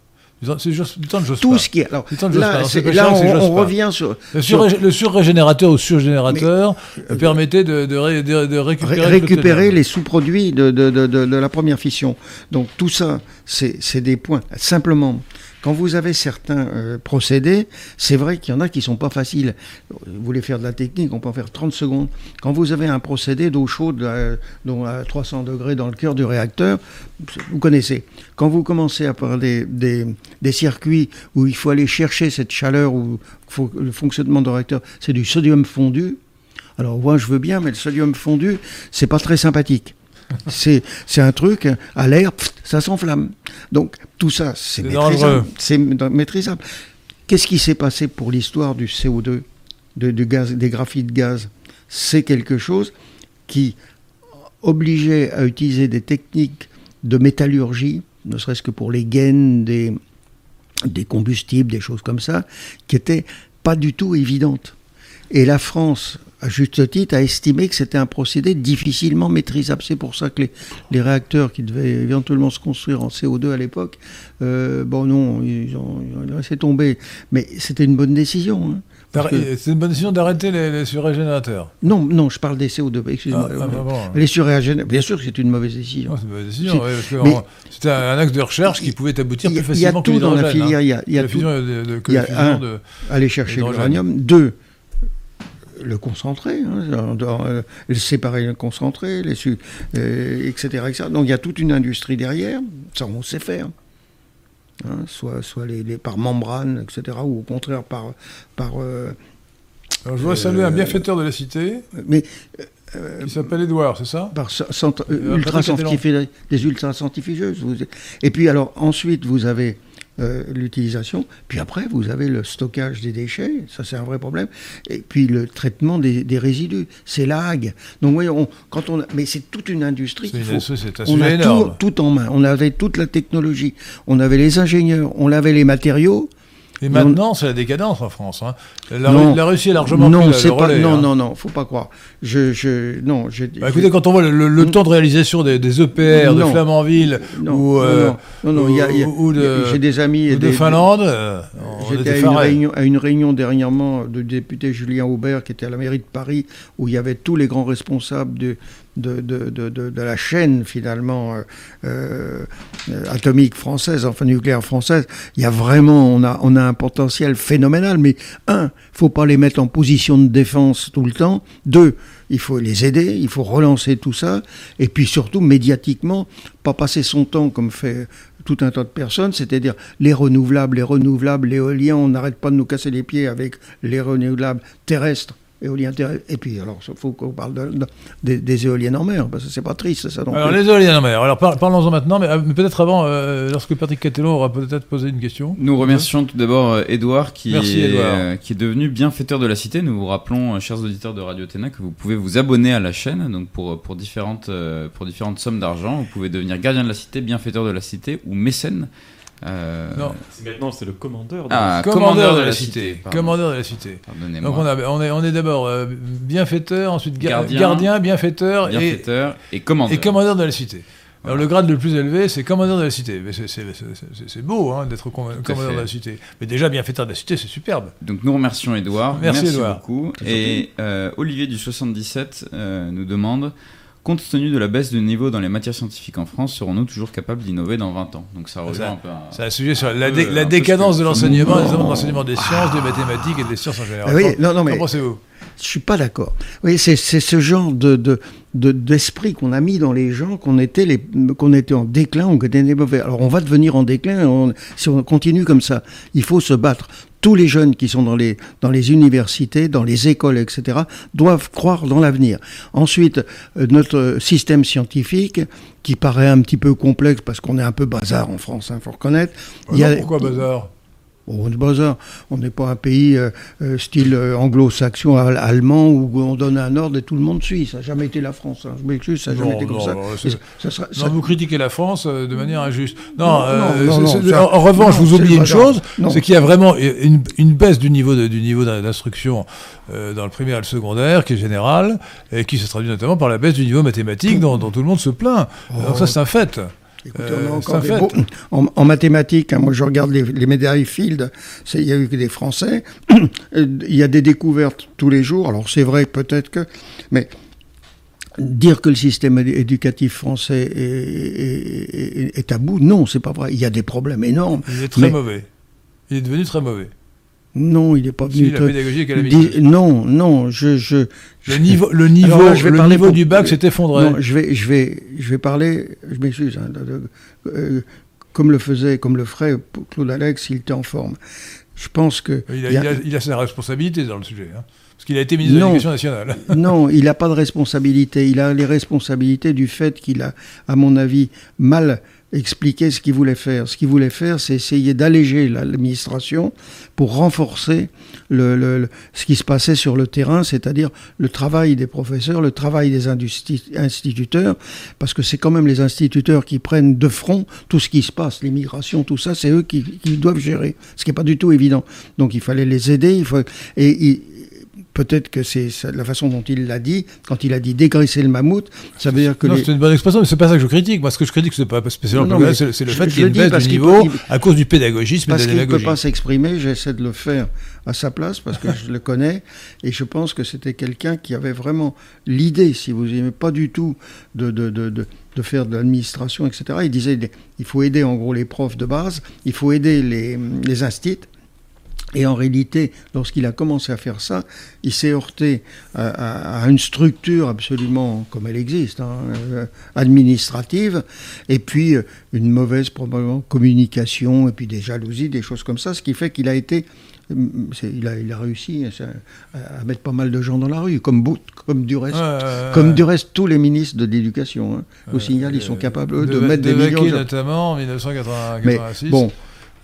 C'est juste- du temps de Jospin. Tout ce qui est. Alors, C'est le temps de Jospin, là, pas là, on, on Jospin. revient sur. Le, sur- le surrégénérateur ou surgénérateur euh, permettait de, de, ré- de- de récupérer, Ré- récupérer les sous-produits de, de, de, de- de la première fission. Donc tout ça, c'est c'est des points. Simplement, quand vous avez certains euh, procédés, c'est vrai qu'il y en a qui sont pas faciles. Vous voulez faire de la technique, on peut en faire 30 secondes. Quand vous avez un procédé d'eau chaude euh, dont à 300 degrés dans le cœur du réacteur, vous connaissez. Quand vous commencez à parler des, circuits où il faut aller chercher cette chaleur, faut- le fonctionnement du réacteur, c'est du sodium fondu. Alors moi je veux bien, mais le sodium fondu, c'est pas très sympathique. C'est c'est un truc, à l'air, ça s'enflamme. Donc tout ça, c'est C'est maîtrisable. C'est ma- maîtrisable. Qu'est-ce qui s'est passé pour l'histoire du CO2, de, du gaz, des graphites gaz? C'est quelque chose qui obligeait à utiliser des techniques de métallurgie, ne serait-ce que pour les gaines des, des combustibles, des choses comme ça, qui étaient pas du tout évidentes. Et la France, à juste titre, a estimé que c'était un procédé difficilement maîtrisable. C'est pour ça que les, les réacteurs qui devaient éventuellement se construire en CO2 à l'époque, euh, bon non, ils ont, ils ont laissé tomber. Mais c'était une bonne décision. hein. C'est une bonne décision d'arrêter les, les surrégénérateurs. Non, non, je parle des CO2. Excusez-moi. Ah, ah, bah bon. Les surrégénérateurs, bien sûr que c'est une mauvaise décision. Ouais, c'est ouais, que c'était un axe de recherche qui pouvait aboutir Il y a- plus il y a facilement que tout dans la l'hydrogène, filière, hein. il y a- il y a la tout. fusion de, de- que Il y a un- de- aller chercher l'uranium. Deux, le concentré, hein, dans- euh, le séparer le concentré, les euh, etc., etc. Donc il y a toute une industrie derrière, ça on sait faire. Hein, soit soit les, les- par membrane, etc., ou au contraire par... par euh, Alors, je voudrais saluer un bienfaiteur de la cité mais qui s'appelle Édouard, c'est ça? Par euh, Euh, ultra des ultra vous- Et puis alors ensuite vous avez euh, l'utilisation, puis après vous avez le stockage des déchets, ça c'est un vrai problème, et puis le traitement des, des résidus, c'est la hague. Donc voyez, on, quand on, a- mais c'est toute une industrie une- faut. un On a tout en main. On avait toute la technologie, on avait les ingénieurs, on avait les matériaux. Et maintenant, c'est la décadence en France. hein. La, Non. la Russie a largement non, pris le c'est pas. relais, non, hein. non, non, faut pas croire. Je, je, non. Bah, écoutez, quand on voit le, le- le Mm. temps de réalisation des, des EPR de Non. Flamanville non, ou, de- des amis ou de Finlande, euh, J'étais à une, réunion, à une réunion dernièrement de député Julien Aubert qui était à la mairie de Paris où il y avait tous les grands responsables de, de, de, de, de- la chaîne finalement euh, euh, atomique française, enfin nucléaire française. Il y a vraiment, on a, on a un potentiel phénoménal. Mais un, faut pas les mettre en position de défense tout le temps. Deux, il faut les aider, il faut relancer tout ça. Et puis surtout, médiatiquement, pas passer son temps comme fait tout un tas de personnes, c'est-à-dire les renouvelables, les renouvelables, l'éolien, on n'arrête pas de nous casser les pieds avec les renouvelables terrestres, terrestres. Et puis, alors, il faut qu'on parle de- de- des, des éoliennes en mer, parce que c'est pas triste, ça non Alors, plus. les éoliennes en mer. Alors, par- parlons-en maintenant, mais, euh, mais peut-être avant, euh, lorsque Patrick Catellon aura peut-être posé une question. Nous remercions tout d'abord euh, Edouard qui, Merci, est, Édouard. euh, qui est devenu bienfaiteur de la cité. Nous vous rappelons, euh, chers auditeurs de Radio Téna, que vous pouvez vous abonner à la chaîne donc pour, pour, différentes, euh, pour différentes sommes d'argent. Vous pouvez devenir gardien de la cité, bienfaiteur de la cité ou mécène. Euh, Non. C'est Maintenant, c'est le commandeur. de- Ah, commandeur, de la cité. Commandeur de la cité. Pardonnez-moi. Donc, on, a- on est, on est d'abord euh, bienfaiteur, ensuite ga- Gardien. gardien, bienfaiteur et, bienfaiteur et commandeur. et commandeur de la cité. Alors, Voilà. le grade le plus élevé, c'est commandeur de la cité. Mais c'est- beau hein, d'être com- commandeur de la cité. Mais déjà, bienfaiteur de la cité, c'est superbe. Donc nous remercions Edouard. Merci, Édouard. beaucoup. Et euh, Olivier du 77 euh, nous demande Compte tenu de la baisse du niveau dans les matières scientifiques en France, serons-nous toujours capables d'innover dans 20 ans Donc ça rejoint Ça- un peu. C'est un sujet sur la, dé- peu- décadence ce de l'enseignement, notamment de l'enseignement des sciences, des mathématiques et des sciences en général. Ah oui, non, non, mais- pensez-vous Je suis pas d'accord. Oui, c'est c'est ce genre de de- de- d'esprit qu'on a mis dans les gens qu'on était les qu'on était en déclin, on était des mauvais. Alors on va devenir en déclin on- si on continue comme ça. Il faut se battre. Tous les jeunes qui sont dans les dans les universités, dans les écoles, etc., doivent croire dans l'avenir. Ensuite, euh, notre système scientifique qui paraît un petit peu complexe parce qu'on est un peu bazar en France, il faut reconnaître. Il y a- Pourquoi bazar? Bon, on n'est pas un pays euh, euh, style euh, anglo-saxon, al- allemand, où on donne un ordre et tout le monde suit. Ça n'a jamais été la France. hein. Je m'excuse, ça n'a jamais Non, été comme non, ça. non, ça vous critiquez la France de manière injuste. Non, euh, ça- en, revanche, vous oubliez une chose, c'est qu'il y a vraiment une, une baisse du niveau de- du niveau d'in- d'instruction euh, dans le primaire et le secondaire, qui est générale, et qui se traduit notamment par la baisse du niveau mathématique dont, dont tout le monde se plaint. Donc ça, c'est un fait. Écoutez, Euh, on a encore des beaux- en, en mathématiques, hein, moi je regarde les, les médailles Field, il y a eu que des Français. *clears throat* Euh, il y a des découvertes tous les jours. Alors c'est vrai peut-être que, mais dire que le système édu- éducatif français est, est- est- est à bout, non, c'est pas vrai. Il y a des problèmes énormes. Il est très Mais- mauvais. Il est devenu très mauvais. Non, il n'est pas Si, venu. la pédagogie non, non, je, je, Le niveau, le niveau, Alors là, je vais le parler niveau pour- du bac s'est effondré. Non, je vais, je vais, je vais parler. Je m'excuse. hein, de- de- euh, comme le faisait, comme le ferait Claude Alex, s'il était en forme. Je pense que Il a, il a- il sa responsabilité dans le sujet. hein. Parce qu'il a été ministre de Non. l'Éducation nationale. *laughs* non, il n'a pas de responsabilité. Il a les responsabilités du fait qu'il a, à mon avis, mal expliqué ce qu'il voulait faire. Ce qu'il voulait faire, c'est essayer d'alléger l'administration pour renforcer le, le- le- ce qui se passait sur le terrain, c'est-à-dire le travail des professeurs, le travail des instituteurs, parce que c'est quand même les instituteurs qui prennent de front tout ce qui se passe, l'immigration, tout ça, c'est eux qui, qui doivent gérer, ce qui n'est pas du tout évident. Donc il fallait les aider, il faut, et, et peut-être que c'est la façon dont il l'a dit. Quand il a dit dégraisser le mammouth, ça veut dire que Non, les- c'est une bonne expression, mais c'est pas ça que je critique. Moi, ce que je critique, c'est pas spécialement c'est le fait qu'il y ait une baisse du niveau peut- à cause du pédagogisme et parce de la qu'il ne peut pas s'exprimer, j'essaie de le faire à sa place parce que je le connais et je pense que c'était quelqu'un qui avait vraiment l'idée, si vous aimez, pas du tout de, de, de, de, de faire de l'administration, etc. Il disait il faut aider en gros les profs de base, il faut aider les, les instits. Et en réalité, lorsqu'il a commencé à faire ça, il s'est heurté à, à- à une structure absolument comme elle existe, hein, euh, administrative, et puis euh, une mauvaise probablement communication, et puis des jalousies, des choses comme ça, ce qui fait qu'il a été, euh, c'est- il a, il a réussi hein, à, à mettre pas mal de gens dans la rue, comme, du reste. Comme du reste, tous les ministres de l'éducation, hein. je vous signale, ils sont capables eux, de, mettre des Vaquet, millions de notamment en Mais 1986. bon,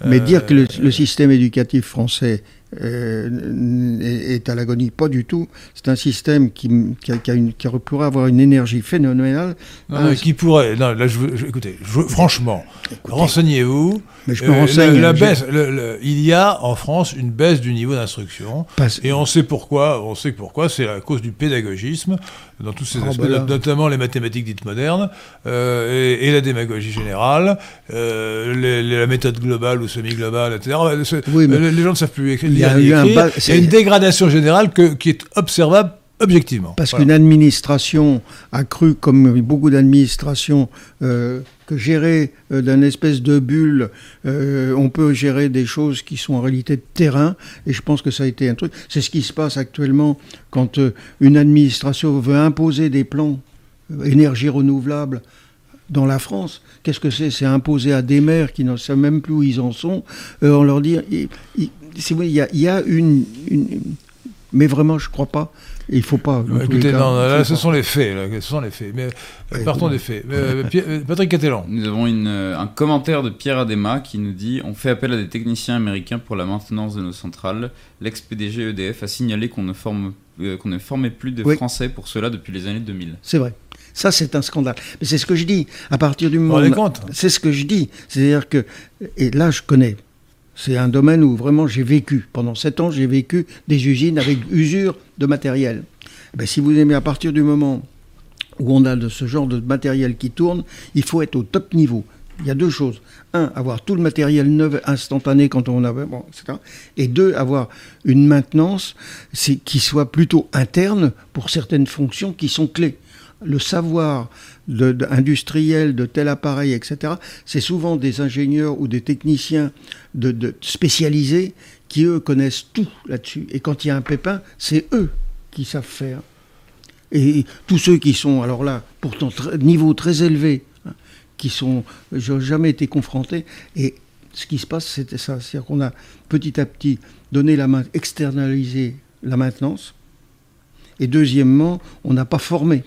mais Euh, dire que le, le système éducatif français euh, est, est à l'agonie, pas du tout. C'est un système qui, qui, a- qui a une- qui pourrait avoir une énergie phénoménale. non, qui pourrait. Non, là, je, veux- je- écoutez, je- franchement, renseignez-vous. Mais je me Euh, renseigne. la- baisse, le- le- il y a en France une baisse du niveau d'instruction. Et on sait pourquoi. On sait pourquoi. C'est à cause du pédagogisme dans tous ces Ah, aspects, bah notamment les mathématiques dites modernes euh, et, et la démagogie générale, euh, les- les- la méthode globale ou semi-globale, etc. Oui, mais les gens ne savent plus écrire. Il y a eu un écrire. bas- Il y a une dégradation générale que- qui est observable objectivement. Parce Voilà. qu'une administration a cru, comme beaucoup d'administrations, euh, que gérer euh, d'une espèce de bulle, euh, on peut gérer des choses qui sont en réalité de terrain. Et je pense que ça a été un truc. C'est ce qui se passe actuellement quand euh, une administration veut imposer des plans énergie renouvelable dans la France. Qu'est-ce que c'est? C'est imposer à des maires qui ne savent même plus où ils en sont. on leur dit, si vous voulez, il y a, il y a une, une- mais vraiment, je crois pas. Il faut pas. Écoutez, non, là, ce sont les faits. Là, ce sont les faits. Mais euh, Ouais, partons des faits. Euh, euh, Patrick Catelan. Nous avons une, un commentaire de Pierre Adema qui nous dit On fait appel à des techniciens américains pour la maintenance de nos centrales. L'ex-PDG EDF a signalé qu'on ne, forme, euh, qu'on ne formait plus de Oui. Français pour cela depuis les années 2000. C'est vrai. Ça, c'est un scandale. Mais c'est ce que je dis. À partir du Vous vous moment. rendez compte? C'est ce que je dis. C'est-à-dire que. Et là, je connais. C'est un domaine où vraiment j'ai vécu. Pendant sept ans, j'ai vécu des usines avec usure de matériel. Ben, si vous aimez, à partir du moment où on a de ce genre de matériel qui tourne, il faut être au top niveau. Il y a deux choses. Un, avoir tout le matériel neuf instantané quand on avait, bon, etc. Et deux, avoir une maintenance qui soit plutôt interne pour certaines fonctions qui sont clés. Le savoir de, de- industriel de tel appareil, etc., c'est souvent des ingénieurs ou des techniciens spécialisés qui, eux, connaissent tout là-dessus. Et quand il y a un pépin, c'est eux qui savent faire. Et tous ceux qui sont, alors là, pourtant niveau très élevé, hein, qui sont, jamais été confronté. Et ce qui se passe, c'était ça, c'est-à-dire qu'on a petit à petit donné la main, externalisé la maintenance. Et deuxièmement, on n'a pas formé.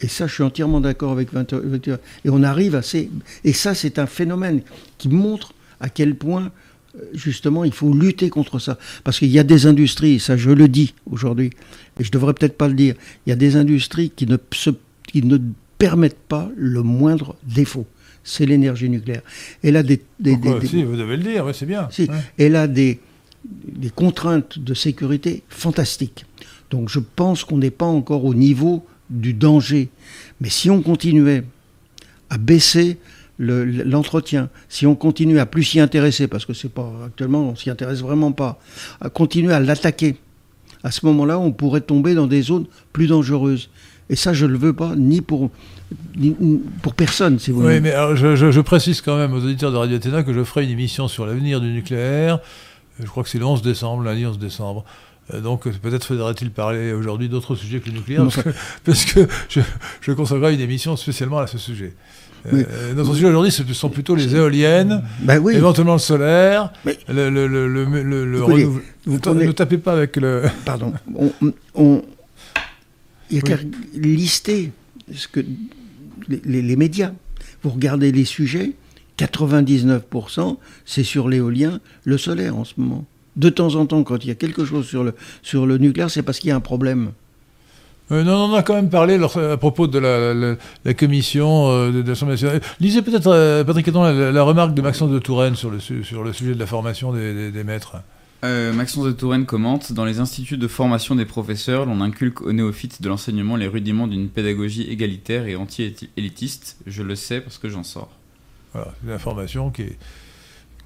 Et ça, je suis entièrement d'accord avec 20 20 Et on arrive à ces. Et ça, c'est un phénomène qui montre à quel point, euh, justement, il faut lutter contre ça. Parce qu'il y a des industries, ça je le dis aujourd'hui, et je devrais peut-être pas le dire, il y a des industries qui ne, se, qui ne permettent pas le moindre défaut. C'est l'énergie nucléaire. Elle a des, des- Pourquoi des- des- Si, vous devez le dire, ouais, c'est bien. si, Ouais. elle a des, des contraintes de sécurité fantastiques. Donc je pense qu'on n'est pas encore au niveau du danger. Mais si on continuait à baisser le- l'entretien, si on continue à plus s'y intéresser, parce que c'est pas actuellement on s'y intéresse vraiment pas, à continuer à l'attaquer, à ce moment-là, on pourrait tomber dans des zones plus dangereuses. Et ça, je ne le veux pas, ni pour, ni- ni pour personne, si vous Oui, voulez. mais alors, je, je- je précise quand même aux auditeurs de Radio Athéna que je ferai une émission sur l'avenir du nucléaire. Je crois que c'est le 11 décembre, lundi 11 décembre. Euh, Donc euh, peut-être faudrait-il parler aujourd'hui d'autres sujets que le nucléaire, Non, parce que, parce que je, je consacrerai une émission spécialement à ce sujet. Euh, Oui. notre sujet aujourd'hui, ce sont plutôt les éoliennes, Ben oui, éventuellement le solaire, Mais- le, le, renouvel- vous prenez- Ne tapez pas avec le... *laughs* pardon, on, on- il y a Oui. qu'à lister ce que les, les- les médias. Vous regardez les sujets, 99% c'est sur l'éolien, le solaire en ce moment. De temps en temps, quand il y a quelque chose sur le, sur le nucléaire, c'est parce qu'il y a un problème. Euh, non, on en a quand même parlé lors- à propos de la, la- la commission euh, de, de l'Assemblée nationale. Lisez peut-être, euh, Patrick Héton, la, la remarque de Maxence de Touraine sur le, su- sur le sujet de la formation des, des- des maîtres. Euh, Maxence de Touraine commente Dans les instituts de formation des professeurs, l'on inculque aux néophytes de l'enseignement les rudiments d'une pédagogie égalitaire et anti-élitiste. Je le sais parce que j'en sors. Voilà, c'est une information qui est,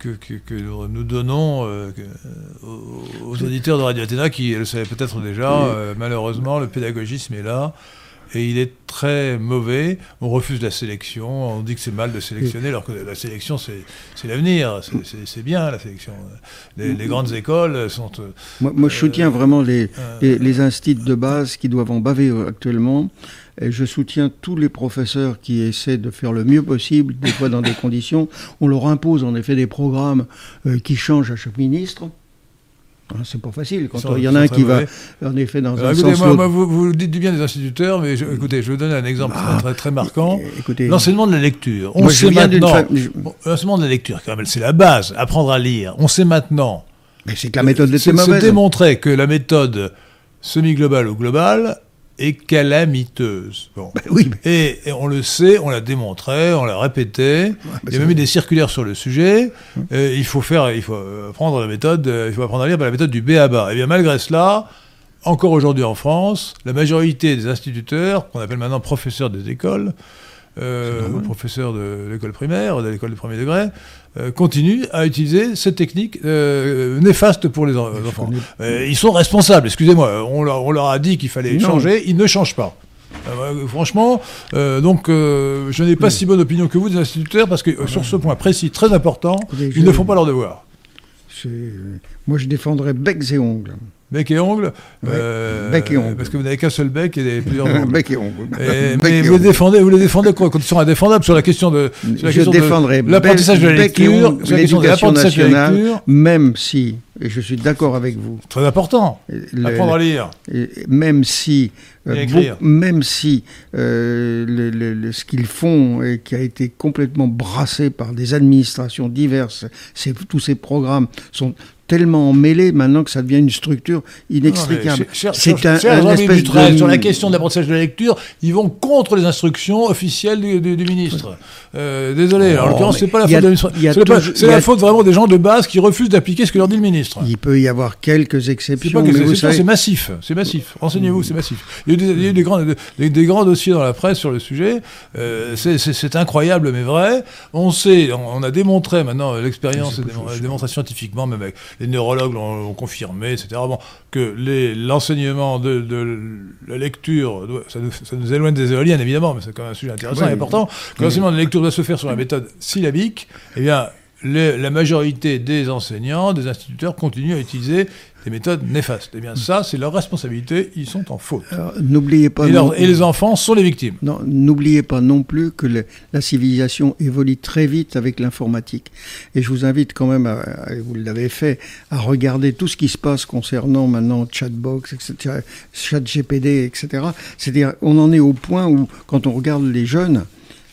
que, que, que nous donnons euh, euh, aux, aux auditeurs de Radio Athéna qui le savaient peut-être déjà. Euh, malheureusement, le pédagogisme est là. Et il est très mauvais. On refuse la sélection. On dit que c'est mal de sélectionner, alors que la sélection, c'est l'avenir. C'est- C'est bien, la sélection. Les, les grandes écoles sont. euh, Moi, moi, je soutiens vraiment les, euh, les, les instituts de base qui doivent en baver euh, actuellement. Et je soutiens tous les professeurs qui essaient de faire le mieux possible, des fois dans des *laughs* conditions. On leur impose en effet des programmes euh, qui changent à chaque ministre. C'est pas facile. Quand il y en a un qui va, en effet, dans Alors, un écoutez, sens moi, vous, vous dites du bien des instituteurs, mais je- écoutez, je vais vous donner un exemple Ah. très, marquant. L'enseignement de la lecture. On moi, sait maintenant. fa- je- Bon, L'enseignement de la lecture, quand même, c'est la base. Apprendre à lire. On sait maintenant. Mais c'est que la méthode était C'est se mauvaise. démontrer que la méthode semi-globale ou globale est calamiteuse. Bon. Ben oui, mais- Et, et on le sait, on l'a démontré, on l'a répété. ben il y a même eu des circulaires sur le sujet. Euh, il faut faire, il faut euh, prendre la méthode, euh, il faut apprendre à lire par la méthode du B à bas. Et bien malgré cela, encore aujourd'hui en France, la majorité des instituteurs, qu'on appelle maintenant professeurs des écoles, euh, professeurs de l'école primaire, de l'école de premier degré, euh, continuent à utiliser cette technique euh, néfaste pour les, en- les enfants. Euh, ils sont responsables, excusez-moi, on leur, on leur a dit qu'il fallait Non. changer, ils ne changent pas. Euh, franchement, euh, donc euh, je n'ai pas si bonne opinion que vous des instituteurs parce que sur ce point précis, très important, ils ne font pas leur devoir. Moi, je défendrais becs et ongles. Bec et ongles, Ouais, euh, bec et ongles. parce que vous n'avez qu'un seul bec et *laughs* plusieurs ongles. bec et Bec mais et vous les défendez, vous les défendez quoi, quand ils sont indéfendables sur la question de, sur la Je question de défendrai l'apprentissage de la lecture, sur la question de l'apprentissage de la lecture, même si, et je suis d'accord avec vous, très important. le- Apprendre à lire. Même si, euh, même si euh, le- le- le- ce qu'ils font et qui a été complètement brassé par des administrations diverses, tous ces programmes sont tellement emmêlés maintenant que ça devient une structure inextricable. C'est un, un Jean-Louis espèce de- sur la question de l'apprentissage de la lecture, ils vont contre les instructions officielles du, du- du ministre. Euh, désolé, en Oh, l'occurrence, mais c'est pas la faute a- de a C'est la faute vraiment des gens de base qui refusent d'appliquer ce que leur dit le ministre. Il peut y avoir quelques exceptions, c'est savez, massif, c'est massif. Renseignez-vous, c'est massif. Il y a eu des, il y a eu des grands, des, des grands dossiers dans la presse sur le sujet. Euh, c'est- incroyable, mais vrai. On sait, on, on a démontré maintenant, l'expérience démontré scientifiquement, même avec les neurologues l'ont confirmé, etc. Bon, que l'enseignement de, de la lecture, ça nous, ça nous éloigne des éoliennes évidemment, mais c'est quand même un sujet intéressant Oui. et important. Que l'enseignement de la lecture doit se faire sur la méthode syllabique. Eh bien, les- la majorité des enseignants, des instituteurs continuent à utiliser des méthodes néfastes. Eh bien, ça, c'est leur responsabilité, ils sont en faute. n'oubliez pas. Et, les enfants sont les victimes. Non, n'oubliez pas non plus que le- la civilisation évolue très vite avec l'informatique. Et je vous invite quand même, à, vous l'avez fait, à regarder tout ce qui se passe concernant maintenant Chatbox, etc., ChatGPD, etc. C'est-à-dire, on en est au point où, quand on regarde les jeunes,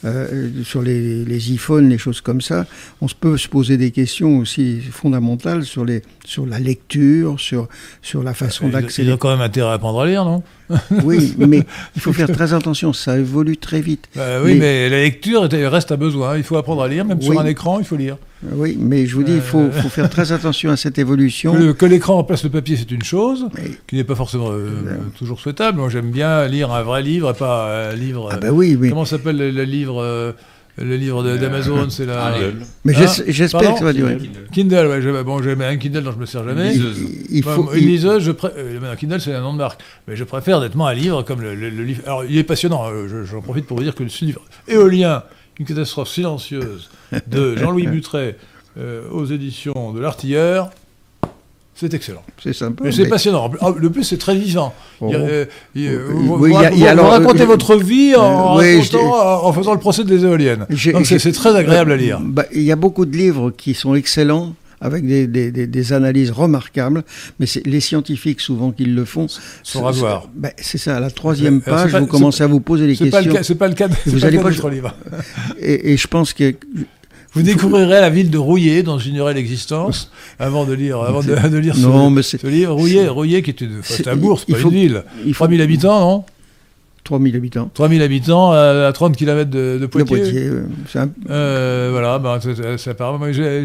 euh, sur les, les iPhones, les choses comme ça, on se peut se poser des questions aussi fondamentales sur, les, sur la lecture, sur, sur la façon d'accéder. ont quand même intérêt à apprendre à lire, non? *laughs* Oui, mais il faut faire très attention, ça évolue très vite. Bah Oui, Mais- mais, la lecture est- reste à besoin. Il faut apprendre à lire, même sur un écran, il faut lire. Oui, mais je vous dis, il faut, faut faire très attention à cette évolution. Que, le- que l'écran remplace le papier, c'est une chose, Mais- qui n'est pas forcément euh, toujours souhaitable. Moi, j'aime bien lire un vrai livre et pas un livre. Ah euh, ben oui, oui. Comment s'appelle le, le livre euh, le livre de- d'Amazon, *laughs* c'est la. Mais Hein j'es- j'espère que ça va durer. Kindle. Ouais, j'ai- bon, j'ai un Kindle dont je me sers jamais. Liseuse. Il, faut, une il- liseuse, je pré- euh, un Kindle, c'est un nom de marque. Mais je préfère nettement un livre comme le, le- le livre. Alors, il est passionnant. euh, je- J'en profite pour vous dire que ce livre Éolien, une catastrophe silencieuse de *laughs* Jean-Louis euh, aux éditions de l'Artilleur, c'est excellent. c'est sympa. Mais c'est mais- passionnant. Le plus, c'est très vivant. Euh, vous, oui, vous il y a- rac- il y a vous alors, racontez euh, votre vie en, euh, oui, racontant, en faisant le procès des éoliennes. Donc c'est très agréable à lire. Bah, Il y a beaucoup de livres qui sont excellents avec des, des- des- des analyses remarquables, mais c'est les scientifiques souvent qui le font. Son rasoir. C'est- bah, C'est ça, à la troisième page, pas- vous commencez à vous poser des C'est pas, le questions. cas- pas le cas de, Vous pas le allez cas pas- de notre livre. *laughs* Et, et je pense que Vous découvrirez la ville de Rouillé, dont j'ignorais l'existence, *laughs* avant de lire, avant de, de lire ce, mais livre. Rouillé, Rouillé, qui est une, c'est- un il pas faut- une ville. il faut 3000 habitants, non? 3000 habitants. 3000 habitants à, à 30 km de, de Poitiers. De Poitiers, c'est un- Euh, voilà, ça, ça- part. Moi, j'ai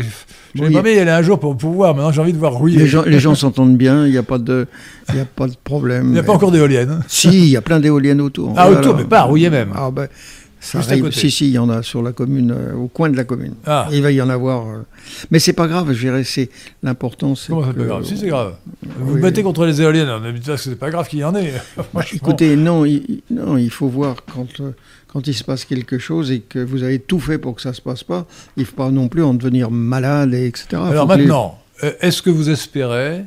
j'ai pas y aller un jour pour pouvoir. Maintenant, j'ai envie de voir rouiller. les gens, les gens s'entendent bien, il n'y a pas de, y a pas de problème. Il n'y a pas encore d'éoliennes. hein. Si, il y a plein d'éoliennes autour. Ah, Voilà. autour, mais pas à Rouillé même. Ah ben, ça Juste à arrive. côté. Si, si, il y en a sur la commune, euh, au coin de la commune. Ah, Il va y en avoir. euh, Mais c'est pas grave, je dirais, c'est l'important. c'est comment peut être grave Si, c'est grave. Vous vous battez contre les éoliennes. On a dit que c'est pas grave qu'il y en ait. *laughs* Bah, Franchement. écoutez, non, il, non, il faut voir quand, euh, quand il se passe quelque chose et que vous avez tout fait pour que ça se passe pas, il ne faut pas non plus en devenir malade, et etc. Alors faut que les- maintenant, euh, est-ce que vous espérez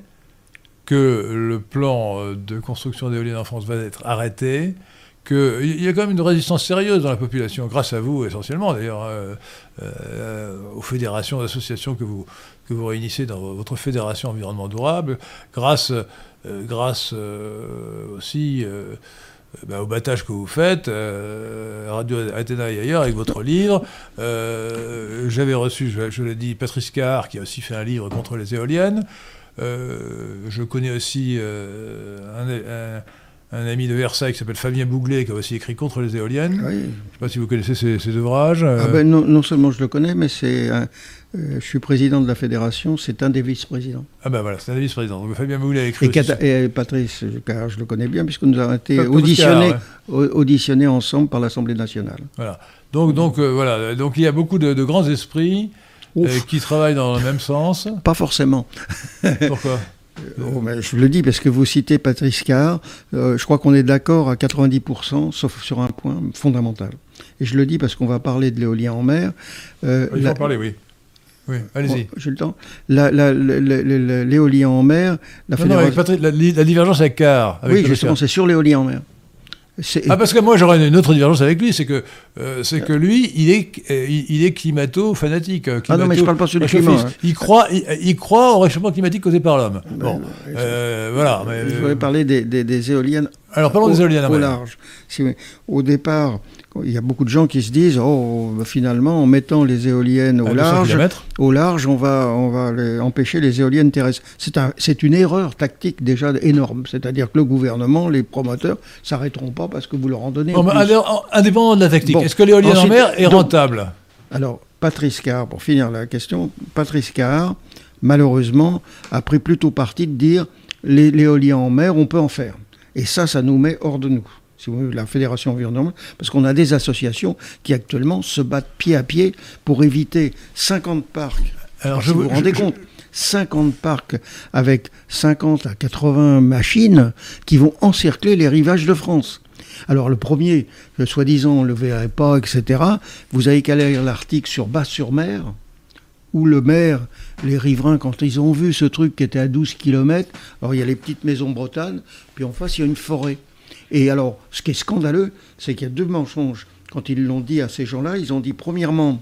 que le plan de construction d'éoliennes en France va être arrêté que il y a quand même une résistance sérieuse dans la population, grâce à vous essentiellement d'ailleurs, euh, euh, aux fédérations, associations que vous, que vous réunissez dans votre fédération environnement durable, grâce, euh, grâce aussi bah, au battage que vous faites, Radio Athéna et ailleurs, avec votre livre. J'avais reçu, je, l'ai dit, Patrice Carr, qui a aussi fait un livre contre les éoliennes. Je connais aussi un- un ami de Versailles qui s'appelle Fabien Bouglet, qui a aussi écrit contre les éoliennes. Oui. Je ne sais pas si vous connaissez ces, ces ouvrages. euh, Ah ben, non, non seulement je le connais, mais c'est, euh, je suis président de la fédération, c'est un des vice-présidents. ah ben voilà, c'est un des vice-présidents. Donc Fabien Bouglet a écrit Et, Cata- et Patrice, car je le connais bien, puisque nous avons été auditionnés, ouais. auditionnés ensemble par l'Assemblée nationale. Donc, donc euh, voilà, donc il y a beaucoup de, de grands esprits euh, qui travaillent dans le même sens. Pas forcément. Pourquoi? *laughs* Oh, mais je le dis parce que vous citez Patrice Carr. euh, je crois qu'on est d'accord à 90%, sauf sur un point fondamental. Et je le dis parce qu'on va parler de l'éolien en mer. Euh, Il faut la- en parler, oui. Oui, allez-y. J'ai le temps. L'éolien en mer, la Non, non, avec fédération. Patrick, la, la divergence avec Carr. avec oui, Patrice justement, c'est sur l'éolien en mer. Ah parce que moi j'aurais une autre divergence avec lui, c'est que euh, c'est que lui il est euh, il, est climato fanatique. Ah non, mais je parle pas sur le climat, hein. Il croit il, il croit au réchauffement climatique causé par l'homme. Bon, euh, voilà. mais, je euh, voulais parler des, des- des éoliennes alors parlons des éoliennes. au ouais. large. Si au départ, il y a beaucoup de gens qui se disent oh, bah, finalement, en mettant les éoliennes au À 200 large, au large, on va, on va les- empêcher les éoliennes terrestres. C'est un- c'est une erreur tactique déjà énorme. C'est-à-dire que le gouvernement, les promoteurs, s'arrêteront pas parce que vous leur en donnez. Bon, plus. indé- indépendant de la tactique, Bon. est-ce que l'éolienne en mer est donc- rentable? Alors, Patrice Carr, pour finir la question, Patrice Carr, malheureusement, a pris plutôt parti de dire l'éolien en mer, on peut en faire. Et ça, ça nous met hors de nous. Si vous voulez, la Fédération environnementale, parce qu'on a des associations qui actuellement se battent pied à pied pour éviter 50 parcs. Alors si vous vous rendez compte, 50 parcs avec 50 à 80 machines qui vont encercler les rivages de France. Alors le premier, le soi-disant, on ne le verrait pas, etc. Vous avez qu'à lire l'article sur Basse-sur-Mer, où le maire, les riverains, quand ils ont vu ce truc qui était à 12 km, alors il y a les petites maisons bretanes, puis en face il y a une forêt. Et alors, ce qui est scandaleux, c'est qu'il y a deux mensonges. Quand ils l'ont dit à ces gens-là, ils ont dit, premièrement,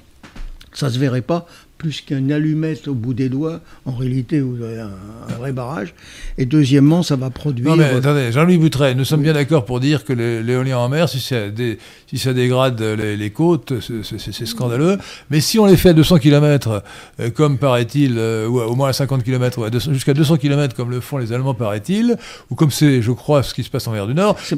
ça se verrait pas plus qu'une allumette au bout des doigts. En réalité, vous avez un, un vrai barrage. Et deuxièmement, ça va produire. Non mais attendez, Jean-Louis Boutret, nous sommes bien d'accord pour dire que l'éolien en mer, si ça, dé- si ça dégrade les, les côtes, c'est- scandaleux. Mais si on les fait à 200 km, comme paraît-il, euh, ou au moins à 50 km, ou à 200 jusqu'à 200 km comme le font les Allemands paraît-il, ou comme c'est, je crois, ce qui se passe en mer du Nord, faut,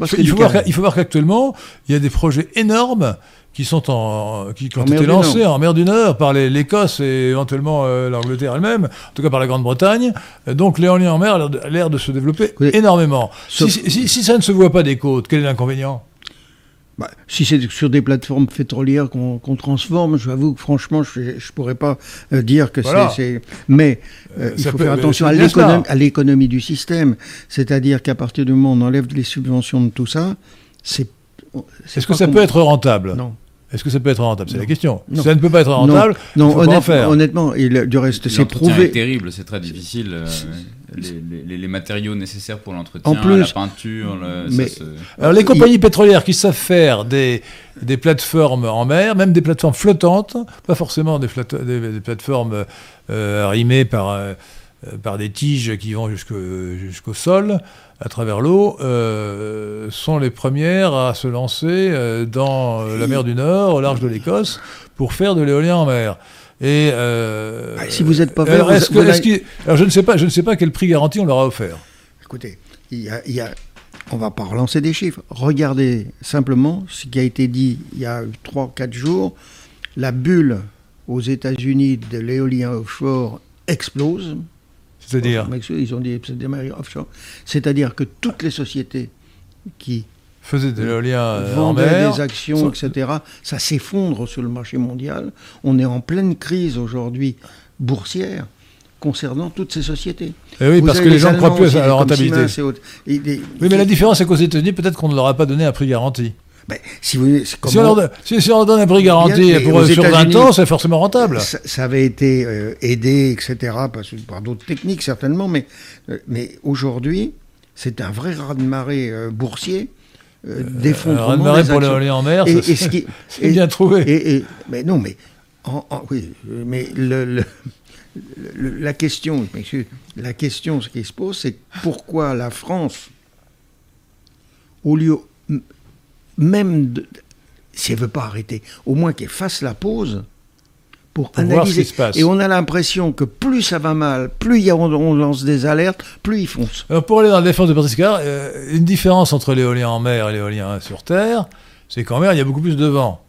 il faut voir qu'actuellement, il y a des projets énormes qui sont en, qui, qui ont En été lancés en mer du Nord par l'Écosse et éventuellement euh, l'Angleterre elle-même, en tout cas par la Grande-Bretagne. Euh, Donc l'éolien en mer a l'air de- se développer énormément. sauf- Si, si- si ça ne se voit pas des côtes, quel est l'inconvénient? Bah, si c'est sur des plateformes pétrolières qu'on transforme, j'avoue que franchement, je ne pourrais pas euh, dire que Voilà. c'est. Mais euh, il faut peut- faire attention à l'économie- du système. C'est-à-dire qu'à partir du moment où on enlève les subventions de tout ça, c'est. Est-ce que ça peut être rentable? Non. Est-ce que ça peut être rentable? C'est la Non. question. Non. Si ça ne peut pas être rentable, il Non, faut pas en honnêtement, faire. honnêtement, et le- du reste, c'est prouvé. terrible, c'est très difficile. euh, les, les- les matériaux nécessaires pour l'entretien, la peinture, le- ça Mais- se- Alors les compagnies pétrolières qui savent faire des, des plateformes en mer, même des plateformes flottantes, pas forcément des, flat- des- des plateformes euh, arrimées par, euh, par des tiges qui vont jusqu'au jusqu'au sol, à travers l'eau, euh, sont les premières à se lancer euh, dans euh, la mer du Nord, au large de l'Écosse, pour faire de l'éolien en mer. Et euh, Ah, si vous n'êtes pas vert, est-ce que- alors je ne sais pas, je ne sais pas quel prix garanti on leur a offert. Écoutez, il y a, il y a- on va pas relancer des chiffres. Regardez simplement ce qui a été dit il y a 3-4 jours. La bulle aux États-Unis de l'éolien offshore explose. C'est-à-dire Ils ont dit offshore. C'est-à-dire que toutes les sociétés qui faisaient de l'éolien euh, en vendaient des actions, sont- etc., ça s'effondre sur le marché mondial. On est en pleine crise aujourd'hui boursière concernant toutes ces sociétés. Eh oui, Vous parce que les gens ne croient plus à la rentabilité. Siemens et autres. Et des- Oui, mais la différence, c'est qu'aux États-Unis, peut-être qu'on ne leur a pas donné un prix garanti. Ben, si vous Si on, donne, si, si on leur donne un prix garanti Bien, pour, sur 20 États-Unis, ans, c'est forcément rentable. Ça, ça avait été euh, aidé, etc., parce- par d'autres techniques certainement, mais, euh, mais aujourd'hui, c'est un vrai raz-de-marée euh, boursier, euh, Un d'effondrement des pour l'éolien en mer, Et- ce *laughs* c'est et- bien trouvé. Et, et- mais non, mais en- en- oui, mais le, le- le- la question, messieurs, la question, ce qui se pose, c'est pourquoi la France, au lieu même de, si elle veut pas arrêter, au moins qu'elle fasse la pause pour, Pour voir ce analyser. qui se passe. Et on a l'impression que plus ça va mal, plus y a, on, on lance des alertes, plus ils foncent. Alors, pour aller dans la défense de Patrice Carr, euh, une différence entre l'éolien en mer et l'éolien sur terre, c'est qu'en mer, il y a beaucoup plus de vent.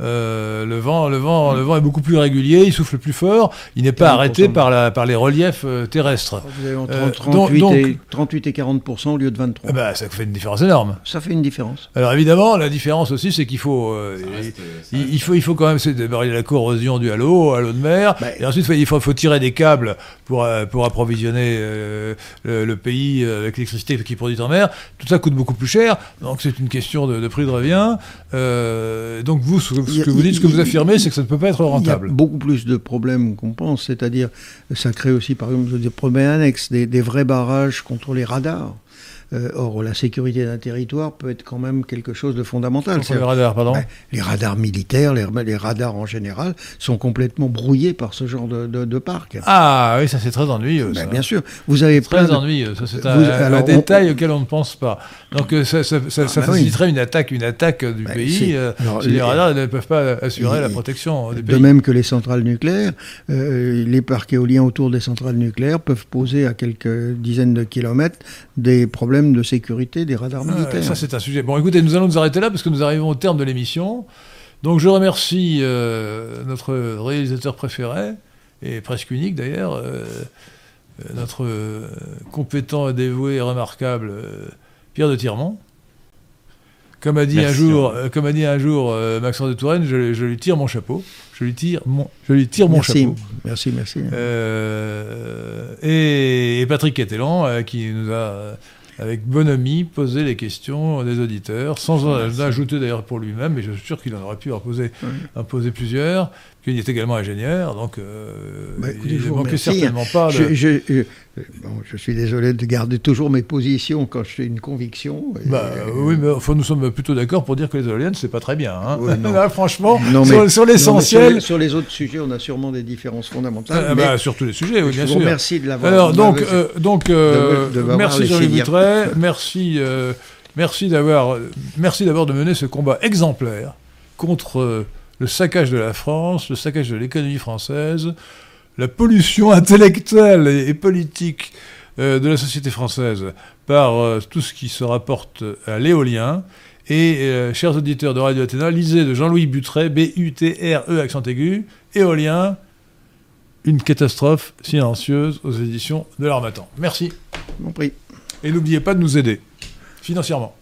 Euh, le vent, le vent, le vent est beaucoup plus régulier, il souffle plus fort, il n'est pas 40%. arrêté par, la, par les reliefs euh, terrestres. Vous avez entre Euh, 38, donc- et, 38 et 40% au lieu de 23. Eh ben, ça fait une différence énorme. ça fait une différence. Alors évidemment, la différence aussi, c'est qu'il faut, euh, reste, euh, il, il faut, il faut quand même c'est d'abord il y a la corrosion due à l'eau, à l'eau de mer, Bah, et ensuite il faut, faut tirer des câbles pour, euh, pour approvisionner euh, le, le pays euh, avec l'électricité qui produit en mer. Tout ça coûte beaucoup plus cher, donc c'est une question de, de prix de revient. Euh, donc vous, ce, que vous dites, ce que vous affirmez, c'est que ça ne peut pas être Il y a rentable. beaucoup plus de problèmes qu'on pense, c'est-à-dire ça crée aussi par exemple des problèmes annexes, des, des vrais barrages contre les radars. Euh, or, la sécurité d'un territoire peut être quand même quelque chose de fondamental. Les radars, pardon. Ben, les radars militaires, les, les radars en général, sont complètement brouillés par ce genre de, de, de parc. Ah oui, ça c'est très ennuyeux. Ben, ça. bien sûr, vous avez plein Très de- ennuyeux, ça c'est Vous- un, un alors, on- détail auquel on ne pense pas. Donc euh, ça, ça, ça- ça bah oui. faciliterait une attaque, une attaque du pays euh, alors, les les- radars ne peuvent pas assurer la protection du De pays. même que les centrales nucléaires, euh, les parcs éoliens autour des centrales nucléaires peuvent poser à quelques dizaines de kilomètres des problèmes de sécurité des radars Ah, militaires. ça c'est un sujet. Bon écoutez, nous allons nous arrêter là parce que nous arrivons au terme de l'émission. Donc je remercie euh, notre réalisateur préféré, et presque unique d'ailleurs, euh, euh, notre compétent, dévoué et remarquable Pierre de Tirmont. Comme a dit Merci, un jour, euh, comme a dit un jour euh, Maxence de Touraine, je, je lui tire mon chapeau. Je lui tire mon, je lui tire mon merci, chapeau. merci, merci. Euh, et, et Patrick Kettelan, euh, qui nous a, euh, avec bonhomie, posé les questions des auditeurs, sans en ajouter d'ailleurs pour lui-même, mais je suis sûr qu'il en aurait pu en poser, Oui. en poser plusieurs, qu'il est également ingénieur, donc euh, Bah, écoutez, il ne manquait certainement pas de... Je, je- euh, bon, je suis désolé de garder toujours mes positions quand je fais une conviction. et- Bah, euh, oui, mais enfin, nous sommes plutôt d'accord pour dire que les éoliennes, c'est pas très bien. Hein. Oui, non. *laughs* Là, franchement, Non, sur, mais- sur l'essentiel, sur, les, sur les autres sujets, on a sûrement des différences fondamentales. ah, mais bah, sur tous les sujets, oui, bien sûr. remercie de l'avoir. Alors donc, euh, donc euh, de- de m'avoir merci Jean-Louis. Boutret, merci, euh, merci d'avoir, merci d'abord de mener ce combat exemplaire contre euh, le saccage de la France, le saccage de l'économie française, la pollution intellectuelle et, politique euh, de la société française par euh, tout ce qui se rapporte à l'éolien. Et euh, chers auditeurs de Radio Athéna, lisez de Jean-Louis Butret, B-U-T-R-E accent aigu, éolien, une catastrophe silencieuse aux éditions de l'Armatan. Merci. En prie. Et n'oubliez pas de nous aider financièrement.